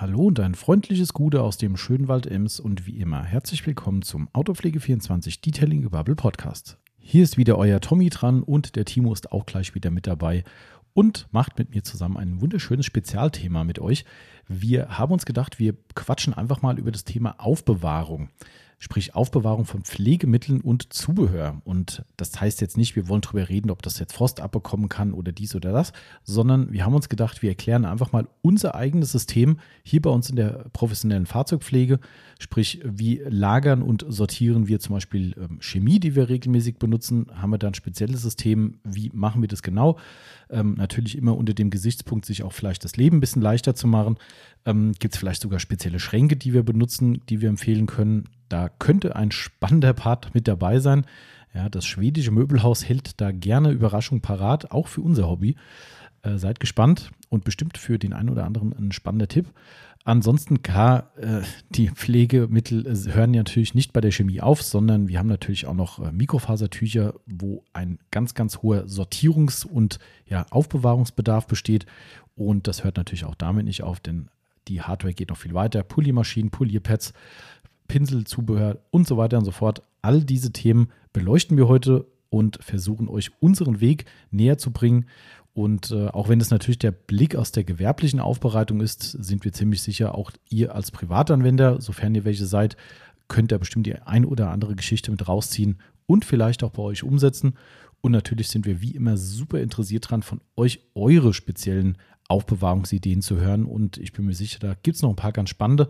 Hallo und ein freundliches Gute aus dem schönen Wald Ems und wie immer herzlich willkommen zum Autopflege24 Detailing Bubble Podcast. Hier ist wieder euer Tommy dran und der Timo ist auch gleich wieder mit dabei und macht mit mir zusammen ein wunderschönes Spezialthema mit euch. Wir haben uns gedacht, wir quatschen einfach mal über das Thema Aufbewahrung sprich Aufbewahrung von Pflegemitteln und Zubehör. Und das heißt jetzt nicht, wir wollen darüber reden, ob das jetzt Frost abbekommen kann oder dies oder das, sondern wir haben uns gedacht, wir erklären einfach mal unser eigenes System hier bei uns in der professionellen Fahrzeugpflege, sprich wie lagern und sortieren wir zum Beispiel ähm, Chemie, die wir regelmäßig benutzen, haben wir da ein spezielles System, wie machen wir das genau? Ähm, natürlich immer unter dem Gesichtspunkt, sich auch vielleicht das Leben ein bisschen leichter zu machen. Ähm, Gibt es vielleicht sogar spezielle Schränke, die wir benutzen, die wir empfehlen können. Da könnte ein spannender Part mit dabei sein. Ja, das schwedische Möbelhaus hält da gerne Überraschungen parat, auch für unser Hobby. Äh, seid gespannt und bestimmt für den einen oder anderen ein spannender Tipp. Ansonsten, klar, äh, die Pflegemittel äh, hören natürlich nicht bei der Chemie auf, sondern wir haben natürlich auch noch äh, Mikrofasertücher, wo ein ganz, ganz hoher Sortierungs- und ja, Aufbewahrungsbedarf besteht. Und das hört natürlich auch damit nicht auf, denn die Hardware geht noch viel weiter. Pullimaschinen, Pullierpads, Pinselzubehör und so weiter und so fort. All diese Themen beleuchten wir heute und versuchen euch unseren Weg näher zu bringen. Und äh, auch wenn es natürlich der Blick aus der gewerblichen Aufbereitung ist, sind wir ziemlich sicher, auch ihr als Privatanwender, sofern ihr welche seid, könnt ihr bestimmt die ein oder andere Geschichte mit rausziehen und vielleicht auch bei euch umsetzen. Und natürlich sind wir wie immer super interessiert daran, von euch eure speziellen Aufbewahrungsideen zu hören. Und ich bin mir sicher, da gibt es noch ein paar ganz spannende.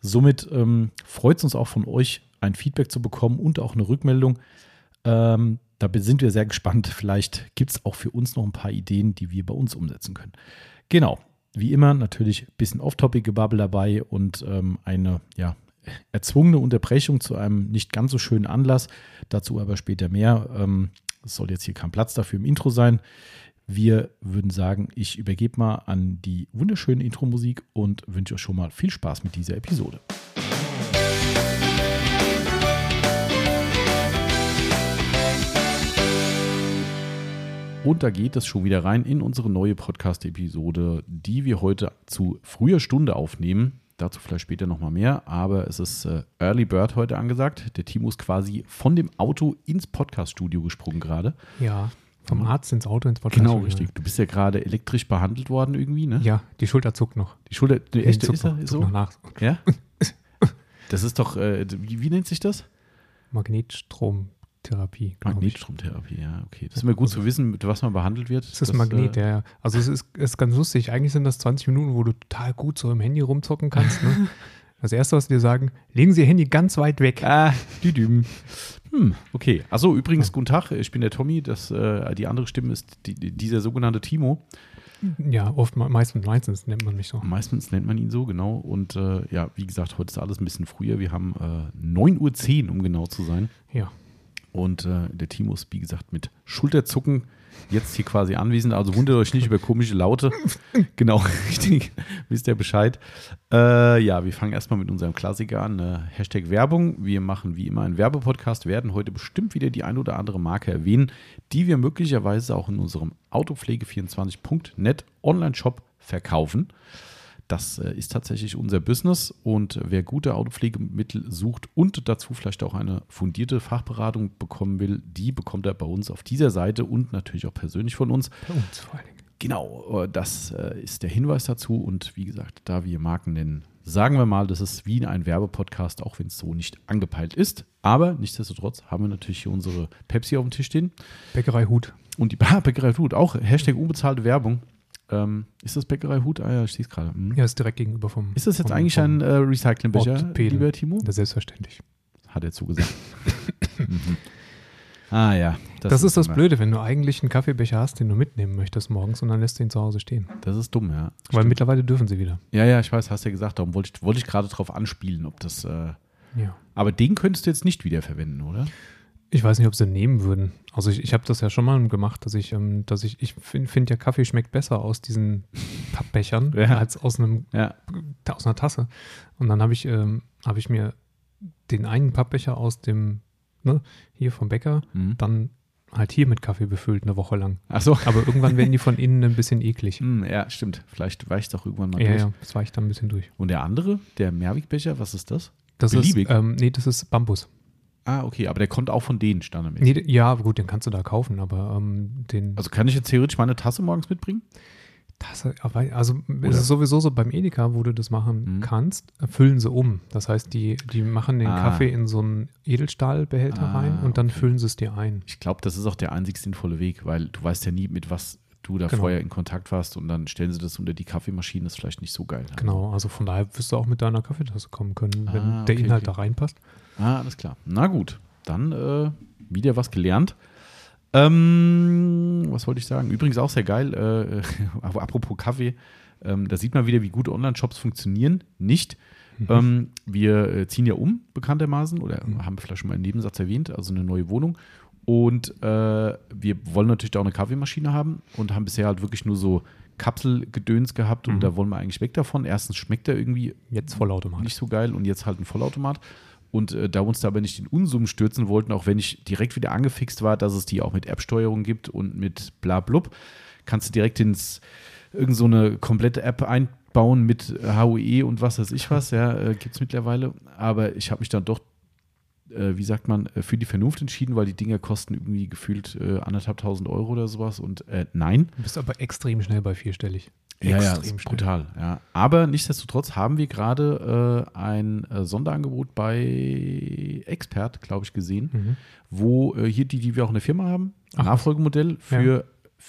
Somit ähm, freut es uns auch von euch, ein Feedback zu bekommen und auch eine Rückmeldung. Ähm, da sind wir sehr gespannt. Vielleicht gibt es auch für uns noch ein paar Ideen, die wir bei uns umsetzen können. Genau, wie immer natürlich ein bisschen Off-Topic-Gebabbel dabei und ähm, eine ja, erzwungene Unterbrechung zu einem nicht ganz so schönen Anlass. Dazu aber später mehr. Ähm, es soll jetzt hier kein Platz dafür im Intro sein. Wir würden sagen, ich übergebe mal an die wunderschöne Intro-Musik und wünsche euch schon mal viel Spaß mit dieser Episode. Und da geht es schon wieder rein in unsere neue Podcast-Episode, die wir heute zu früher Stunde aufnehmen. Dazu vielleicht später nochmal mehr, aber es ist äh, Early Bird heute angesagt. Der Timo ist quasi von dem Auto ins Podcast-Studio gesprungen gerade. Ja. Vom Arzt ins Auto ins Podcast. Genau, richtig. Du bist ja gerade elektrisch behandelt worden irgendwie, ne? Ja, die Schulter zuckt noch. Die Schulter, die echte ist, noch, ist so? noch nach. Ja? Das ist doch, äh, wie, wie, nennt sich das? Magnetstromtherapie. Magnetstromtherapie, ja, okay. Das ist mir gut also, zu wissen, mit was man behandelt wird. Das ist das, Magnet, äh, ja. Also es ist, ist ganz lustig. Eigentlich sind das 20 Minuten, wo du total gut so im Handy rumzocken kannst. Ne? Das Erste, was wir sagen, legen Sie Ihr Handy ganz weit weg. Ah, düdüm. Hm, okay. Achso, übrigens, guten Tag, ich bin der Tommy. Das, äh, die andere Stimme ist die, dieser sogenannte Timo. Ja, oft, meistens, meistens nennt man mich so. Meistens nennt man ihn so, genau. Und äh, ja, wie gesagt, heute ist alles ein bisschen früher. Wir haben äh, 9.10 Uhr, um genau zu sein. Ja. Und äh, der Timo ist, wie gesagt, mit Schulterzucken jetzt hier quasi anwesend. Also wundert euch nicht über komische Laute. genau, richtig. Wisst ihr Bescheid. Äh, ja, wir fangen erstmal mit unserem Klassiker an. Äh, Hashtag Werbung. Wir machen wie immer einen Werbepodcast, werden heute bestimmt wieder die ein oder andere Marke erwähnen, die wir möglicherweise auch in unserem Autopflege24.net Online-Shop verkaufen. Das äh, ist tatsächlich unser Business und wer gute Autopflegemittel sucht und dazu vielleicht auch eine fundierte Fachberatung bekommen will, die bekommt er bei uns auf dieser Seite und natürlich auch persönlich von uns. Bei uns vor allem. Genau, äh, das äh, ist der Hinweis dazu und wie gesagt, da wir Marken nennen, sagen wir mal, das ist wie ein Werbepodcast, auch wenn es so nicht angepeilt ist. Aber nichtsdestotrotz haben wir natürlich hier unsere Pepsi auf dem Tisch stehen. Bäckerei Hut. Und die Bäckerei Hut, auch Hashtag unbezahlte Werbung. Ähm, ist das Bäckerei Hut? Ah ja, ich sehe es gerade. Hm. Ja, ist direkt gegenüber vom. Ist das jetzt vom, eigentlich ein äh, Recyclingbecher, lieber Timo? Ja, selbstverständlich. Hat er zugesagt. mhm. Ah ja. Das, das ist, das Blöde, wenn du eigentlich einen Kaffeebecher hast, den du mitnehmen möchtest morgens und dann lässt du ihn zu Hause stehen. Das ist dumm, ja. Weil Stimmt. mittlerweile dürfen sie wieder. Ja, ja, ich weiß, hast du ja gesagt, darum wollte ich, wollte ich gerade drauf anspielen, ob das. Äh, ja. Aber den könntest du jetzt nicht wiederverwenden, oder? Ich weiß nicht, ob sie nehmen würden. Also ich, ich habe das ja schon mal gemacht, dass ich, ähm, dass ich, ich finde find ja Kaffee schmeckt besser aus diesen Pappbechern ja. als aus einem ja. aus einer Tasse. Und dann habe ich, ähm, habe ich mir den einen Pappbecher aus dem, ne, hier vom Bäcker, mhm. dann halt hier mit Kaffee befüllt, eine Woche lang. Ach so. Aber irgendwann werden die von innen ein bisschen eklig. Mm, ja, stimmt. Vielleicht weicht es auch irgendwann mal ja, durch. Ja, das weicht dann ein bisschen durch. Und der andere, der Mehrwegbecher, was ist das? Das Beliebig? ist, ähm, nee, das ist Bambus. Ah, okay, aber der kommt auch von denen standardmäßig. Nee, ja, gut, den kannst du da kaufen, aber ähm, den. Also kann ich jetzt theoretisch meine Tasse morgens mitbringen? Tasse, also Oder? es ist sowieso so beim Edeka, wo du das machen mhm. kannst, füllen sie um. Das heißt, die, die machen den ah. Kaffee in so einen Edelstahlbehälter ah, rein und dann okay. füllen sie es dir ein. Ich glaube, das ist auch der einzig sinnvolle Weg, weil du weißt ja nie, mit was du da genau. vorher in Kontakt warst und dann stellen sie das unter die Kaffeemaschine, das ist vielleicht nicht so geil. Genau, also von daher wirst du auch mit deiner Kaffeetasse kommen können, wenn ah, okay, der Inhalt okay. da reinpasst. Ah, alles klar. Na gut, dann äh, wieder was gelernt. Ähm, was wollte ich sagen? Übrigens auch sehr geil, äh, apropos Kaffee, ähm, da sieht man wieder, wie gut Online-Shops funktionieren. Nicht. Mhm. Ähm, wir äh, ziehen ja um, bekanntermaßen, oder mhm. haben vielleicht schon mal einen Nebensatz erwähnt, also eine neue Wohnung. Und äh, wir wollen natürlich auch eine Kaffeemaschine haben und haben bisher halt wirklich nur so Kapselgedöns gehabt und mhm. da wollen wir eigentlich weg davon. Erstens schmeckt er irgendwie jetzt Vollautomat. nicht so geil und jetzt halt ein Vollautomat. Und äh, da uns da aber nicht in Unsummen stürzen wollten, auch wenn ich direkt wieder angefixt war, dass es die auch mit App-Steuerung gibt und mit bla blub, kannst du direkt ins irgend so komplette App einbauen mit HUE und was weiß ich was, ja, äh, gibt es mittlerweile. Aber ich habe mich dann doch, äh, wie sagt man, äh, für die Vernunft entschieden, weil die Dinger kosten irgendwie gefühlt äh, anderthalbtausend Euro oder sowas und äh, nein. Du bist aber extrem schnell bei vierstellig. Ja, ja, ist brutal. Ja. Aber nichtsdestotrotz haben wir gerade äh, ein äh, Sonderangebot bei Expert, glaube ich, gesehen, mhm. wo äh, hier die, die wir auch in der Firma haben, Ach, Nachfolgemodell für, ja.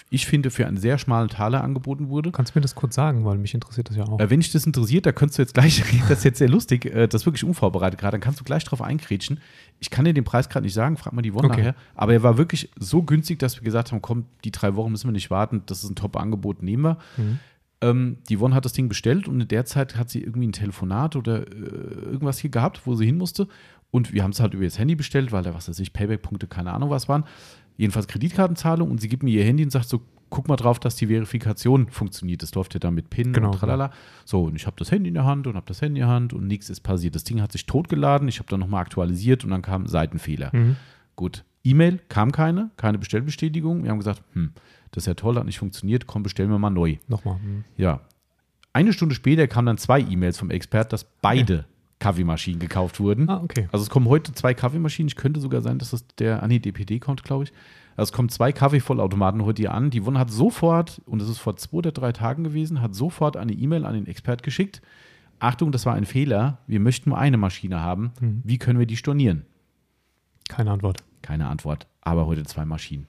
ich finde, für einen sehr schmalen Taler angeboten wurde. Kannst du mir das kurz sagen, weil mich interessiert das ja auch. Äh, wenn dich das interessiert, da könntest du jetzt gleich das ist jetzt sehr lustig, äh, das ist wirklich unvorbereitet gerade, dann kannst du gleich drauf einkrätschen. Ich kann dir den Preis gerade nicht sagen, frag mal die Woche okay. nachher, aber er war wirklich so günstig, dass wir gesagt haben, komm, die drei Wochen müssen wir nicht warten, das ist ein Top-Angebot, nehmen wir. Mhm. Ähm, die Yvonne hat das Ding bestellt und in der Zeit hat sie irgendwie ein Telefonat oder äh, irgendwas hier gehabt, wo sie hin musste. Und wir haben es halt über das Handy bestellt, weil da, was weiß ich, Payback-Punkte, keine Ahnung was waren. Jedenfalls Kreditkartenzahlung und sie gibt mir ihr Handy und sagt so, guck mal drauf, dass die Verifikation funktioniert. Das läuft ja dann mit PIN genau, und tralala. So, und ich habe das Handy in der Hand und habe das Handy in der Hand und nichts ist passiert. Das Ding hat sich totgeladen, ich habe dann nochmal aktualisiert und dann kam Seitenfehler. Mhm. Gut, E-Mail kam keine, keine Bestellbestätigung. Wir haben gesagt, hm, das ist ja toll, hat nicht funktioniert, komm, bestellen wir mal neu. Nochmal. Hm. Ja. Eine Stunde später kamen dann zwei E-Mails vom Expert, dass beide ja. Kaffeemaschinen gekauft wurden. Ah, okay. Also es kommen heute zwei Kaffeemaschinen. Ich könnte sogar sein, dass das der, ah nee, DPD kommt, glaube ich. Also es kommen zwei Kaffeevollautomaten heute hier an. Die Wunde hat sofort, und das ist vor zwei oder drei Tagen gewesen, hat sofort eine E-Mail an den Expert geschickt. Achtung, das war ein Fehler. Wir möchten nur eine Maschine haben. Mhm. Wie können wir die stornieren? Keine Antwort. Keine Antwort. Aber heute zwei Maschinen.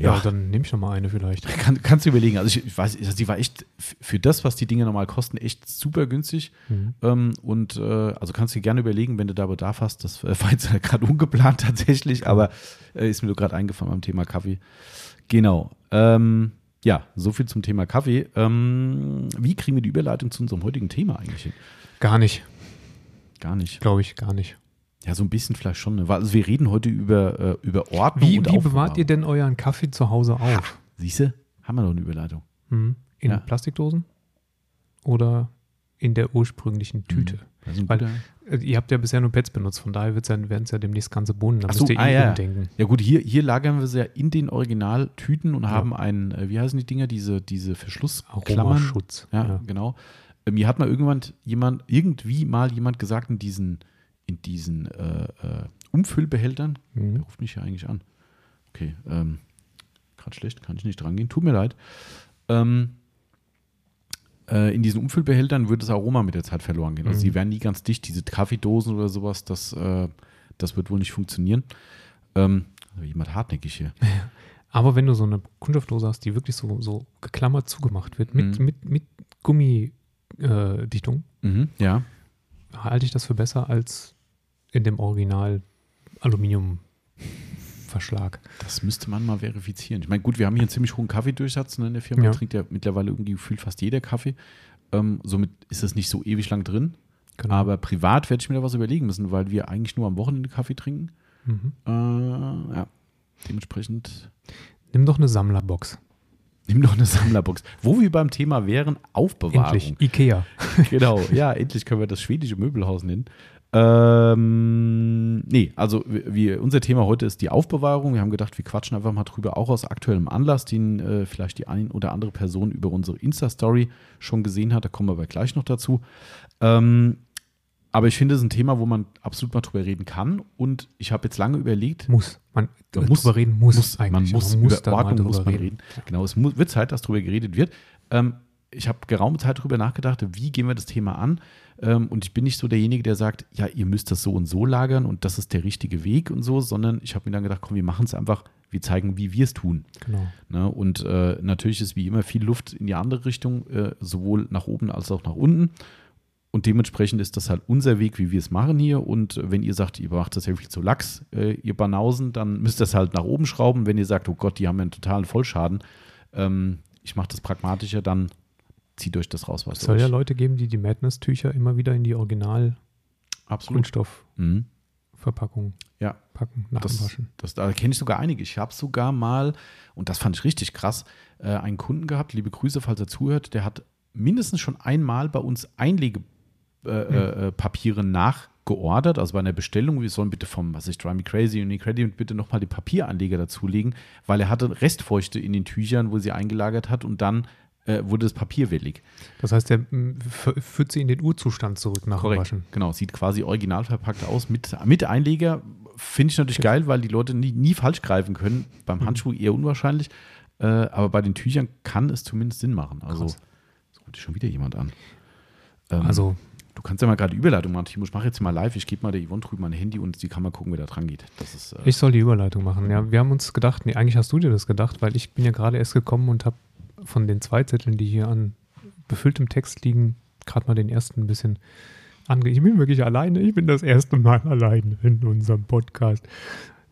Ja, ja, dann nehme ich noch mal eine vielleicht. Kann, kannst du überlegen. Also ich, ich weiß, also die war echt für das, was die Dinge normal kosten, echt super günstig. Mhm. Ähm, und äh, also kannst du dir gerne überlegen, wenn du da Bedarf hast. Das war jetzt gerade ungeplant tatsächlich, aber äh, ist mir gerade eingefallen beim Thema Kaffee. Genau. Ähm, ja, so viel zum Thema Kaffee. Ähm, wie kriegen wir die Überleitung zu unserem heutigen Thema eigentlich hin? Gar nicht. Gar nicht. Glaube ich, gar nicht. Ja, so ein bisschen vielleicht schon. Ne? Also wir reden heute über, äh, über Ordnung wie, Wie bewahrt ihr denn euren Kaffee zu Hause auf? Siehste, haben wir doch eine Überleitung. Mhm. In ja. Plastikdosen oder in der ursprünglichen Tüte? Mhm. Weil äh, ihr habt ja bisher nur Pets benutzt, von daher ja, werden es ja demnächst ganze Bohnen. Da müsst ihr ah, eh ja. umdenken. Ja gut, hier, hier lagern wir sie ja in den Originaltüten und ja. haben einen, äh, wie heißen die Dinger, diese, diese Verschlussklammern. Aromaschutz. Ja, ja. genau. Ähm, mir hat mal irgendwann jemand, irgendwie mal jemand gesagt in diesen in diesen äh, äh, Umfüllbehältern. Mhm. Der ruft mich ja eigentlich an. Okay, ähm, gerade schlecht, kann ich nicht dran gehen. Tut mir leid. Ähm, äh, in diesen Umfüllbehältern wird das Aroma mit der Zeit verloren gehen. Also mhm. die werden nie ganz dicht. Diese Kaffeedosen oder sowas, das, äh, das wird wohl nicht funktionieren. Ähm, also jemand hartnäckig hier. Aber wenn du so eine Kunststoffdose hast, die wirklich so, so geklammert zugemacht wird, mit, mhm. mit, mit Gummidichtung, mhm, ja. halte ich das für besser als in dem Original Aluminiumverschlag. Das müsste man mal verifizieren. Ich meine, gut, wir haben hier einen ziemlich hohen Kaffeedurchsatz ne, in der Firma. Ja. Trinkt ja mittlerweile irgendwie gefühlt fast jeder Kaffee. Ähm, somit ist es nicht so ewig lang drin. Genau. Aber privat werde ich mir da was überlegen müssen, weil wir eigentlich nur am Wochenende Kaffee trinken. Mhm. Äh, ja, dementsprechend. Nimm doch eine Sammlerbox. Nimm doch eine Sammlerbox. Wo wir beim Thema wären, Aufbewahrung. Endlich, Ikea. genau, ja, endlich können wir das schwedische Möbelhaus nennen. Ähm, nee, also wir, unser Thema heute ist die Aufbewahrung. Wir haben gedacht, wir quatschen einfach mal drüber, auch aus aktuellem Anlass, den äh, vielleicht die ein oder andere Person über unsere Insta-Story schon gesehen hat. Da kommen wir aber gleich noch dazu. Ähm, aber ich finde, es ist ein Thema, wo man absolut mal drüber reden kann. Und ich habe jetzt lange überlegt. Muss. Man äh, muss, drüber reden muss, muss eigentlich. Man muss, man muss über Ordnung muss man reden. reden. Genau, es muss, wird Zeit, dass darüber geredet wird. Ähm, ich habe geraume Zeit darüber nachgedacht, wie gehen wir das Thema an. Ähm, und ich bin nicht so derjenige, der sagt, ja, ihr müsst das so und so lagern und das ist der richtige Weg und so, sondern ich habe mir dann gedacht, komm, wir machen es einfach, wir zeigen, wie wir es tun. Genau. Ne? Und äh, natürlich ist wie immer viel Luft in die andere Richtung, äh, sowohl nach oben als auch nach unten. Und dementsprechend ist das halt unser Weg, wie wir es machen hier. Und wenn ihr sagt, ihr macht das ja viel zu lax, äh, ihr Banausen, dann müsst ihr es halt nach oben schrauben. Wenn ihr sagt, oh Gott, die haben ja einen totalen Vollschaden, ähm, ich mache das pragmatischer, dann zieht euch das raus, was Es soll euch. ja Leute geben, die die Madness-Tücher immer wieder in die Original Kunststoffverpackung mhm. ja. packen nach das, Waschen. Das, da kenne ich sogar einige. Ich habe sogar mal, und das fand ich richtig krass, äh, einen Kunden gehabt, liebe Grüße, falls er zuhört, der hat mindestens schon einmal bei uns Einlegepapiere äh, mhm. nachgeordert, also bei einer Bestellung, wir sollen bitte vom, was ich, Drive Me Crazy und Credit bitte nochmal die Papieranleger dazulegen, weil er hatte Restfeuchte in den Tüchern, wo sie eingelagert hat und dann äh, wurde das Papier willig. Das heißt, der führt sie in den Urzustand zurück nach Korrekt, Waschen. Genau, sieht quasi original verpackt aus mit, mit Einleger. Finde ich natürlich geil, weil die Leute nie, nie falsch greifen können. Beim mhm. Handschuh eher unwahrscheinlich. Äh, aber bei den Tüchern kann es zumindest Sinn machen. Also, Krass. so ruft schon wieder jemand an. Ähm, also, Du kannst ja mal gerade Überleitung machen, Timo. Ich mache jetzt mal live. Ich gebe mal der Yvonne drüben mein Handy und sie kann mal gucken, wer da dran geht. Ist, äh ich soll die Überleitung machen. Ja, wir haben uns gedacht, nee, eigentlich hast du dir das gedacht, weil ich bin ja gerade erst gekommen und habe von den zwei Zetteln, die hier an befülltem Text liegen, gerade mal den ersten ein bisschen ange. Ich bin wirklich alleine. Ich bin das erste Mal alleine in unserem Podcast.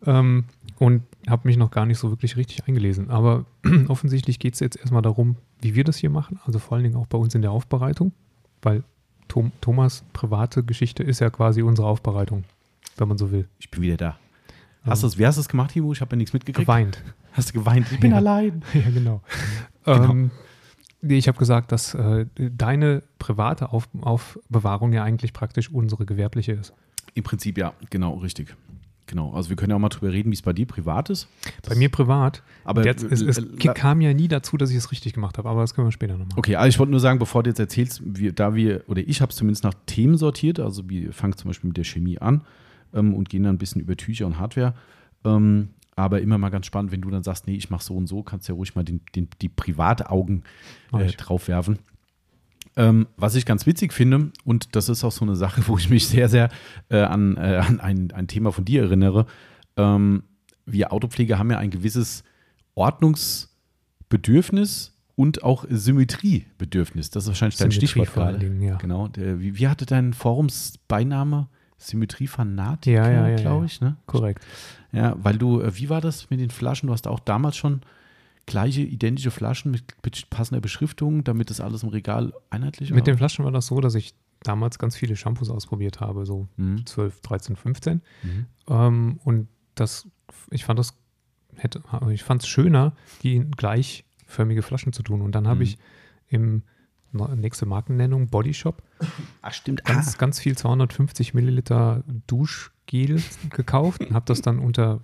Ähm, und habe mich noch gar nicht so wirklich richtig eingelesen. Aber offensichtlich geht es jetzt erstmal darum, wie wir das hier machen. Also vor allen Dingen auch bei uns in der Aufbereitung. Weil Tom, Thomas private Geschichte ist ja quasi unsere Aufbereitung, wenn man so will. Ich bin wieder da. Hast ähm, wie hast du es gemacht, Timo? Ich habe ja nichts mitgekriegt. Geweint. Hast du geweint? Ich bin ja. allein. Ja, genau. Genau. Ähm, ich habe gesagt, dass äh, deine private Auf Aufbewahrung ja eigentlich praktisch unsere gewerbliche ist. Im Prinzip ja, genau, richtig. Genau, also wir können ja auch mal drüber reden, wie es bei dir privat ist. Das bei mir privat. Aber jetzt, es, es kam ja nie dazu, dass ich es richtig gemacht habe, aber das können wir später nochmal. Okay, also ich wollte nur sagen, bevor du jetzt erzählst, wir, da wir, oder ich habe es zumindest nach Themen sortiert, also wir fangen zum Beispiel mit der Chemie an ähm, und gehen dann ein bisschen über Tücher und Hardware. Ähm, aber immer mal ganz spannend, wenn du dann sagst, nee, ich mache so und so, kannst ja ruhig mal den, den, die Privataugen äh, drauf werfen. Ähm, was ich ganz witzig finde, und das ist auch so eine Sache, wo ich mich sehr, sehr äh, an, äh, an ein, ein Thema von dir erinnere. Ähm, wir Autopfleger haben ja ein gewisses Ordnungsbedürfnis und auch Symmetriebedürfnis. Das ist wahrscheinlich dein Stichwort gerade. Ja. Genau. Der, wie, wie hatte dein Forumsbeiname? Symmetriefanatiker, ja, ja, ja, glaube ich, ne? Korrekt. Ja, weil du, äh, wie war das mit den Flaschen? Du hast auch damals schon gleiche, identische Flaschen mit passender Beschriftung, damit das alles im Regal einheitlich war? Mit den Flaschen war das so, dass ich damals ganz viele Shampoos ausprobiert habe, so mhm. 12, 13, 15. Mhm. Ähm, und das, ich fand das, hätte, ich fand es schöner, die in gleichförmige Flaschen zu tun. Und dann habe mhm. ich im nächste Markennennung, Body Shop. Ach, stimmt. Ganz, ah. ganz viel 250 Milliliter Duschgel gekauft und habe das dann unter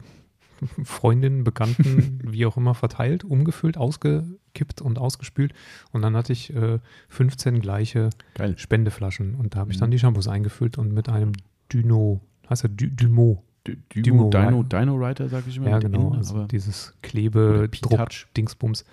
Freundinnen, Bekannten, wie auch immer, verteilt, umgefüllt, ausgekippt und ausgespült. Und dann hatte ich äh, 15 gleiche Geil. Spendeflaschen. Und da habe ich dann mhm. die Shampoos eingefüllt und mit einem Dyno, heißt er Dy Dymo. Dymo, Dino, Dino Writer, sage ich immer. Ja, genau. Innen, also dieses Klebe, Druck, Dingsbums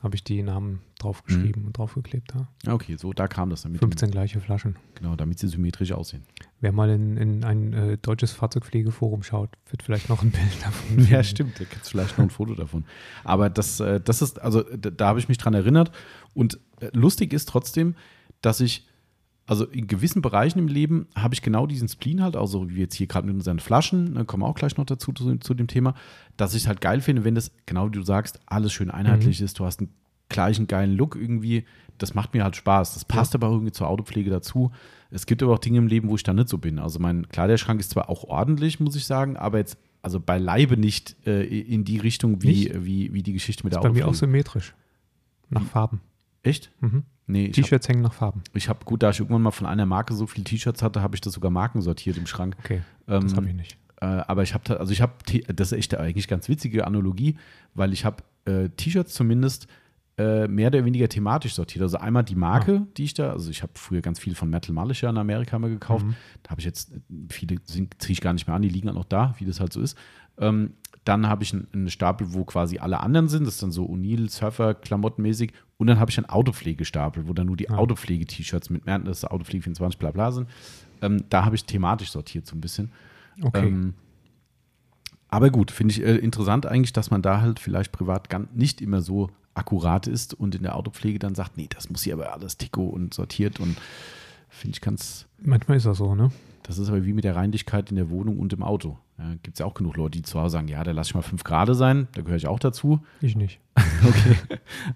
habe ich die Namen draufgeschrieben mhm. und draufgeklebt. Ja. Okay, so da kam das dann mit. 15 dem, gleiche Flaschen. Genau, damit sie symmetrisch aussehen. Wer mal in, in ein äh, deutsches Fahrzeugpflegeforum schaut, wird vielleicht noch ein Bild davon. ja, stimmt, da gibt es vielleicht noch ein Foto davon. Aber das, äh, das ist, also da, da habe ich mich dran erinnert. Und äh, lustig ist trotzdem, dass ich also in gewissen Bereichen im Leben habe ich genau diesen Spleen halt, also wie jetzt hier gerade mit unseren Flaschen, ne, kommen wir auch gleich noch dazu zu, zu, dem Thema, dass ich es halt geil finde, wenn das, genau wie du sagst, alles schön einheitlich mhm. ist, du hast einen gleichen geilen Look irgendwie, das macht mir halt Spaß. Das passt ja. aber irgendwie zur Autopflege dazu. Es gibt aber auch Dinge im Leben, wo ich da nicht so bin. Also mein Kleiderschrank ist zwar auch ordentlich, muss ich sagen, aber jetzt also beileibe nicht äh, in die Richtung wie, wie, wie die Geschichte mit der Autopflege. Bei mir auch symmetrisch. Nach Farben. Echt? Mhm. Nee, T-Shirts hängen nach Farben. Ich habe, gut, da ich irgendwann mal von einer Marke so viele T-Shirts hatte, habe ich das sogar markensortiert im Schrank. Okay, ähm, das habe ich nicht. Äh, aber ich habe, also ich habe, das ist echt eigentlich ganz witzige Analogie, weil ich habe äh, T-Shirts zumindest äh, mehr oder weniger thematisch sortiert. Also einmal die Marke, ah. die ich da, also ich habe früher ganz viel von Metal Malischer in Amerika mal gekauft. Mhm. Da habe ich jetzt, viele ziehe ich gar nicht mehr an, die liegen auch noch da, wie das halt so ist. Ähm, dann habe ich einen, einen, Stapel, wo quasi alle anderen sind. Das ist dann so O'Neill, Surfer, Klamottenmäßig. Und dann habe ich einen Autopflegestapel, wo dann nur die ah. Autopflege-T-Shirts mit Merken, das ist Autopflege 24, bla bla sind. Ähm, da habe ich thematisch sortiert so ein bisschen. Okay. Ähm, aber gut, finde ich äh, interessant eigentlich, dass man da halt vielleicht privat nicht immer so akkurat ist und in der Autopflege dann sagt, nee, das muss hier aber alles Tico und sortiert und finde ich ganz. Manchmal ist das so, ne? Das ist aber wie mit der Reinlichkeit in der Wohnung und im Auto. Ja, Gibt es ja auch genug Leute, die zu Hause sagen, ja, da lasse ich mal fünf Grad sein, da gehöre ich auch dazu. Ich nicht. okay.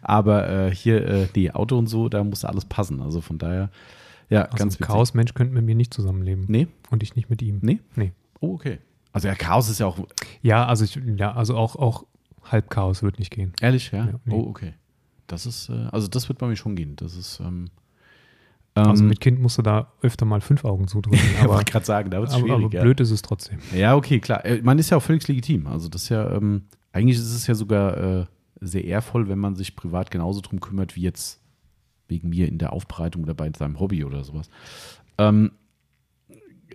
aber äh, hier, äh, nee, Auto und so, da muss alles passen. Also von daher, ja, also ganz witzig. Chaos-Mensch könnte mit mir nicht zusammenleben. Nee. Und ich nicht mit ihm. Nee? Nee. Oh, okay. Also ja, Chaos ist ja auch. Ja, also ich, ja, also auch, auch Halbchaos wird nicht gehen. Ehrlich, ja? ja nee. Oh, okay. Das ist, äh, also das wird bei mir schon gehen. Das ist. Ähm, also ähm, mit Kind musst du da öfter mal fünf Augen zudrücken. Aber, wollte gerade sagen, da wird es schwierig. Aber blöd ist es trotzdem. Ja, okay, klar. Äh, man ist ja auch völlig legitim. Also das ist ja, ähm, eigentlich ist es ja sogar äh, sehr ehrvoll, wenn man sich privat genauso drum kümmert, wie jetzt wegen mir in der Aufbereitung oder bei seinem Hobby oder sowas. Ähm,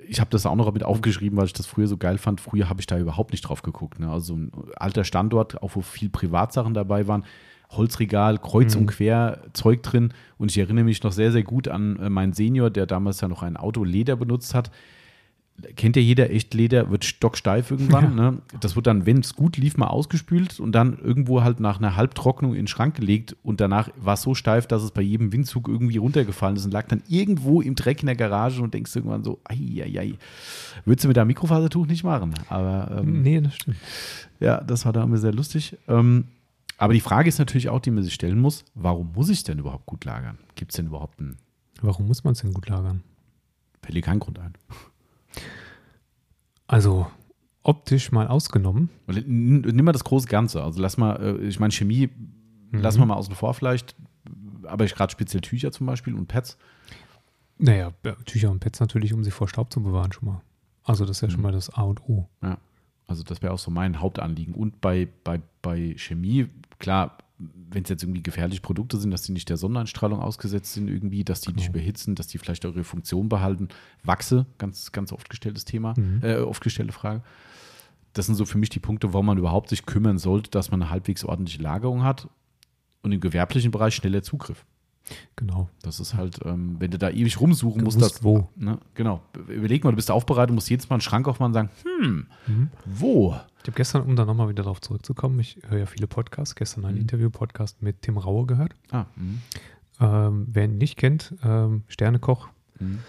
ich habe das auch noch mit aufgeschrieben, weil ich das früher so geil fand. Früher habe ich da überhaupt nicht drauf geguckt. Ne? Also ein alter Standort, auch wo viel Privatsachen dabei waren. Holzregal, kreuz mhm. und quer Zeug drin. Und ich erinnere mich noch sehr, sehr gut an äh, meinen Senior, der damals ja noch ein Auto Leder benutzt hat kennt ja jeder, echt Leder wird stocksteif irgendwann. Ja. Ne? Das wird dann, wenn es gut lief, mal ausgespült und dann irgendwo halt nach einer Halbtrocknung in den Schrank gelegt und danach war es so steif, dass es bei jedem Windzug irgendwie runtergefallen ist und lag dann irgendwo im Dreck in der Garage und denkst irgendwann so, ei, ei, ei. Würdest du mit deinem Mikrofasertuch nicht machen. Aber ähm, nee, das stimmt. Ja, das war da immer sehr lustig. Ähm, aber die Frage ist natürlich auch, die man sich stellen muss, warum muss ich denn überhaupt gut lagern? Gibt es denn überhaupt einen. Warum muss man es denn gut lagern? Fällt keinen Grund ein. Also optisch mal ausgenommen. Nimm mal das große Ganze. Also lass mal, äh, ich meine, Chemie mhm. lassen wir mal außen vor vielleicht, aber ich gerade speziell Tücher zum Beispiel und Pads. Naja, Tücher und Pads natürlich, um sie vor Staub zu bewahren schon mal. Also das ist ja mhm. schon mal das A und O. Ja, also das wäre auch so mein Hauptanliegen. Und bei, bei, bei Chemie, klar, wenn es jetzt irgendwie gefährliche Produkte sind, dass die nicht der Sonneneinstrahlung ausgesetzt sind, irgendwie, dass die genau. nicht überhitzen, dass die vielleicht auch ihre Funktion behalten. Wachse, ganz, ganz oft gestelltes Thema, mhm. äh, oft gestellte Frage. Das sind so für mich die Punkte, warum man überhaupt sich kümmern sollte, dass man eine halbwegs ordentliche Lagerung hat und im gewerblichen Bereich schneller Zugriff. Genau. Das ist halt, ähm, wenn du da ewig rumsuchen du musst, das, wo. Ne, genau. Überleg mal, du bist aufbereitet, musst jedes Mal einen Schrank aufmachen und sagen, hm, mhm. wo? Ich habe gestern, um da nochmal wieder darauf zurückzukommen, ich höre ja viele Podcasts, gestern ein mhm. Interview-Podcast mit Tim Raue gehört. Ah, mhm. ähm, wer ihn nicht kennt, ähm, Sternekoch mhm.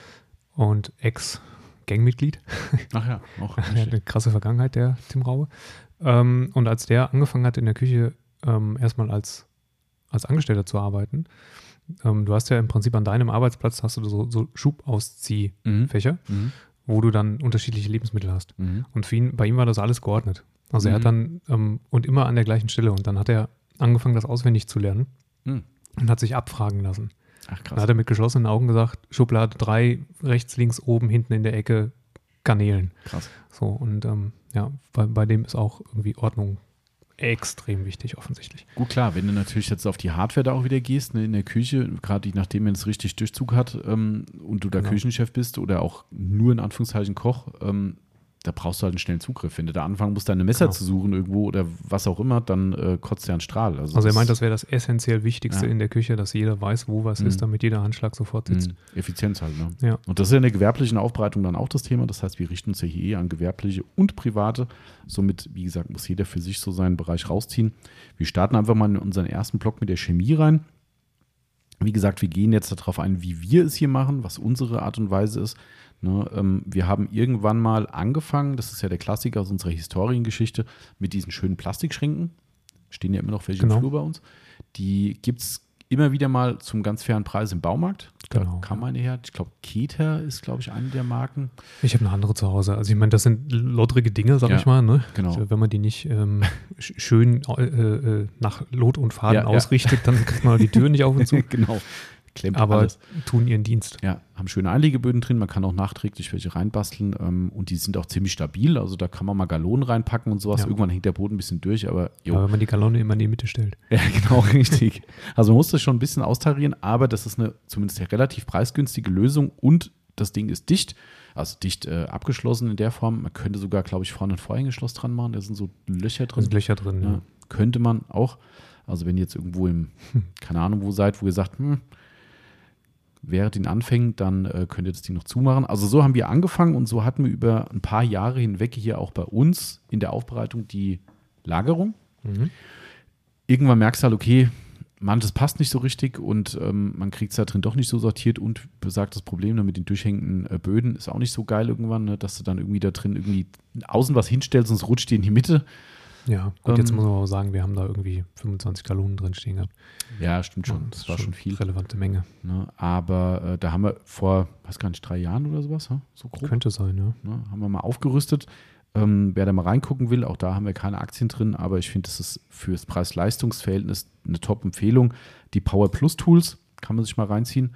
und Ex-Gangmitglied. Ach ja, auch. eine krasse Vergangenheit, der Tim Raue. Ähm, und als der angefangen hat in der Küche ähm, erstmal als, als Angestellter zu arbeiten, ähm, du hast ja im Prinzip an deinem Arbeitsplatz hast du so, so Schubausziehfächer, mhm. Mhm. wo du dann unterschiedliche Lebensmittel hast. Mhm. Und für ihn, bei ihm war das alles geordnet. Also er hat mhm. dann ähm, und immer an der gleichen Stelle. Und dann hat er angefangen, das auswendig zu lernen mhm. und hat sich abfragen lassen. Ach, krass. Dann hat er mit geschlossenen Augen gesagt, Schublade 3, rechts, links, oben, hinten in der Ecke, Garnelen. Krass. So, und ähm, ja, bei, bei dem ist auch irgendwie Ordnung extrem wichtig, offensichtlich. Gut, klar, wenn du natürlich jetzt auf die Hardware da auch wieder gehst, ne, in der Küche, gerade nachdem man es richtig Durchzug hat ähm, und du da genau. Küchenchef bist oder auch nur in Anführungszeichen Koch, ähm, da brauchst du halt einen schnellen Zugriff. Wenn du da anfangen musst, deine Messer genau. zu suchen irgendwo oder was auch immer, dann äh, kotzt ja ein Strahl. Also, also er meint, das wäre das essentiell Wichtigste ja. in der Küche, dass jeder weiß, wo was mhm. ist, damit jeder Handschlag sofort sitzt. Mhm. Effizienz halt, ne? Ja. Und das ist ja in der gewerblichen Aufbereitung dann auch das Thema. Das heißt, wir richten uns ja hier eh an gewerbliche und private. Somit, wie gesagt, muss jeder für sich so seinen Bereich rausziehen. Wir starten einfach mal in unseren ersten Block mit der Chemie rein. Wie gesagt, wir gehen jetzt darauf ein, wie wir es hier machen, was unsere Art und Weise ist. Ne, ähm, wir haben irgendwann mal angefangen, das ist ja der Klassiker aus unserer Historiengeschichte, mit diesen schönen Plastikschränken. Stehen ja immer noch welche genau. im Flur bei uns. Die gibt es immer wieder mal zum ganz fairen Preis im Baumarkt. Da Genau, kam ja. eine her. Ich glaube, Keter ist, glaube ich, eine der Marken. Ich habe eine andere zu Hause. Also ich meine, das sind lottrige Dinge, sag Ja, ich mal. Ne? genau. Also wenn man die nicht ähm, sch- schön äh, äh, nach Lot und Faden Ja, ja. ausrichtet, dann kriegt man die Tür nicht auf und zu. genau. Klemmt Aber alles. tun ihren Dienst. Ja, haben schöne Einlegeböden drin. Man kann auch nachträglich welche reinbasteln. Ähm, und die sind auch ziemlich stabil. Also da kann man mal Gallonen reinpacken und sowas. Ja. Irgendwann hängt der Boden ein bisschen durch, aber jo. Aber wenn man die Galone immer in die Mitte stellt. Ja, genau, richtig. Also man muss das schon ein bisschen austarieren, aber das ist eine zumindest eine relativ preisgünstige Lösung und das Ding ist dicht, also dicht äh, abgeschlossen in der Form. Man könnte sogar, glaube ich, vorne ein Vorhängeschloss dran machen, da sind so Löcher Da drin. sind Löcher drin. Ja, Ja. könnte man auch. Also wenn ihr jetzt irgendwo im, keine Ahnung wo seid, wo ihr sagt, hm, während den Anfängen, dann äh, könnt ihr das Ding noch zumachen. Also so haben wir angefangen und so hatten wir über ein paar Jahre hinweg hier auch bei uns in der Aufbereitung die Lagerung Mhm. irgendwann merkst du halt, okay, manches passt nicht so richtig und ähm, man kriegt es da drin doch nicht so sortiert und besagtes Problem ne, mit den durchhängenden äh, Böden ist auch nicht so geil irgendwann, ne, dass du dann irgendwie da drin irgendwie außen was hinstellst und es rutscht dir in die Mitte. Ja, gut, jetzt Ähm, muss man aber sagen, wir haben da irgendwie 25 Gallonen drin stehen gehabt. Ja, stimmt schon. Das Das war schon viel. Relevante Menge. Ne, aber äh, da haben wir vor, weiß gar nicht, drei Jahren oder sowas, ne, so grob, Könnte sein, ja. ne, haben wir mal aufgerüstet. Ähm, wer da mal reingucken will, auch da haben wir keine Aktien drin, aber ich finde, das ist fürs Preis-Leistungs-Verhältnis eine Top-Empfehlung. Die Power Plus Tools kann man sich mal reinziehen.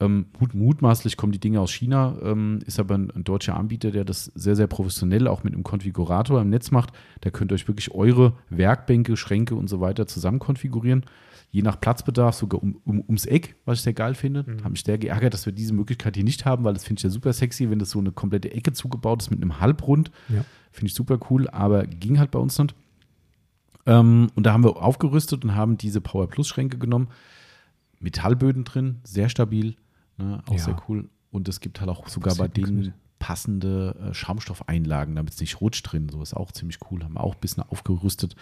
Ähm, mut, mutmaßlich kommen die Dinge aus China, ähm, ist aber ein, ein deutscher Anbieter, der das sehr, sehr professionell auch mit einem Konfigurator im Netz macht. Da könnt ihr euch wirklich eure Werkbänke, Schränke und so weiter zusammen konfigurieren. Je nach Platzbedarf sogar um, um, ums Eck, was ich sehr geil finde. Mhm. Habe mich sehr geärgert, dass wir diese Möglichkeit hier nicht haben, weil das finde ich ja super sexy, wenn das so eine komplette Ecke zugebaut ist mit einem Halbrund. Ja. Finde ich super cool, aber ging halt bei uns nicht. Ähm, und da haben wir aufgerüstet und haben diese Power Plus Schränke genommen. Metallböden drin, sehr stabil, ne, auch Ja. sehr cool. Und es gibt halt auch sogar bei denen passende äh, Schaumstoffeinlagen, damit es nicht rutscht drin. So ist auch ziemlich cool. Haben wir auch ein bisschen aufgerüstet.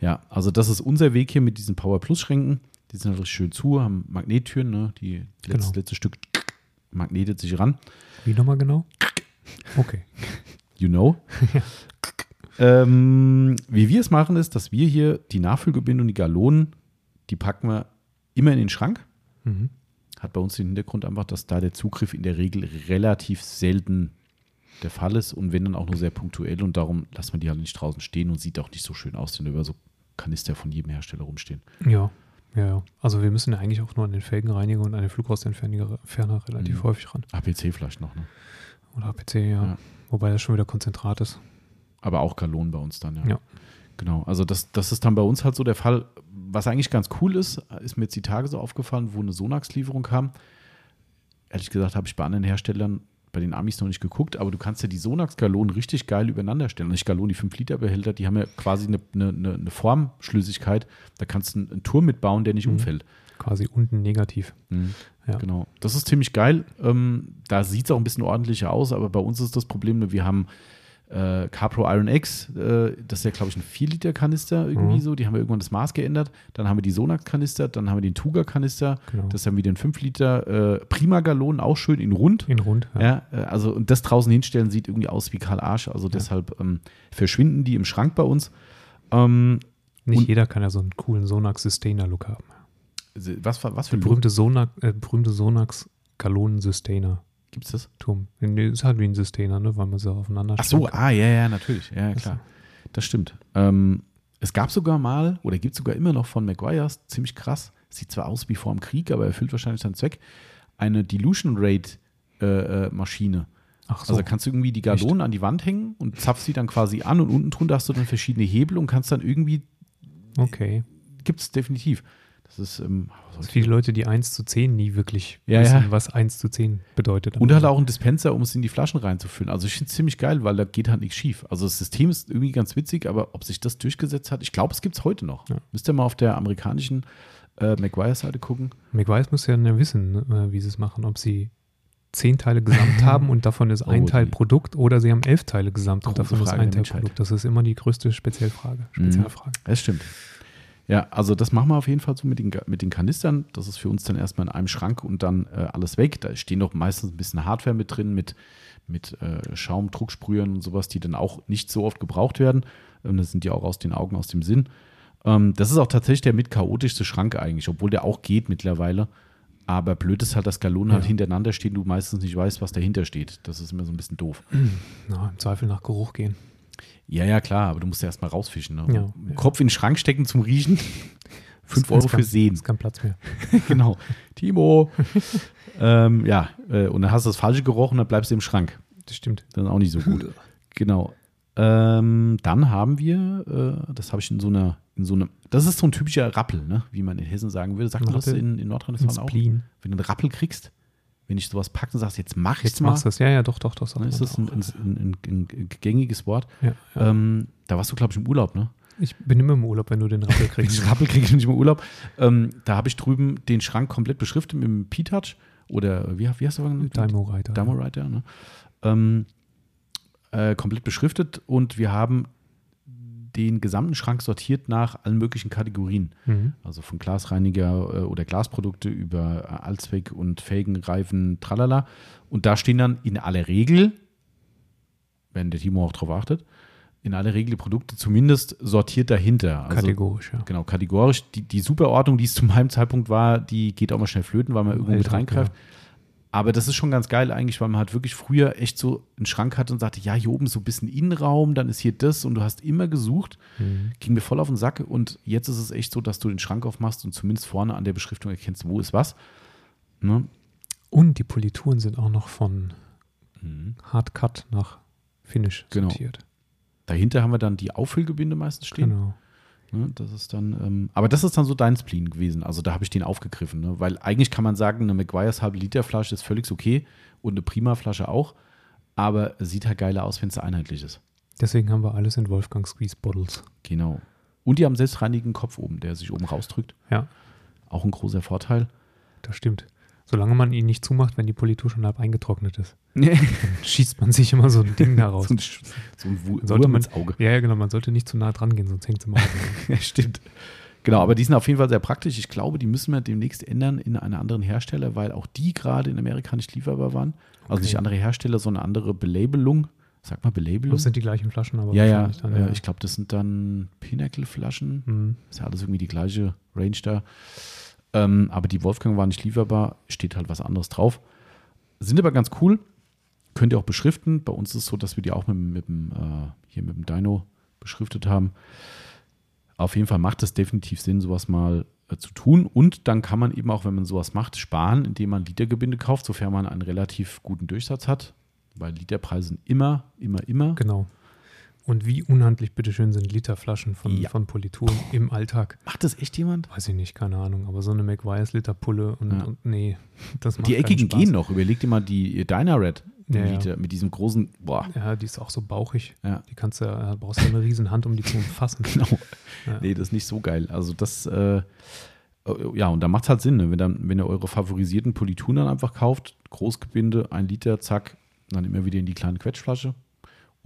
Ja, also das ist unser Weg hier mit diesen Power Plus Schränken. Die sind halt richtig schön zu, haben Magnettüren, ne? Die letzte, Genau. letzte Stück magnetet sich ran. Wie nochmal genau? Okay. You know. ähm, wie wir es machen, ist, dass wir hier die Nachfüllgebinde und die Gallonen, die packen wir immer in den Schrank. Mhm. Hat bei uns den Hintergrund einfach, dass da der Zugriff in der Regel relativ selten der Fall ist und wenn dann auch nur sehr punktuell und darum lassen wir die halt nicht draußen stehen und sieht auch nicht so schön aus, wenn über so Kanister von jedem Hersteller rumstehen. Ja. Ja, ja. Also wir müssen ja eigentlich auch nur an den Felgenreiniger und an den Flugrostentferner relativ Mhm. häufig ran. APC vielleicht noch, ne? Oder APC, ja. Ja. Wobei das schon wieder Konzentrat ist. Aber auch Gallonen bei uns dann, ja. Ja. Genau, also das, das ist dann bei uns halt so der Fall. Was eigentlich ganz cool ist, ist mir jetzt die Tage so aufgefallen, wo eine Sonax-Lieferung kam. Ehrlich gesagt habe ich bei anderen Herstellern, bei den Amis noch nicht geguckt, aber du kannst ja die Sonax-Galonen richtig geil übereinander stellen. Nicht Galonen, die 5-Liter-Behälter, die haben ja quasi eine, eine, eine Formschlüssigkeit. Da kannst du einen, einen Turm mitbauen, der nicht Mhm. umfällt. Quasi unten negativ. Ja. Genau. Das ist ziemlich geil. Ähm, da sieht es auch ein bisschen ordentlicher aus, aber bei uns ist das Problem, wir haben äh, CarPro Iron X, äh, das ist ja, glaube ich, ein 4-Liter-Kanister irgendwie Mhm. so. Die haben wir irgendwann das Maß geändert. Dann haben wir die Sonax-Kanister, dann haben wir den Tuga-Kanister. Genau. Das dann wieder ein 5-Liter äh, Prima-Gallon, auch schön in rund. in rund. Ja, äh, also und das draußen hinstellen sieht irgendwie aus wie Karl Arsch. Also deshalb ähm, verschwinden die im Schrank bei uns. Ähm, Nicht jeder kann ja so einen coolen Sonax Sustainer Look haben. was, was für ein berühmte, Sonax, äh, berühmte Sonax Gallonen Gibt es das? Turm. Nee, ist halt wie ein Sustainer, ne? weil man sie aufeinander Ach so, ah, ja, ja, natürlich. Ja, ja, klar. Das stimmt. Ähm, es gab sogar mal, oder gibt sogar immer noch von Maguires, ziemlich krass, sieht zwar aus wie vor dem Krieg, aber erfüllt wahrscheinlich seinen Zweck, eine Dilution Rate äh, äh, Maschine. Ach so. Also kannst du irgendwie die Galonen an die Wand hängen und zapfst sie dann quasi an und unten drunter hast du dann verschiedene Hebel und kannst dann irgendwie, okay. gibt es definitiv. Das ist, ähm, ich- viele Leute, die 1 zu 10 nie wirklich Ja, wissen, ja. was 1 zu 10 bedeutet. Und halt auch ein Dispenser, um es in die Flaschen reinzufüllen. Also ich finde es ziemlich geil, weil da geht halt nichts schief. Also das System ist irgendwie ganz witzig, aber ob sich das durchgesetzt hat, ich glaube, es gibt es heute noch. Ja. Müsst ihr mal auf der amerikanischen äh, Maguire-Seite gucken. McWise muss ja ne, wissen, ne, wie sie es machen, ob sie 10 Teile gesamt haben und davon ist ein Oh, Teil Produkt oder sie haben 11 Teile gesamt und davon ist ein Teil. Produkt. Das ist immer die größte Spezialfrage. Spezialfrage. Das stimmt. Ja, also das machen wir auf jeden Fall so mit den, mit den Kanistern. Das ist für uns dann erstmal in einem Schrank und dann äh, alles weg. Da stehen doch meistens ein bisschen Hardware mit drin, mit, mit äh, Schaum, Drucksprühern und sowas, die dann auch nicht so oft gebraucht werden. Ähm, das sind ja auch aus den Augen, aus dem Sinn. Ähm, das ist auch tatsächlich der mit chaotischste Schrank eigentlich, obwohl der auch geht mittlerweile. Aber blöd ist halt, dass Galonen halt ja. halt hintereinander stehen, du meistens nicht weißt, was dahinter steht. Das ist immer so ein bisschen doof. Na, Im Zweifel nach Geruch gehen. Ja, ja, klar, aber du musst ja erstmal rausfischen. Ne? Ja, Kopf in den Schrank stecken zum Riechen. Fünf Euro für Sehen. Ist kein Platz mehr. genau. Timo. ähm, ja, äh, und dann hast du das Falsche gerochen, dann bleibst du im Schrank. Das stimmt. Ist auch nicht so gut. genau. Ähm, dann haben wir, äh, das habe ich in so einer, in so einem, das ist so ein typischer Rappel, ne? wie man in Hessen sagen würde. Sagt man das in, in Nordrhein-Westfalen auch? Wenn du einen Rappel kriegst, wenn ich sowas packe und sagst, jetzt mach jetzt mal. Machst das. Ja, ja, doch, doch, doch. Dann ist das ein, ein, ein, ein, gängiges Wort. Ja, ja. Ähm, da warst du, glaube ich, im Urlaub, ne? Ich bin immer im Urlaub, wenn du den Rappel kriegst. den Rappel kriege ich nicht im Urlaub. Ähm, da habe ich drüben den Schrank komplett beschriftet mit dem P-Touch oder wie, wie hast du genannt? Dymo Rider. Dymo Rider, ne? Ähm, äh, komplett beschriftet und wir haben den gesamten Schrank sortiert nach allen möglichen Kategorien. Mhm. Also von Glasreiniger äh, oder Glasprodukte über Allzweck und Felgen, Reifen, tralala. Und da stehen dann in aller Regel, wenn der Timo auch darauf achtet, in aller Regel die Produkte zumindest sortiert dahinter. Also, kategorisch, ja. Genau, kategorisch. Die, die Superordnung, die es zu meinem Zeitpunkt war, die geht auch mal schnell flöten, weil man irgendwo mit reingreift. Ja. Aber das ist schon ganz geil eigentlich, weil man halt wirklich früher echt so einen Schrank hatte und sagte, ja, hier oben so ein bisschen Innenraum, dann ist hier das und du hast immer gesucht. Mhm. Ging mir voll auf den Sack und jetzt ist es echt so, dass du den Schrank aufmachst und zumindest vorne an der Beschriftung erkennst, wo ist was. Ne? Und die Polituren sind auch noch von mhm. Hard Cut nach Finish genau. sortiert. Dahinter haben wir dann die Auffüllgebinde meistens stehen. Genau. Ne, das ist dann, ähm, aber das ist dann so dein Spleen gewesen. Also da habe ich den aufgegriffen, ne? weil eigentlich kann man sagen, eine McGuire's halbe Liter Flasche ist völlig okay und eine Prima Flasche auch, aber sieht halt geiler aus, wenn es einheitlich ist. Deswegen haben wir alles in Wolfgang Squeeze Bottles. Genau. Und die haben selbstreinigen Kopf oben, der sich oben rausdrückt. Ja. Auch ein großer Vorteil. Das stimmt. Solange man ihn nicht zumacht, wenn die Politur schon halb eingetrocknet ist. dann schießt man sich immer so ein Ding da raus. so ein, so ein Wurm sollte man, ins Auge. Ja, ja, genau. Man sollte nicht zu nah dran gehen, sonst hängt es im Auge. ja, stimmt. Genau, aber die sind auf jeden Fall sehr praktisch. Ich glaube, die müssen wir demnächst ändern in einen anderen Hersteller, weil auch die gerade in Amerika nicht lieferbar waren. Also okay. nicht andere Hersteller, sondern andere Belabelung. Sag mal Belabelung. Das sind die gleichen Flaschen, aber ja, ja, dann, ja. Ich glaube, das sind dann Pinnacle-Flaschen. Mhm. Ist ja alles irgendwie die gleiche Range da. Ähm, aber die Wolfgang war nicht lieferbar, steht halt was anderes drauf. Sind aber ganz cool. Könnt ihr auch beschriften. Bei uns ist es so, dass wir die auch mit, mit dem, äh, hier mit dem Dino beschriftet haben. Auf jeden Fall macht es definitiv Sinn, sowas mal äh, zu tun. Und dann kann man eben auch, wenn man sowas macht, sparen, indem man Litergebinde kauft, sofern man einen relativ guten Durchsatz hat. Weil Literpreise sind immer, immer, immer. Genau. Und wie unhandlich, bitteschön, sind Literflaschen von, ja. von Politur im Alltag. Macht das echt jemand? Weiß ich nicht, keine Ahnung. Aber so eine McWires Literpulle und, ja. und nee, das macht Die eckigen gehen noch. Überleg dir mal die Dynared ja, Liter mit diesem großen, boah. Ja, die ist auch so bauchig. Ja. Die kannst du, ja, brauchst du eine riesen Hand, um die zu umfassen. genau. Ja. Nee, das ist nicht so geil. Also das, äh, ja, und da macht es halt Sinn, ne? wenn, dann, wenn ihr eure favorisierten Polituren dann einfach kauft, Großgebinde, ein Liter, zack, dann immer wieder in die kleine Quetschflasche,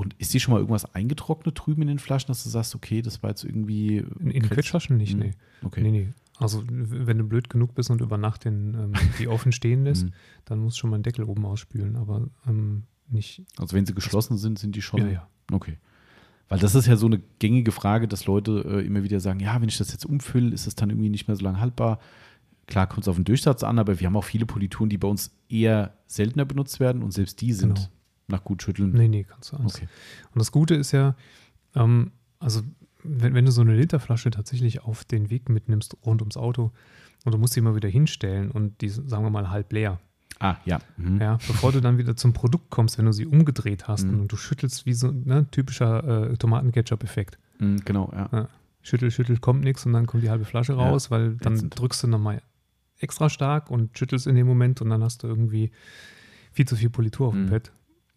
und ist dir schon mal irgendwas eingetrocknet drüben in den Flaschen, dass du sagst, okay, das war jetzt irgendwie. In, in Quetschflaschen nicht, hm. nee. Okay. Nee, nee. Also, wenn du blöd genug bist und über Nacht den, ähm, die offen stehen lässt, hm. dann musst du schon mal einen Deckel oben ausspülen, aber ähm, nicht. Also, wenn sie geschlossen sind, sind die schon. Ja, ja. Okay. Weil das ist ja so eine gängige Frage, dass Leute äh, immer wieder sagen: Ja, wenn ich das jetzt umfülle, ist es dann irgendwie nicht mehr so lange haltbar. Klar kommt es auf den Durchsatz an, aber wir haben auch viele Polituren, die bei uns eher seltener benutzt werden und selbst die sind genau nach gut schütteln? Nee, nee, kannst du alles. Okay. Und das Gute ist ja, ähm, also wenn, wenn du so eine Literflasche tatsächlich auf den Weg mitnimmst rund ums Auto und du musst sie immer wieder hinstellen und die, sagen wir mal, halb leer. Ah, ja. Mhm. Ja, bevor du dann wieder zum Produkt kommst, wenn du sie umgedreht hast mhm. und du schüttelst wie so ein ne, typischer äh, Tomatenketchup-Effekt. Mhm, genau, ja. ja. Schüttel, schüttel, kommt nichts und dann kommt die halbe Flasche raus, ja, weil dann ätzend. drückst du nochmal extra stark und schüttelst in dem Moment und dann hast du irgendwie viel zu viel Politur auf dem mhm.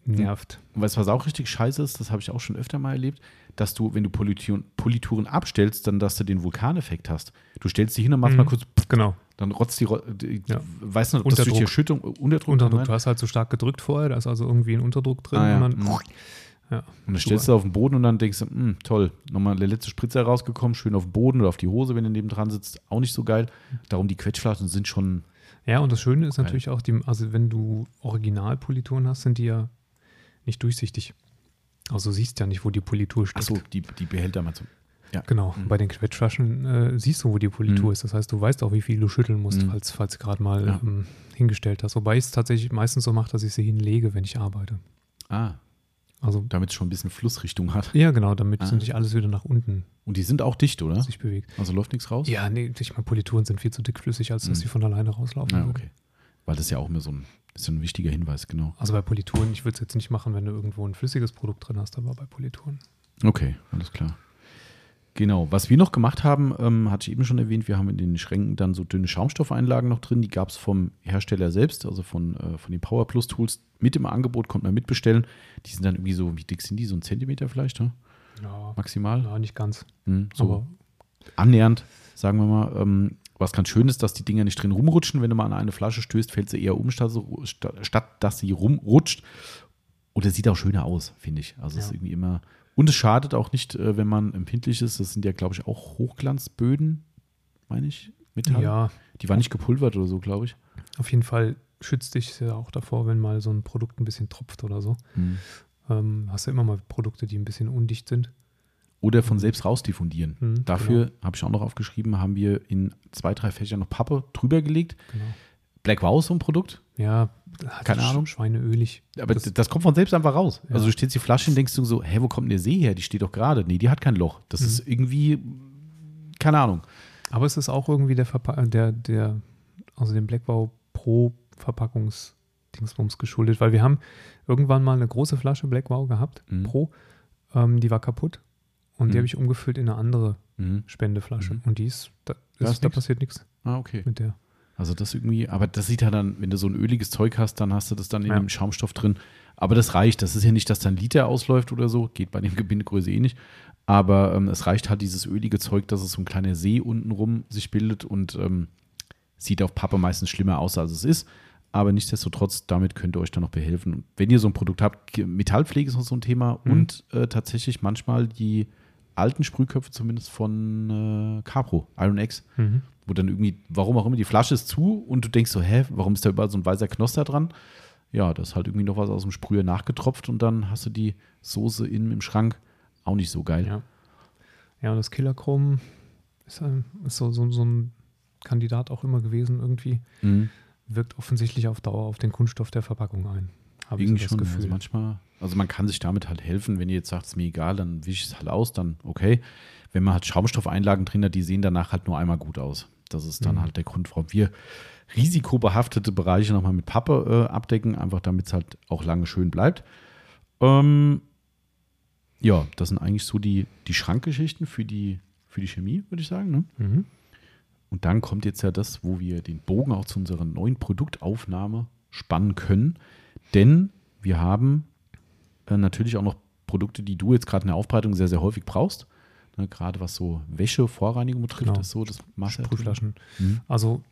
Bett nervt. Und weißt du, was auch richtig scheiße ist, das habe ich auch schon öfter mal erlebt, dass du, wenn du Polituren, Polituren abstellst, dann, dass du den Vulkaneffekt hast. Du stellst die hin und machst mhm. mal kurz, pff, genau. dann rotzt die, die ja. weißt du, dass durch die Erschütterung, Unterdruck. Unterdruck, du hast halt so stark gedrückt vorher, da ist also irgendwie ein Unterdruck drin. Ah, ja. und, dann, mhm. ja, und dann stellst du auf den Boden und dann denkst du, mh, toll, nochmal der letzte Spritzer rausgekommen, schön auf den Boden oder auf die Hose, wenn du neben dran sitzt, auch nicht so geil. Darum die Quetschflaschen sind schon ja, und das Schöne ist natürlich auch, die, also wenn du Originalpolituren hast, sind die ja nicht durchsichtig. Also du siehst ja nicht, wo die Politur steht. Achso, die, die Behälter mal zum. Ja. Genau. Mhm. Bei den Quetschflaschen äh, siehst du, wo die Politur mhm. ist. Das heißt, du weißt auch, wie viel du schütteln musst, mhm. falls, falls du gerade mal ja. ähm, hingestellt hast. Wobei ich es tatsächlich meistens so mache, dass ich sie hinlege, wenn ich arbeite. Ah. Also, damit es schon ein bisschen Flussrichtung hat. Ja, genau, damit ah. nicht alles wieder nach unten. Und die sind auch dicht, oder? Sich bewegt. Also läuft nichts raus? Ja, nee, ich meine, Polituren sind viel zu dickflüssig, als dass mhm. sie von alleine rauslaufen. Ja, okay. Weil das ja auch immer so ein, ist ein wichtiger Hinweis, genau. Also bei Polituren, ich würde es jetzt nicht machen, wenn du irgendwo ein flüssiges Produkt drin hast, aber bei Polituren. Okay, alles klar. Genau, was wir noch gemacht haben, ähm, hatte ich eben schon erwähnt, wir haben in den Schränken dann so dünne Schaumstoffeinlagen noch drin, die gab es vom Hersteller selbst, also von, äh, von den Power Plus Tools mit im Angebot, kommt man mitbestellen. Die sind dann irgendwie so, wie dick sind die, so ein Zentimeter vielleicht, ne? Ja. Maximal? Ja, nicht ganz. Hm, so Aber annähernd, sagen wir mal. Ähm, was ganz schön ist, dass die Dinger nicht drin rumrutschen. Wenn du mal an eine Flasche stößt, fällt sie eher um, statt, statt dass sie rumrutscht. Und es sieht auch schöner aus, finde ich. Also es ist irgendwie immer und es schadet auch nicht, äh, wenn man empfindlich ist. Das sind ja, glaube ich, auch Hochglanzböden, meine ich, Metall. Ja. Die waren nicht gepulvert oder so, glaube ich. Auf jeden Fall schützt dich ja auch davor, wenn mal so ein Produkt ein bisschen tropft oder so. Mhm. Ähm, hast du immer mal Produkte, die ein bisschen undicht sind. Oder von selbst rausdiffundieren. Mhm, Dafür genau. habe ich auch noch aufgeschrieben, haben wir in zwei, drei Fächer noch Pappe drüber gelegt. Genau. Black Wow ist so ein Produkt. Ja, keine Ahnung. Schweineölig. Aber das, das, kommt von selbst einfach raus. Ja. Also du stehst die Flasche und denkst du so, hä, wo kommt denn der See her? Die steht doch gerade. Nee, die hat kein Loch. Das mhm. ist irgendwie, keine Ahnung. Aber es ist auch irgendwie der, Verpa der, der also dem Blackbow Pro Verpackungsdingsbums geschuldet, weil wir haben irgendwann mal eine große Flasche Blackbow gehabt, mhm. Pro, ähm, die war kaputt und mhm. die habe ich umgefüllt in eine andere mhm. Spendeflasche mhm. und die ist, da, ist, da passiert nichts. Ah, okay. Mit der. Also das irgendwie, aber das sieht ja dann, wenn du so ein öliges Zeug hast, dann hast du das dann in ja. dem Schaumstoff drin. Aber das reicht. Das ist ja nicht, dass dann Liter ausläuft oder so. Geht bei dem Gebindegröße eh nicht. Aber ähm, es reicht halt dieses ölige Zeug, dass es so ein kleiner See untenrum sich bildet und ähm, sieht auf Pappe meistens schlimmer aus, als es ist. Aber nichtsdestotrotz, damit könnt ihr euch dann noch behelfen. Und wenn ihr so ein Produkt habt, Metallpflege ist noch so ein Thema mhm. und äh, tatsächlich manchmal die alten Sprühköpfe zumindest von äh, Capro, Iron X. Mhm wo dann irgendwie, warum auch immer, die Flasche ist zu und du denkst so, hä, warum ist da überall so ein weißer Knoster dran? Ja, da ist halt irgendwie noch was aus dem Sprüher nachgetropft und dann hast du die Soße innen im Schrank. Auch nicht so geil. Ja, ja und das Killerchrom ist, ist so, so, so, ein Kandidat auch immer gewesen irgendwie. Mhm. Wirkt offensichtlich auf Dauer auf den Kunststoff der Verpackung ein. Habe ich so das schon, Gefühl. Also manchmal, also man kann sich damit halt helfen, wenn ihr jetzt sagt, es ist mir egal, dann wische ich es halt aus, dann okay. Wenn man halt Schaumstoffeinlagen drin hat, die sehen danach halt nur einmal gut aus. Das ist dann mhm. halt der Grund, warum wir risikobehaftete Bereiche nochmal mit Pappe äh, abdecken, einfach damit es halt auch lange schön bleibt. Ähm, ja, das sind eigentlich so die, die Schrankgeschichten für die, für die Chemie, würde ich sagen. Ne? Mhm. Und dann kommt jetzt ja das, wo wir den Bogen auch zu unserer neuen Produktaufnahme spannen können. Denn wir haben äh, natürlich auch noch Produkte, die du jetzt gerade in der Aufbereitung sehr, sehr häufig brauchst. Ne, gerade was so Wäsche, Vorreinigung betrifft, genau. ist so das Sprühflaschen. Mhm. Also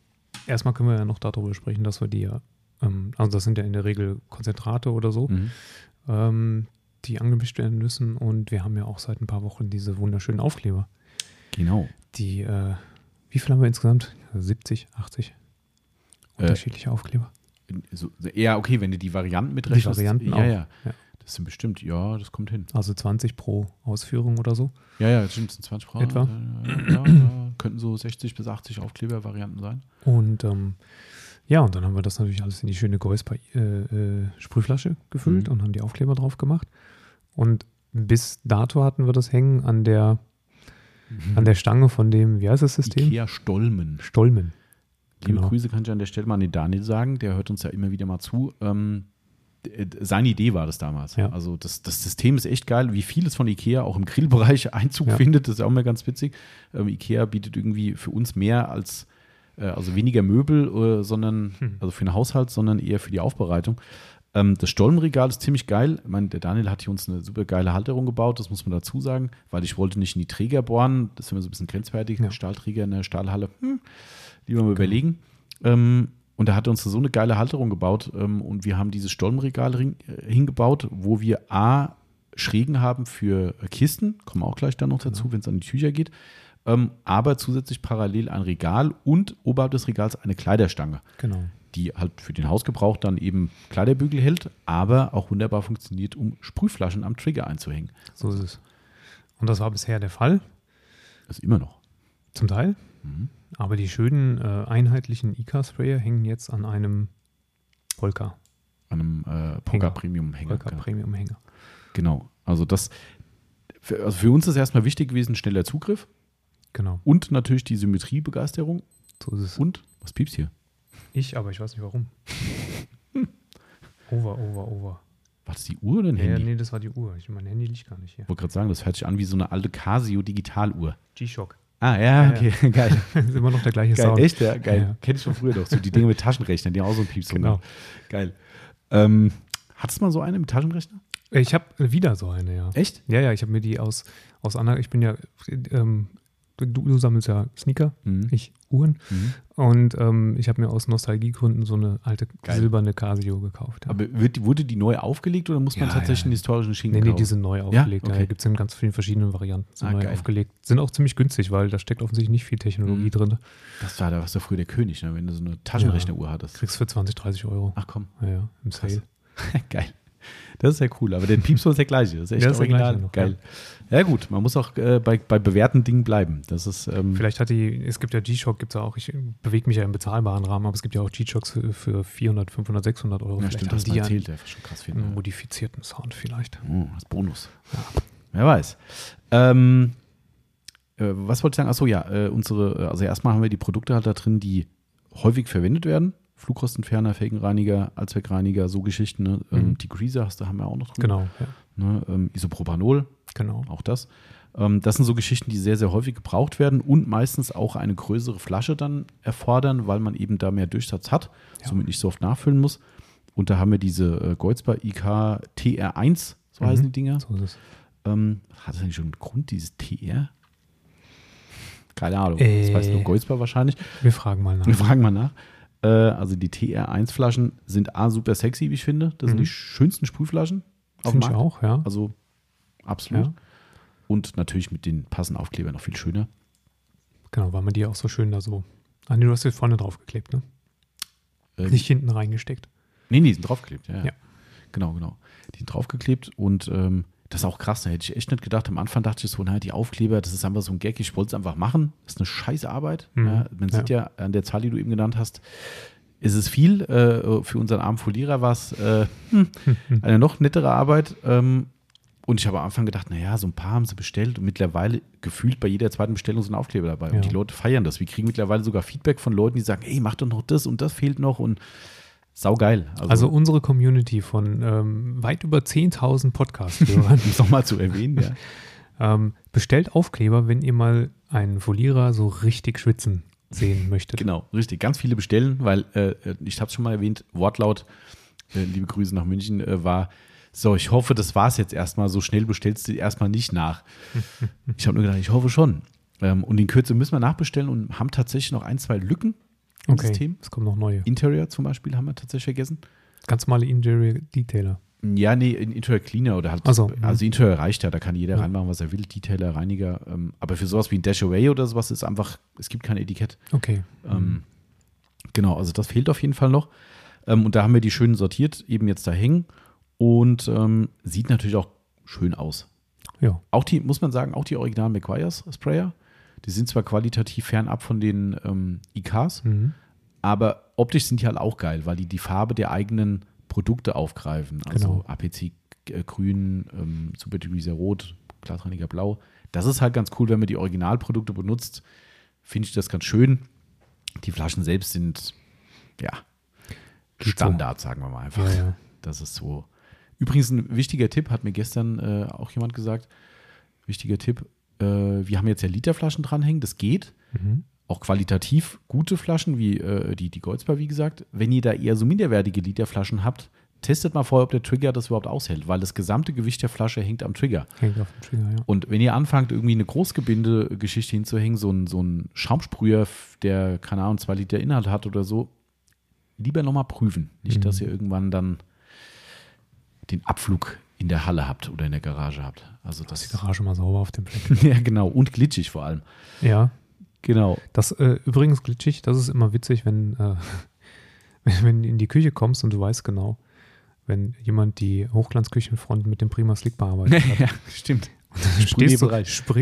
erstmal können wir ja noch darüber sprechen, dass wir die ja, ähm, also das sind ja in der Regel Konzentrate oder so, mhm. ähm, die angemischt werden müssen. Und wir haben ja auch seit ein paar Wochen diese wunderschönen Aufkleber. Genau. Die, äh, wie viel haben wir insgesamt? 70, 80 äh, unterschiedliche äh, Aufkleber. So, ja, okay, wenn du die Varianten mitrechnest. Die Varianten ja, auch. Ja. ja. Das sind bestimmt, ja, das kommt hin. Also 20 pro Ausführung oder so? Ja, ja, das stimmt, sind 20 pro. Etwa? Ja, ja, könnten so 60 bis 80 Aufklebervarianten sein. Und ähm, ja, und dann haben wir das natürlich alles in die schöne Geusper äh, äh, Sprühflasche gefüllt mhm. und haben die Aufkleber drauf gemacht. Und bis dato hatten wir das hängen an der, mhm. an der Stange von dem, wie heißt das System? Ikea Stolmen. Stolmen. Liebe genau. Grüße kann ich an der Stelle mal an den Daniel sagen, der hört uns ja immer wieder mal zu. Ähm, äh, seine Idee war das damals. Ja. Also das, das System ist echt geil, wie vieles von Ikea auch im Grillbereich Einzug ja. findet, das ist auch mal ganz witzig. Ähm, Ikea bietet irgendwie für uns mehr als, äh, also weniger Möbel, äh, sondern, hm. also für den Haushalt, sondern eher für die Aufbereitung. Ähm, das Stollenregal ist ziemlich geil. Ich meine, der Daniel hat hier uns eine super geile Halterung gebaut, das muss man dazu sagen, weil ich wollte nicht in die Träger bohren, das ist immer so ein bisschen grenzwertig, ja. Stahlträger in der Stahlhalle, hm, lieber mal okay. Genau. überlegen. Ähm, und da hat uns so eine geile Halterung gebaut ähm, und wir haben dieses Stollenregal äh, hingebaut, wo wir A, Schrägen haben für äh, Kisten, kommen wir auch gleich dann noch dazu, genau. wenn es an die Tücher geht, ähm, aber zusätzlich parallel ein Regal und oberhalb des Regals eine Kleiderstange. Genau. Die halt für den Hausgebrauch dann eben Kleiderbügel hält, aber auch wunderbar funktioniert, um Sprühflaschen am Trigger einzuhängen. So ist es. Und das war bisher der Fall. Das ist immer noch. Zum Teil. Mhm. Aber die schönen äh, einheitlichen IK-Sprayer hängen jetzt an einem Polka. An einem äh, Polka Premium Hänger. Polka genau. Premium Hänger. Genau. Also das, für, also für uns ist erstmal wichtig gewesen, schneller Zugriff. Genau. Und natürlich die Symmetriebegeisterung. So ist es. Und, was piepst hier? Ich, aber ich weiß nicht warum. over, over, over. War das die Uhr oder ein ja, Handy? nee, das war die Uhr. Ich, mein Handy liegt gar nicht hier. Ich wollte gerade sagen, das hört sich an wie so eine alte Casio-Digitaluhr. G-Shock. Ah, ja, okay, ja. geil. ist immer noch der gleiche geil, Sound. Echt, ja, geil. Ja. Kenn ich schon früher doch. So die Dinge mit Taschenrechnern, die haben auch so ein Pieps. Genau. Geil. Ähm, hattest du mal so eine mit Taschenrechner? Ich habe wieder so eine, ja. Echt? Ja, ja, ich habe mir die aus, aus anderen, ich bin ja ähm, du, du, sammelst ja Sneaker, mhm. ich Uhren. Mhm. Und ähm, ich habe mir aus Nostalgiegründen so eine alte Geil. silberne Casio gekauft. Ja. Aber wird, wurde die neu aufgelegt oder muss man ja, tatsächlich ja, einen historischen Schinken Nee, nee, die sind neu aufgelegt. Ja? Okay. gibt es in ganz vielen verschiedenen Varianten. Sind ah, neu geil. aufgelegt. Sind auch ziemlich günstig, weil da steckt offensichtlich nicht viel Technologie mhm. drin. Das war, da warst du früher der König, ne? wenn du so eine Taschenrechneruhr hattest. Kriegst für 20, 30 Euro. Ach komm. Ja, ja im Sale. Geil. Das ist ja cool, aber der Piepson ist der gleiche. Das ist echt ja, ist original. Noch, Geil. Ja. ja. gut, man muss auch äh, bei, bei bewährten Dingen bleiben. Das ist, ähm Vielleicht hat die, es gibt ja G-Shock, gibt es ja auch, ich bewege mich ja im bezahlbaren Rahmen, aber es gibt ja auch G-Shocks für, für 400, 500, 600 Euro. Ja, vielleicht stimmt, das die erzählt, der schon krass viel. Einen modifizierten Sound vielleicht. Oh, als Bonus. Ja. Wer weiß. Ähm, äh, was wollte ich sagen? Achso, ja, äh, unsere, also erstmal haben wir die Produkte halt da drin, die häufig verwendet werden. Flugrostenferner, Felgenreiniger, Allzweckreiniger, so Geschichten. Ne? Ähm, mhm. Degreaser hast du, haben wir auch noch drin. Genau. Ja. Ne? Ähm, Isopropanol. Genau. Auch das. Ähm, das sind so Geschichten, die sehr, sehr häufig gebraucht werden und meistens auch eine größere Flasche dann erfordern, weil man eben da mehr Durchsatz hat, ja. somit nicht so oft nachfüllen muss. Und da haben wir diese äh, Goldsbar IK TR1, so mhm. heißen die Dinger. So ist es. Ähm, hat das eigentlich schon einen Grund, dieses TR? Keine Ahnung. Äh, das weiß nur Goldsbar wahrscheinlich. Wir fragen mal nach. Wir fragen mal nach. Äh, also die TR1-Flaschen sind A, super sexy, wie ich finde. Das mhm. sind die schönsten Sprühflaschen. Finde ich auch, ja. Also absolut. Ja. Und natürlich mit den passenden Aufklebern noch viel schöner. Genau, weil man die auch so schön da so. Ah, nee, du hast jetzt vorne draufgeklebt, ne? Ähm, Nicht hinten reingesteckt. Nee, nee, die sind draufgeklebt, ja, ja. ja. Genau, genau. Die sind draufgeklebt und ähm, das ist auch krass, da hätte ich echt nicht gedacht. Am Anfang dachte ich so, naja, die Aufkleber, das ist einfach so ein Gag, ich wollte es einfach machen. Das ist eine scheiß Arbeit. Mhm. Ja, man sieht ja. ja an der Zahl, die du eben genannt hast, ist es viel. Äh, für unseren armen Folierer war es äh, hm, eine noch nettere Arbeit. Ähm, und ich habe am Anfang gedacht, naja, so ein paar haben sie bestellt und mittlerweile gefühlt bei jeder zweiten Bestellung sind Aufkleber dabei. Ja. Und die Leute feiern das. Wir kriegen mittlerweile sogar Feedback von Leuten, die sagen, ey, mach doch noch das und das fehlt noch und Saugeil. Also, also unsere Community von ähm, weit über 10.000 Podcast-Hörern. um es nochmal zu erwähnen, ja. ähm, bestellt Aufkleber, wenn ihr mal einen Folierer so richtig schwitzen sehen möchtet. Genau, richtig. Ganz viele bestellen, weil äh, ich habe es schon mal erwähnt, Wortlaut, äh, liebe Grüße nach München, äh, war, so, ich hoffe, das war es jetzt erstmal. So schnell bestellst du erstmal nicht nach. ich habe nur gedacht, ich hoffe schon. Ähm, und in Kürze müssen wir nachbestellen und haben tatsächlich noch ein, zwei Lücken im okay, System. Es kommen noch neue. Interior zum Beispiel haben wir tatsächlich vergessen. Ganz normale Interior Detailer. Ja, nee, Interior Cleaner oder halt. So, also Interior reicht ja, da kann jeder ja. reinmachen, was er will. Detailer, Reiniger. Ähm, aber für sowas wie ein Dash Away oder sowas ist einfach, es gibt kein Etikett. Okay. Ähm, genau, also das fehlt auf jeden Fall noch. Ähm, und da haben wir die schön sortiert, eben jetzt da hängen. Und ähm, sieht natürlich auch schön aus. Ja. Auch die, muss man sagen, auch die originalen McGuire's Sprayer die sind zwar qualitativ fernab von den ähm, IKs, mhm. aber optisch sind die halt auch geil, weil die die Farbe der eigenen Produkte aufgreifen. Also genau. APC äh, grün, ähm, Super Degreaser rot, Glatreiniger blau. Das ist halt ganz cool, wenn man die Originalprodukte benutzt. Finde ich das ganz schön. Die Flaschen selbst sind, ja, Standard, sagen wir mal einfach. Ja, ja. Das ist so. Übrigens ein wichtiger Tipp, hat mir gestern äh, auch jemand gesagt. Wichtiger Tipp, äh, wir haben jetzt ja Literflaschen dranhängen, das geht. Mhm. Auch qualitativ gute Flaschen, wie äh, die, die Goldsbar, wie gesagt. Wenn ihr da eher so minderwertige Literflaschen habt, testet mal vorher, ob der Trigger das überhaupt aushält, weil das gesamte Gewicht der Flasche hängt am Trigger. Hängt auf dem Trigger, ja. Und wenn ihr anfangt, irgendwie eine Großgebinde-Geschichte hinzuhängen, so ein, so ein Schaumsprüher, der, keine Ahnung, zwei Liter Inhalt hat oder so, lieber nochmal prüfen. Nicht, mhm. dass ihr irgendwann dann den Abflug in der Halle habt oder in der Garage habt. Also das die Garage mal sauber auf dem Fleck. ja, genau. Und glitschig vor allem. Ja. Genau. Das äh, übrigens glitschig, das ist immer witzig, wenn, äh, wenn, wenn du in die Küche kommst und du weißt genau, wenn jemand die Hochglanzküchenfront mit dem Prima Slick bearbeitet hat. ja, stimmt. stehst, so,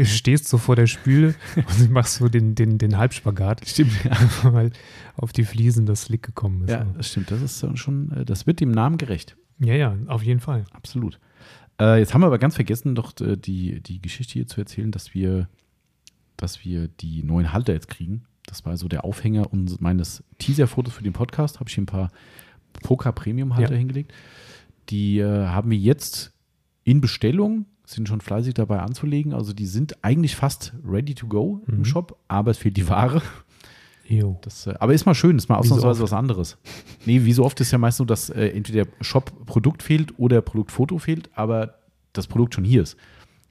stehst so vor der Spüle und machst so den, den, den Halbspagat. Stimmt, ja. weil auf die Fliesen das Slick gekommen ist. Ja, das stimmt. Das ist schon, äh, das wird dem Namen gerecht. Ja, ja, auf jeden Fall. Absolut. Äh, jetzt haben wir aber ganz vergessen, doch äh, die, die Geschichte hier zu erzählen, dass wir, dass wir die neuen Halter jetzt kriegen. Das war so der Aufhänger meines Teaser-Fotos für den Podcast. Habe ich hier ein paar Poker Premium-Halter ja. hingelegt. Die äh, haben wir jetzt in Bestellung sind schon fleißig dabei anzulegen. Also die sind eigentlich fast ready to go mhm. im Shop, aber es fehlt die Ware. Das, äh, aber ist mal schön, ist mal ausnahmsweise so was anderes. Nee, wie so oft ist ja meist so, dass äh, entweder Shop-Produkt fehlt oder Produktfoto fehlt, aber das Produkt schon hier ist.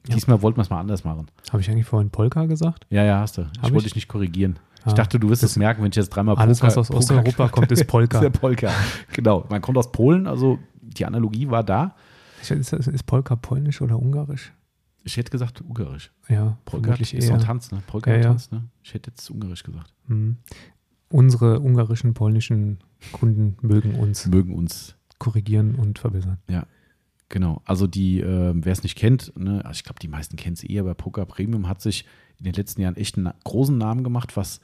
Ja. Diesmal wollten wir es mal anders machen. Habe ich eigentlich vorhin Polka gesagt? Ja, ja, hast du. Hab ich wollte dich nicht korrigieren. Ah, ich dachte, du wirst es merken, wenn ich jetzt dreimal Alles, Polka, was aus Osteuropa kommt, ist Polka. ist der Polka. Genau. Man kommt aus Polen, also die Analogie war da. Ist, ist Polka polnisch oder ungarisch? Ich hätte gesagt ungarisch. Ja, Polka ist eher. auch Tanz, ne? Polka ja, Tanz, ne? Ich hätte jetzt ungarisch gesagt. Mhm. Unsere ungarischen, polnischen Kunden mögen uns. Mögen uns. Korrigieren und verbessern. Ja, genau. Also die, äh, wer es nicht kennt, ne? Also ich glaube, die meisten kennen es eher, aber Poker Premium hat sich in den letzten Jahren echt einen großen Namen gemacht, was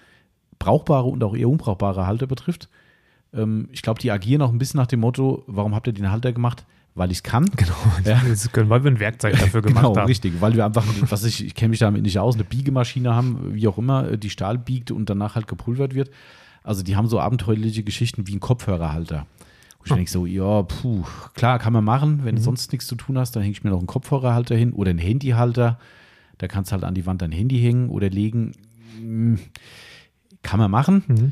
brauchbare und auch eher unbrauchbare Halter betrifft. Ähm, ich glaube, die agieren auch ein bisschen nach dem Motto, warum habt ihr den Halter gemacht? Weil ich es kann. Genau, ja. können, weil wir ein Werkzeug dafür gemacht genau, haben. Genau, richtig, weil wir einfach, was ich, ich kenne mich damit nicht aus, eine Biegemaschine haben, wie auch immer, die Stahl biegt und danach halt gepulvert wird. Also die haben so abenteuerliche Geschichten wie ein Kopfhörerhalter. Und ich oh. denke so, ja, puh, klar, kann man machen. Wenn mhm. du sonst nichts zu tun hast, dann hänge ich mir noch einen Kopfhörerhalter hin oder einen Handyhalter. Da kannst du halt an die Wand dein Handy hängen oder legen. Hm, kann man machen. Mhm.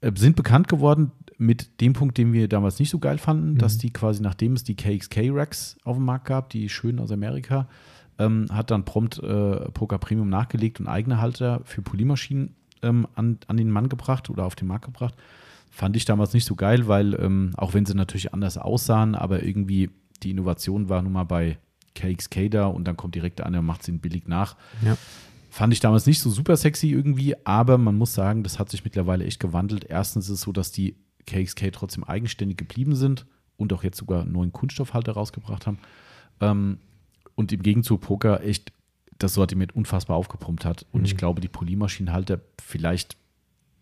Äh, sind bekannt geworden mit dem Punkt, den wir damals nicht so geil fanden, mhm. dass die quasi, nachdem es die KXK-Racks auf dem Markt gab, die schönen aus Amerika, ähm, hat dann prompt äh, Poker Premium nachgelegt und eigene Halter für Polymaschinen ähm, an, an den Mann gebracht oder auf den Markt gebracht. Fand ich damals nicht so geil, weil ähm, auch wenn sie natürlich anders aussahen, aber irgendwie die Innovation war nun mal bei KXK da und dann kommt direkt einer und macht sie billig nach. Ja. Fand ich damals nicht so super sexy irgendwie, aber man muss sagen, das hat sich mittlerweile echt gewandelt. Erstens ist es so, dass die KXK trotzdem eigenständig geblieben sind und auch jetzt sogar einen neuen Kunststoffhalter rausgebracht haben. Ähm, und im Gegenzug Poker echt das Sortiment unfassbar aufgepumpt hat. Und mhm. ich glaube, die Polymaschinenhalter vielleicht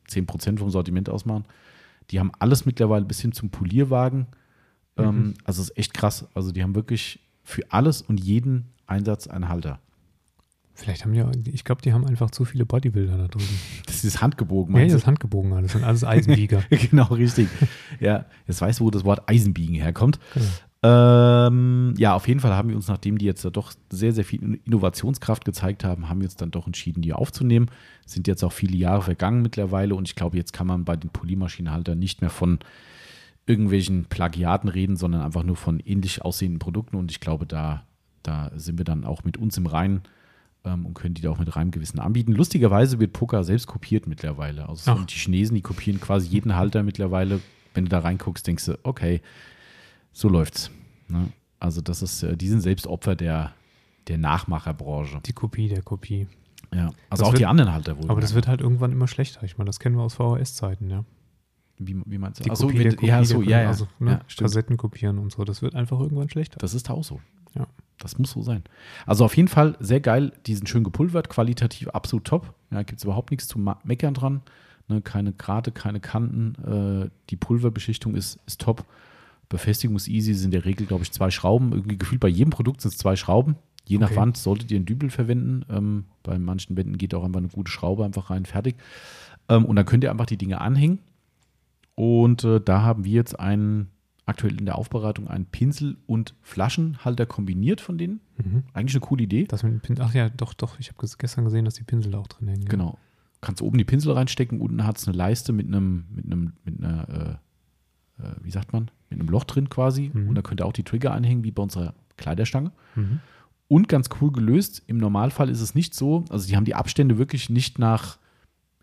10% vom Sortiment ausmachen. Die haben alles mittlerweile bis hin zum Polierwagen. Ähm, mhm. also ist echt krass. Also die haben wirklich für alles und jeden Einsatz einen Halter. Vielleicht haben die, ich glaube, die haben einfach zu viele Bodybuilder da drüben. Das ist handgebogen, Ja, das ist handgebogen alles. Das sind alles Eisenbieger. genau, richtig. Ja, jetzt weißt du, wo das Wort Eisenbiegen herkommt. Genau. Ähm, ja, auf jeden Fall haben wir uns, nachdem die jetzt doch sehr, sehr viel Innovationskraft gezeigt haben, haben wir uns dann doch entschieden, die aufzunehmen. Sind jetzt auch viele Jahre vergangen mittlerweile und ich glaube, jetzt kann man bei den Polymaschinenhaltern nicht mehr von irgendwelchen Plagiaten reden, sondern einfach nur von ähnlich aussehenden Produkten und ich glaube, da, da sind wir dann auch mit uns im Reinen ähm, und können die da auch mit reinem Gewissen anbieten. Lustigerweise wird Poker selbst kopiert mittlerweile. Also die Chinesen, die kopieren quasi jeden Halter mittlerweile. Wenn du da reinguckst, denkst du, okay, so läuft's. Ne? Also das ist, äh, die sind selbst Opfer der, der Nachmacherbranche. Die Kopie der Kopie. Ja, also das auch wird, die anderen Halter wohl. Aber das wird halt irgendwann immer schlechter. Ich meine, das kennen wir aus VHS-Zeiten, ja. Wie, wie meinst du? Die Achso, Kopie, Kopie ja, so, ja, ja. Also, ne, ja, Kassetten kopieren und so. Das wird einfach irgendwann schlechter. Das ist auch so. Ja. Das muss so sein. Also auf jeden Fall sehr geil, die sind schön gepulvert, qualitativ absolut top. Ja, gibt es überhaupt nichts zu meckern dran. Ne, keine Grate, keine Kanten. Äh, die Pulverbeschichtung ist, ist top. Befestigung ist easy, sind in der Regel, glaube ich, zwei Schrauben. Irgendwie gefühlt bei jedem Produkt sind es zwei Schrauben. Je nach okay. Wand solltet ihr einen Dübel verwenden. Ähm, bei manchen Wänden geht auch einfach eine gute Schraube einfach rein, fertig. Ähm, und dann könnt ihr einfach die Dinge anhängen. Und äh, da haben wir jetzt einen aktuell in der Aufbereitung einen Pinsel- und Flaschenhalter kombiniert von denen. Mhm. Eigentlich eine coole Idee. Das mit Pinsel, ach ja, doch, doch. Ich habe gestern gesehen, dass die Pinsel auch drin hängen. Genau. Kannst oben die Pinsel reinstecken, unten hat es eine Leiste mit einem, mit einem, mit einer, äh, äh, wie sagt man, mit einem Loch drin quasi. Mhm. Und da könnt ihr auch die Trigger anhängen, wie bei unserer Kleiderstange. Mhm. Und ganz cool gelöst. Im Normalfall ist es nicht so, also die haben die Abstände wirklich nicht nach,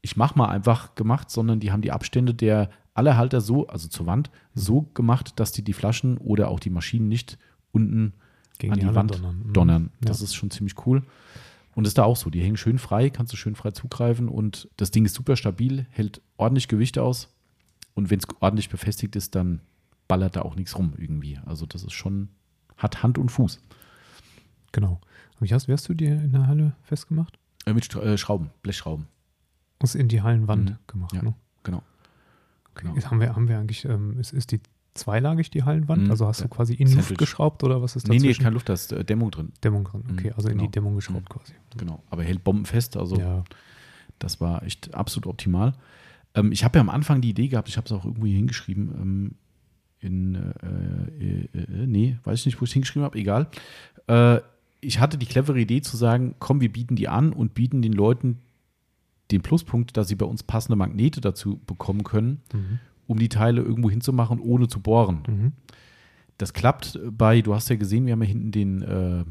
ich mach mal einfach gemacht, sondern die haben die Abstände der alle Halter so, also zur Wand, so gemacht, dass die die Flaschen oder auch die Maschinen nicht unten Gegen an die, die Wand donnern. Mhm. donnern. Das ja. ist schon ziemlich cool. Und ist da auch so. Die hängen schön frei, kannst du schön frei zugreifen und das Ding ist super stabil, hält ordentlich Gewicht aus. Und wenn es ordentlich befestigt ist, dann ballert da auch nichts rum irgendwie. Also das ist schon, hat Hand und Fuß. Genau. Wie hast, wie hast du dir in der Halle festgemacht? Äh, mit äh, Schrauben, Blechschrauben. Das in die Hallenwand mhm. gemacht, ja, ne? Genau. Genau. haben, wir, haben wir eigentlich, ähm, ist, ist die zweilagig, die Hallenwand? Mhm. Also hast du quasi in Luft geschraubt oder was ist das? Nee, nee, keine Luft, da ist äh, Dämmung drin. Dämmung drin, okay, also genau. in die Dämmung geschraubt mhm. quasi. Genau, aber hält bombenfest, also ja. das war echt absolut optimal. Ähm, ich habe ja am Anfang die Idee gehabt, ich habe es auch irgendwie hingeschrieben, ähm, in, äh, äh, äh, nee, weiß ich nicht, wo ich es hingeschrieben habe, egal. Äh, ich hatte die clevere Idee zu sagen, komm, wir bieten die an und bieten den Leuten den Pluspunkt, dass sie bei uns passende Magnete dazu bekommen können, mhm. um die Teile irgendwo hinzumachen, ohne zu bohren. Mhm. Das klappt bei, du hast ja gesehen, wir haben ja hinten den, äh,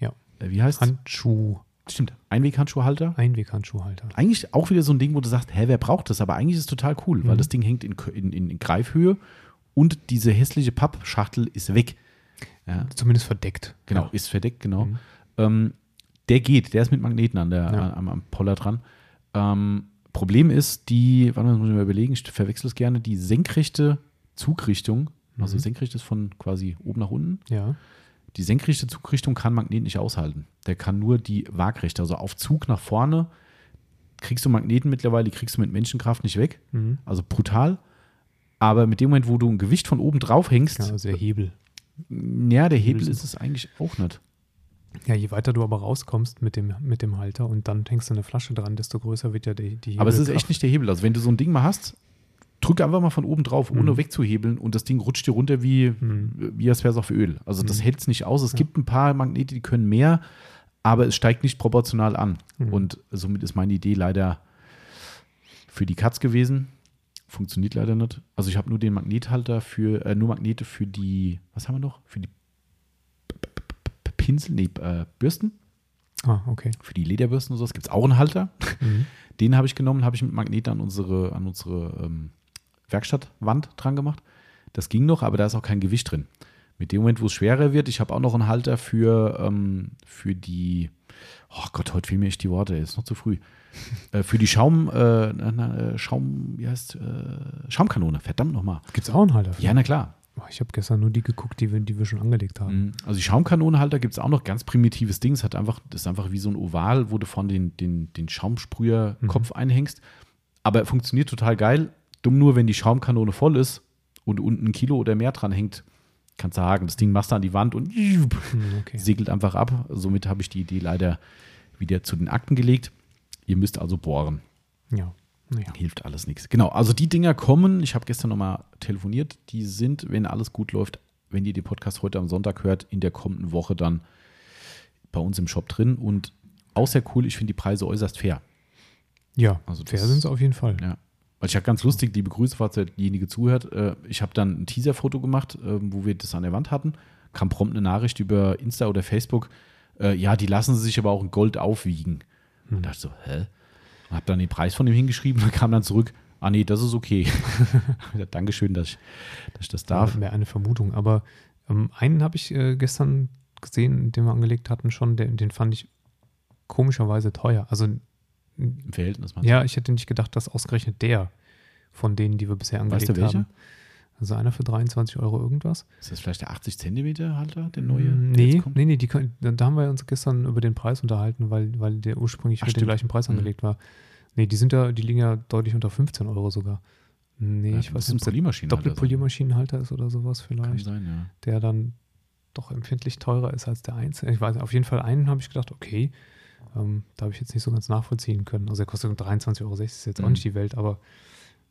ja. Äh, wie heißt Handschuh. Stimmt, Einweghandschuhhalter. Einweghandschuhhalter. Eigentlich auch wieder so ein Ding, wo du sagst, hä, wer braucht das? Aber eigentlich ist es total cool, mhm. weil das Ding hängt in, in, in Greifhöhe und diese hässliche Pappschachtel ist weg. Ja. Zumindest verdeckt. Genau, ja. ist verdeckt, genau. Mhm. Ähm, der geht, der ist mit Magneten an der, ja. am, am, Poller dran. Ähm, Problem ist, die, warte mal, muss ich mal überlegen, ich verwechsel es gerne, die senkrechte Zugrichtung, also mhm. senkrecht ist von quasi oben nach unten. Ja. Die senkrechte Zugrichtung kann Magnet nicht aushalten. Der kann nur die waagrechte, also auf Zug nach vorne kriegst du Magneten mittlerweile, die kriegst du mit Menschenkraft nicht weg. Mhm. Also brutal. Aber mit dem Moment, wo du ein Gewicht von oben drauf hängst. Ja, also der Hebel. Ja, der Hebel ist es eigentlich auch nicht. Ja, je weiter du aber rauskommst mit dem, mit dem Halter und dann hängst du eine Flasche dran, desto größer wird ja die, die Hebel. Aber es ist echt nicht der Hebel. Also wenn du so ein Ding mal hast, drück einfach mal von oben drauf, ohne mhm. wegzuhebeln und das Ding rutscht dir runter wie, mhm. wie als wäre es auf Öl. Also das mhm. hält es nicht aus. Es ja. gibt ein paar Magnete, die können mehr, aber es steigt nicht proportional an. Mhm. Und somit ist meine Idee leider für die Katz gewesen. Funktioniert leider nicht. Also ich habe nur den Magnethalter für, äh, nur Magnete für die, was haben wir noch? Für die Pinsel, nee, äh, Bürsten. Ah, okay. Für die Lederbürsten und sowas gibt es auch einen Halter. Mhm. Den habe ich genommen, habe ich mit Magneten an unsere, an unsere ähm, Werkstattwand dran gemacht. Das ging noch, aber da ist auch kein Gewicht drin. Mit dem Moment, wo es schwerer wird, ich habe auch noch einen Halter für, ähm, für die, oh Gott, heute fehlen mir echt die Worte, ist noch zu früh. äh, für die Schaum, äh, äh, Schaum, wie heißt, äh, Schaumkanone, verdammt nochmal. Gibt es auch einen Halter? Für? Ja, na klar. Ich habe gestern nur die geguckt, die wir, die wir schon angelegt haben. Mhm. Also die Schaumkanonenhalter gibt es auch noch ganz primitives Ding. Es hat einfach, das ist einfach wie so ein Oval, wo du von den, den, den Schaumsprüherkopf mhm. einhängst. Aber er funktioniert total geil. Dumm nur, wenn die Schaumkanone voll ist und unten ein Kilo oder mehr dran hängt, kannst du sagen, das Ding machst du an die Wand und mhm, okay. segelt einfach ab. Somit habe ich die Idee leider wieder zu den Akten gelegt. Ihr müsst also bohren. Ja. Naja. Hilft alles nichts. Genau, also die Dinger kommen. Ich habe gestern nochmal telefoniert. Die sind, wenn alles gut läuft, wenn ihr den Podcast heute am Sonntag hört, in der kommenden Woche dann bei uns im Shop drin. Und auch sehr cool, ich finde die Preise äußerst fair. Ja, also fair sind sie auf jeden Fall. Ja. Weil ich habe ganz lustig, liebe Grüße, falls derjenige zuhört. Äh, ich habe dann ein Teaser-Foto gemacht, ähm, wo wir das an der Wand hatten. Kam prompt eine Nachricht über Insta oder Facebook. Äh, ja, die lassen sie sich aber auch in Gold aufwiegen. Hm. Und dachte so, hä? Und habe dann den Preis von ihm hingeschrieben und kam dann zurück, ah nee, das ist okay. Dankeschön, dass ich, dass ich das darf. Wäre eine Vermutung, aber ähm, einen habe ich äh, gestern gesehen, den wir angelegt hatten schon, den, den fand ich komischerweise teuer. Also im Verhältnis. Ja, ich hätte nicht gedacht, dass ausgerechnet der von denen, die wir bisher angelegt weißt du welche? haben. Also einer für 23 Euro irgendwas. Ist das vielleicht der 80 Zentimeter Halter, der neue? Nee, der nee, nee, die, da haben wir uns gestern über den Preis unterhalten, weil, weil der ursprünglich Ach, für den gleichen Preis mhm. angelegt war. Nee, die sind ja, die liegen ja deutlich unter 15 Euro sogar. Nee, ja, ich weiß nicht, ob es Doppelpoliermaschinenhalter ist oder sowas vielleicht. Kann sein, ja. Der dann doch empfindlich teurer ist als der einzelne. Ich weiß, auf jeden Fall einen habe ich gedacht, okay, ähm, da habe ich jetzt nicht so ganz nachvollziehen können. Also er kostet 23,60 Euro, ist jetzt mhm. auch nicht die Welt, aber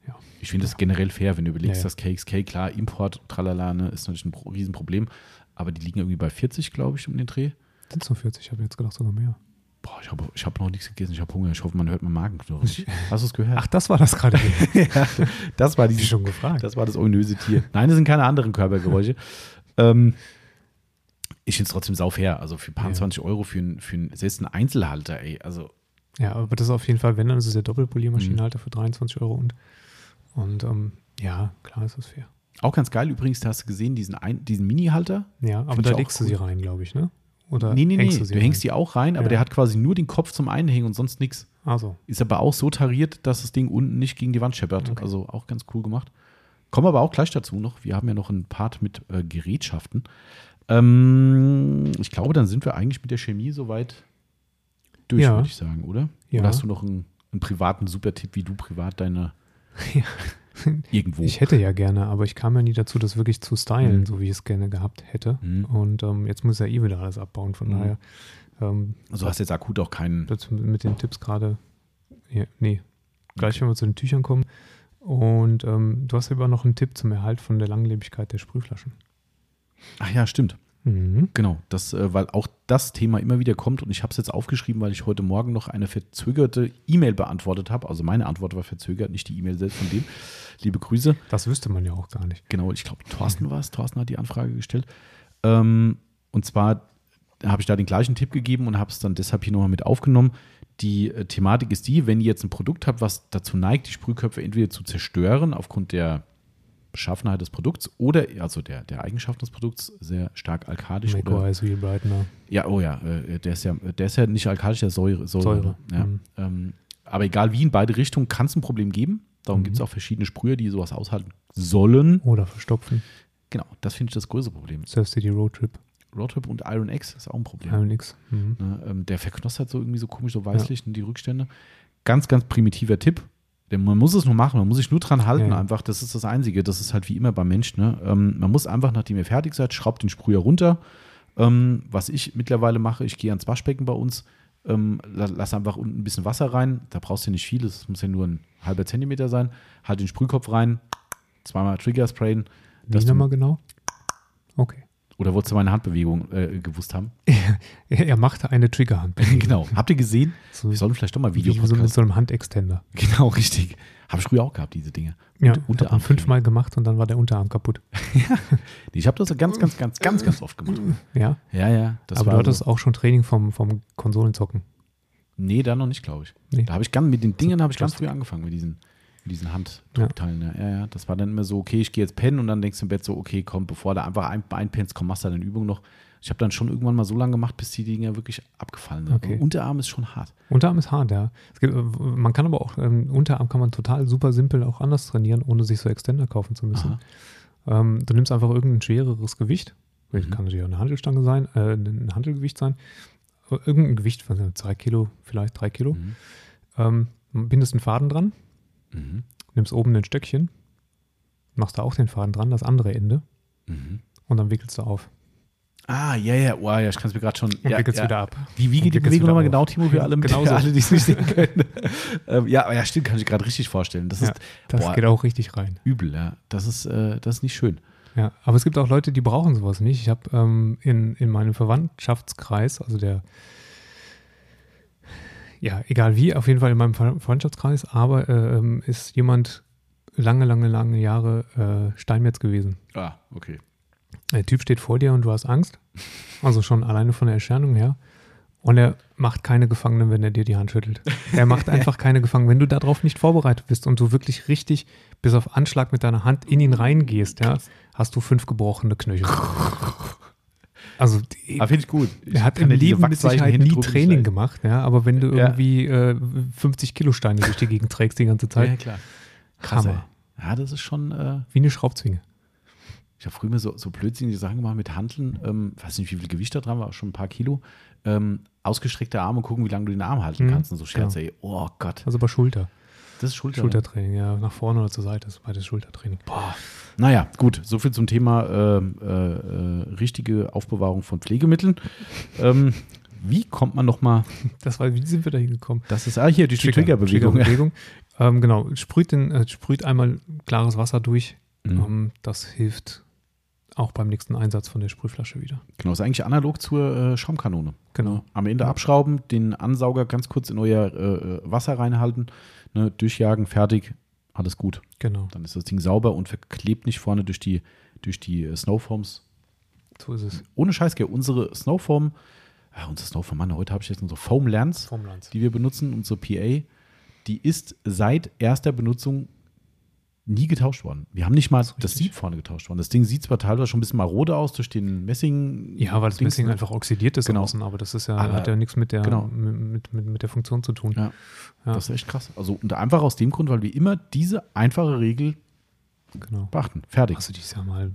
ja. Ich finde das generell fair, wenn du überlegst, ja, ja. dass KXK, klar, Import, tralala, ne, ist natürlich ein Riesenproblem, aber die liegen irgendwie bei 40, glaube ich, um den Dreh. Sind es nur 40? Ich habe jetzt gedacht sogar mehr. Boah, ich habe ich hab noch nichts gegessen, ich habe Hunger. Ich hoffe, man hört mein Magenknurren. Hast du es gehört? Ach, das war das gerade. ja, das war die, schon gefragt. Das war das ominöse Tier. Nein, das sind keine anderen Körpergeräusche. ähm, ich finde es trotzdem sau fair. Also für ein paar ja. 20 Euro für, ein, für einen, selbst einen Einzelhalter, ey. Also. Ja, aber das ist auf jeden Fall, wenn, dann ist es der Doppelpoliermaschinenhalter mhm. für 23 Euro und und ähm, ja, klar ist das fair. Auch ganz geil übrigens, da hast du gesehen, diesen, diesen Mini-Halter. Ja, aber da legst du sie rein, glaube ich, ne? Oder nee, nee, nee, du, du hängst die auch rein, aber ja. der hat quasi nur den Kopf zum Einhängen und sonst nichts. Also. Ist aber auch so tariert, dass das Ding unten nicht gegen die Wand scheppert. Okay. Also auch ganz cool gemacht. Kommen aber auch gleich dazu noch. Wir haben ja noch einen Part mit äh, Gerätschaften. Ähm, ich glaube, dann sind wir eigentlich mit der Chemie soweit durch, ja. würde ich sagen, oder? Ja. Oder hast du noch einen, einen privaten Super-Tipp, wie du privat deine ja. irgendwo? Ich hätte ja gerne, aber ich kam ja nie dazu, das wirklich zu stylen, mhm. so wie ich es gerne gehabt hätte. Mhm. Und ähm, jetzt muss ja eh wieder alles abbauen, von mhm. daher. Ähm, also hast du jetzt akut auch keinen. Mit den Tipps gerade. Ja, nee. Gleich, okay. wenn wir zu den Tüchern kommen. Und ähm, du hast aber noch einen Tipp zum Erhalt von der Langlebigkeit der Sprühflaschen. Ach ja, stimmt. Mhm. Genau, das, äh, weil auch das Thema immer wieder kommt und ich habe es jetzt aufgeschrieben, weil ich heute Morgen noch eine verzögerte E-Mail beantwortet habe. Also meine Antwort war verzögert, nicht die E-Mail selbst von dem. Liebe Grüße. Das wüsste man ja auch gar nicht. Genau, ich glaube, Thorsten war es. Thorsten hat die Anfrage gestellt. Ähm, und zwar habe ich da den gleichen Tipp gegeben und habe es dann deshalb hier nochmal mit aufgenommen. Die äh, Thematik ist die, wenn ihr jetzt ein Produkt habt, was dazu neigt, die Sprühköpfe entweder zu zerstören aufgrund der Beschaffenheit des Produkts oder also der, der Eigenschaften des Produkts sehr stark alkalisch. Make oder, Ice Brightener. Ja, oh ja, äh, der ist ja, der ist ja nicht alkalisch, der ist Säure. Säure, Säure. Ja. Mhm. Ähm, aber egal wie, in beide Richtungen kann es ein Problem geben. Darum mhm. gibt es auch verschiedene Sprühe, die sowas aushalten sollen. Oder verstopfen. Genau, das finde ich das größte Problem. Surf City Road Trip. Roadtrip und Iron X ist auch ein Problem. Iron X. Mhm. Ne, ähm, der verknostert so irgendwie so komisch, so weißlich ja. die Rückstände. Ganz, ganz primitiver Tipp. Denn man muss es nur machen, man muss sich nur dran halten, ja. einfach. Das ist das Einzige. Das ist halt wie immer beim Menschen. Ne? Ähm, man muss einfach, nachdem ihr fertig seid, schraubt den Sprüher runter. Ähm, was ich mittlerweile mache, ich gehe ans Waschbecken bei uns, ähm, lass einfach unten ein bisschen Wasser rein. Da brauchst du ja nicht viel, das muss ja nur ein halber Zentimeter sein. Halt den Sprühkopf rein, zweimal Trigger sprayen. Wie nochmal genau? Okay. Oder wolltest du meine Handbewegung äh, gewusst haben? er, er machte eine Triggerhandbewegung. genau. Habt ihr gesehen? So, Wir sollten vielleicht doch mal Video Wie so mit so einem Handextender. Genau, richtig. Habe ich früher auch gehabt, diese Dinge. Ja, Unterarm fünfmal gemacht und dann war der Unterarm kaputt. ja. Ich habe das ganz, ganz, ganz, ganz, ganz oft gemacht. Ja? Ja, ja. Aber du hattest so. auch schon Training vom, vom Konsolenzocken. Nee, da noch nicht, glaube ich. Nee. Da habe ich ganz, mit den Dingen habe ich ganz früh angefangen, mit diesen mit diesen Handdruckteilen. Ja. ja. ja, Das war dann immer so, okay, ich gehe jetzt pennen und dann denkst du im Bett so, okay, komm, bevor du einfach ein, einpennst, komm, machst du deine Übung noch. Ich habe dann schon irgendwann mal so lange gemacht, bis die Dinge wirklich abgefallen sind. Okay. Unterarm ist schon hart. Unterarm ist hart, ja. Gibt, man kann aber auch, ähm, Unterarm kann man total super simpel auch anders trainieren, ohne sich so Extender kaufen zu müssen. Ähm, du nimmst einfach irgendein schwereres Gewicht. Mhm. Kann natürlich auch eine Handelstange sein, äh, ein Handelgewicht sein. Irgendein Gewicht von zwei Kilo, vielleicht drei Kilo. Mhm. Ähm, bindest einen Faden dran. Mhm nimmst oben ein Stöckchen, machst da auch den Faden dran, das andere Ende, mhm. und dann wickelst du auf. Ah, ja, ja, oh, ja, ich kann es mir gerade schon. Und ja, wickelst ja. wieder ab. Wie, wie geht die Bewegung nochmal genau, Timo, für alle, genau für alle die es nicht sehen können? ähm, ja, ja, stimmt, kann ich gerade richtig vorstellen. Das, ja, ist, das boah, geht auch richtig rein. Übel, ja. Das ist, äh, das ist nicht schön. Ja, aber es gibt auch Leute, die brauchen sowas nicht. Ich habe ähm, in, in meinem Verwandtschaftskreis, also der, ja, egal wie, auf jeden Fall in meinem Verwandtschaftskreis, aber äh, ähm, ist jemand lange, lange, lange Jahre äh, Steinmetz gewesen. Ah, okay. Der Typ steht vor dir und du hast Angst. Also schon alleine von der Erscheinung her. Und er macht keine Gefangenen, wenn er dir die Hand schüttelt. Er macht einfach keine Gefangenen. Wenn du darauf nicht vorbereitet bist und du wirklich richtig bis auf Anschlag mit deiner Hand in ihn reingehst, ja, hast du fünf gebrochene Knöchel. Also, finde ich gut. Ich er hat im Leben mit Sicherheit nie Training gemacht, ja, aber wenn du irgendwie äh, 50 Kilo Steine durch die Gegend trägst die ganze Zeit, ja, klar. Krass, Hammer. Ja, das ist schon. Äh, Wie eine Schraubzwinge. Ich habe früher so, so blödsinnige Sachen gemacht mit Handeln. Ähm, weiß nicht, wie viel Gewicht da dran war, schon ein paar Kilo. Ähm, ausgestreckte Arme gucken, wie lange du den Arm halten mhm, kannst. Und so Scherze, genau. ey, oh Gott. Also bei Schulter. Das ist Schulter. Schultertraining, ja. Nach vorne oder zur Seite ist beides Schultertraining. Boah. Naja, gut. So viel zum Thema äh, äh, richtige Aufbewahrung von Pflegemitteln. ähm, wie kommt man nochmal? Das war, wie sind wir da hingekommen? Das ist ah, hier die Triggerbewegung. Triggerbewegung. Ähm, genau, sprüht, den, äh, sprüht einmal klares Wasser durch. Mhm. Ähm, das hilft auch beim nächsten Einsatz von der Sprühflasche wieder. Genau, ist eigentlich analog zur äh, Schaumkanone. Genau. Am Ende abschrauben, den Ansauger ganz kurz in euer äh, äh, Wasser reinhalten, ne, durchjagen, fertig, alles gut. Genau. Dann ist das Ding sauber und verklebt nicht vorne durch die, durch die äh, Snowforms. So ist es. Ohne Scheiß, gell, unsere Snowform, ja, unsere Snowform, Mann, heute habe ich jetzt unsere Foam Lands, Foam die wir benutzen, unsere PA die ist seit erster Benutzung nie getauscht worden. Wir haben nicht mal das, das Sieb vorne getauscht worden. Das Ding sieht zwar teilweise schon ein bisschen marode aus durch den Messing. Ja, weil das Dings Messing einfach oxidiert ist genau. außen, aber das ist ja, aber hat ja nichts mit der, genau. mit, mit, mit, der Funktion zu tun. Ja. ja. Das ist echt krass. Also und einfach aus dem Grund, weil wir immer diese einfache Regel genau. beachten. Fertig. Hast du dieses Jahr mal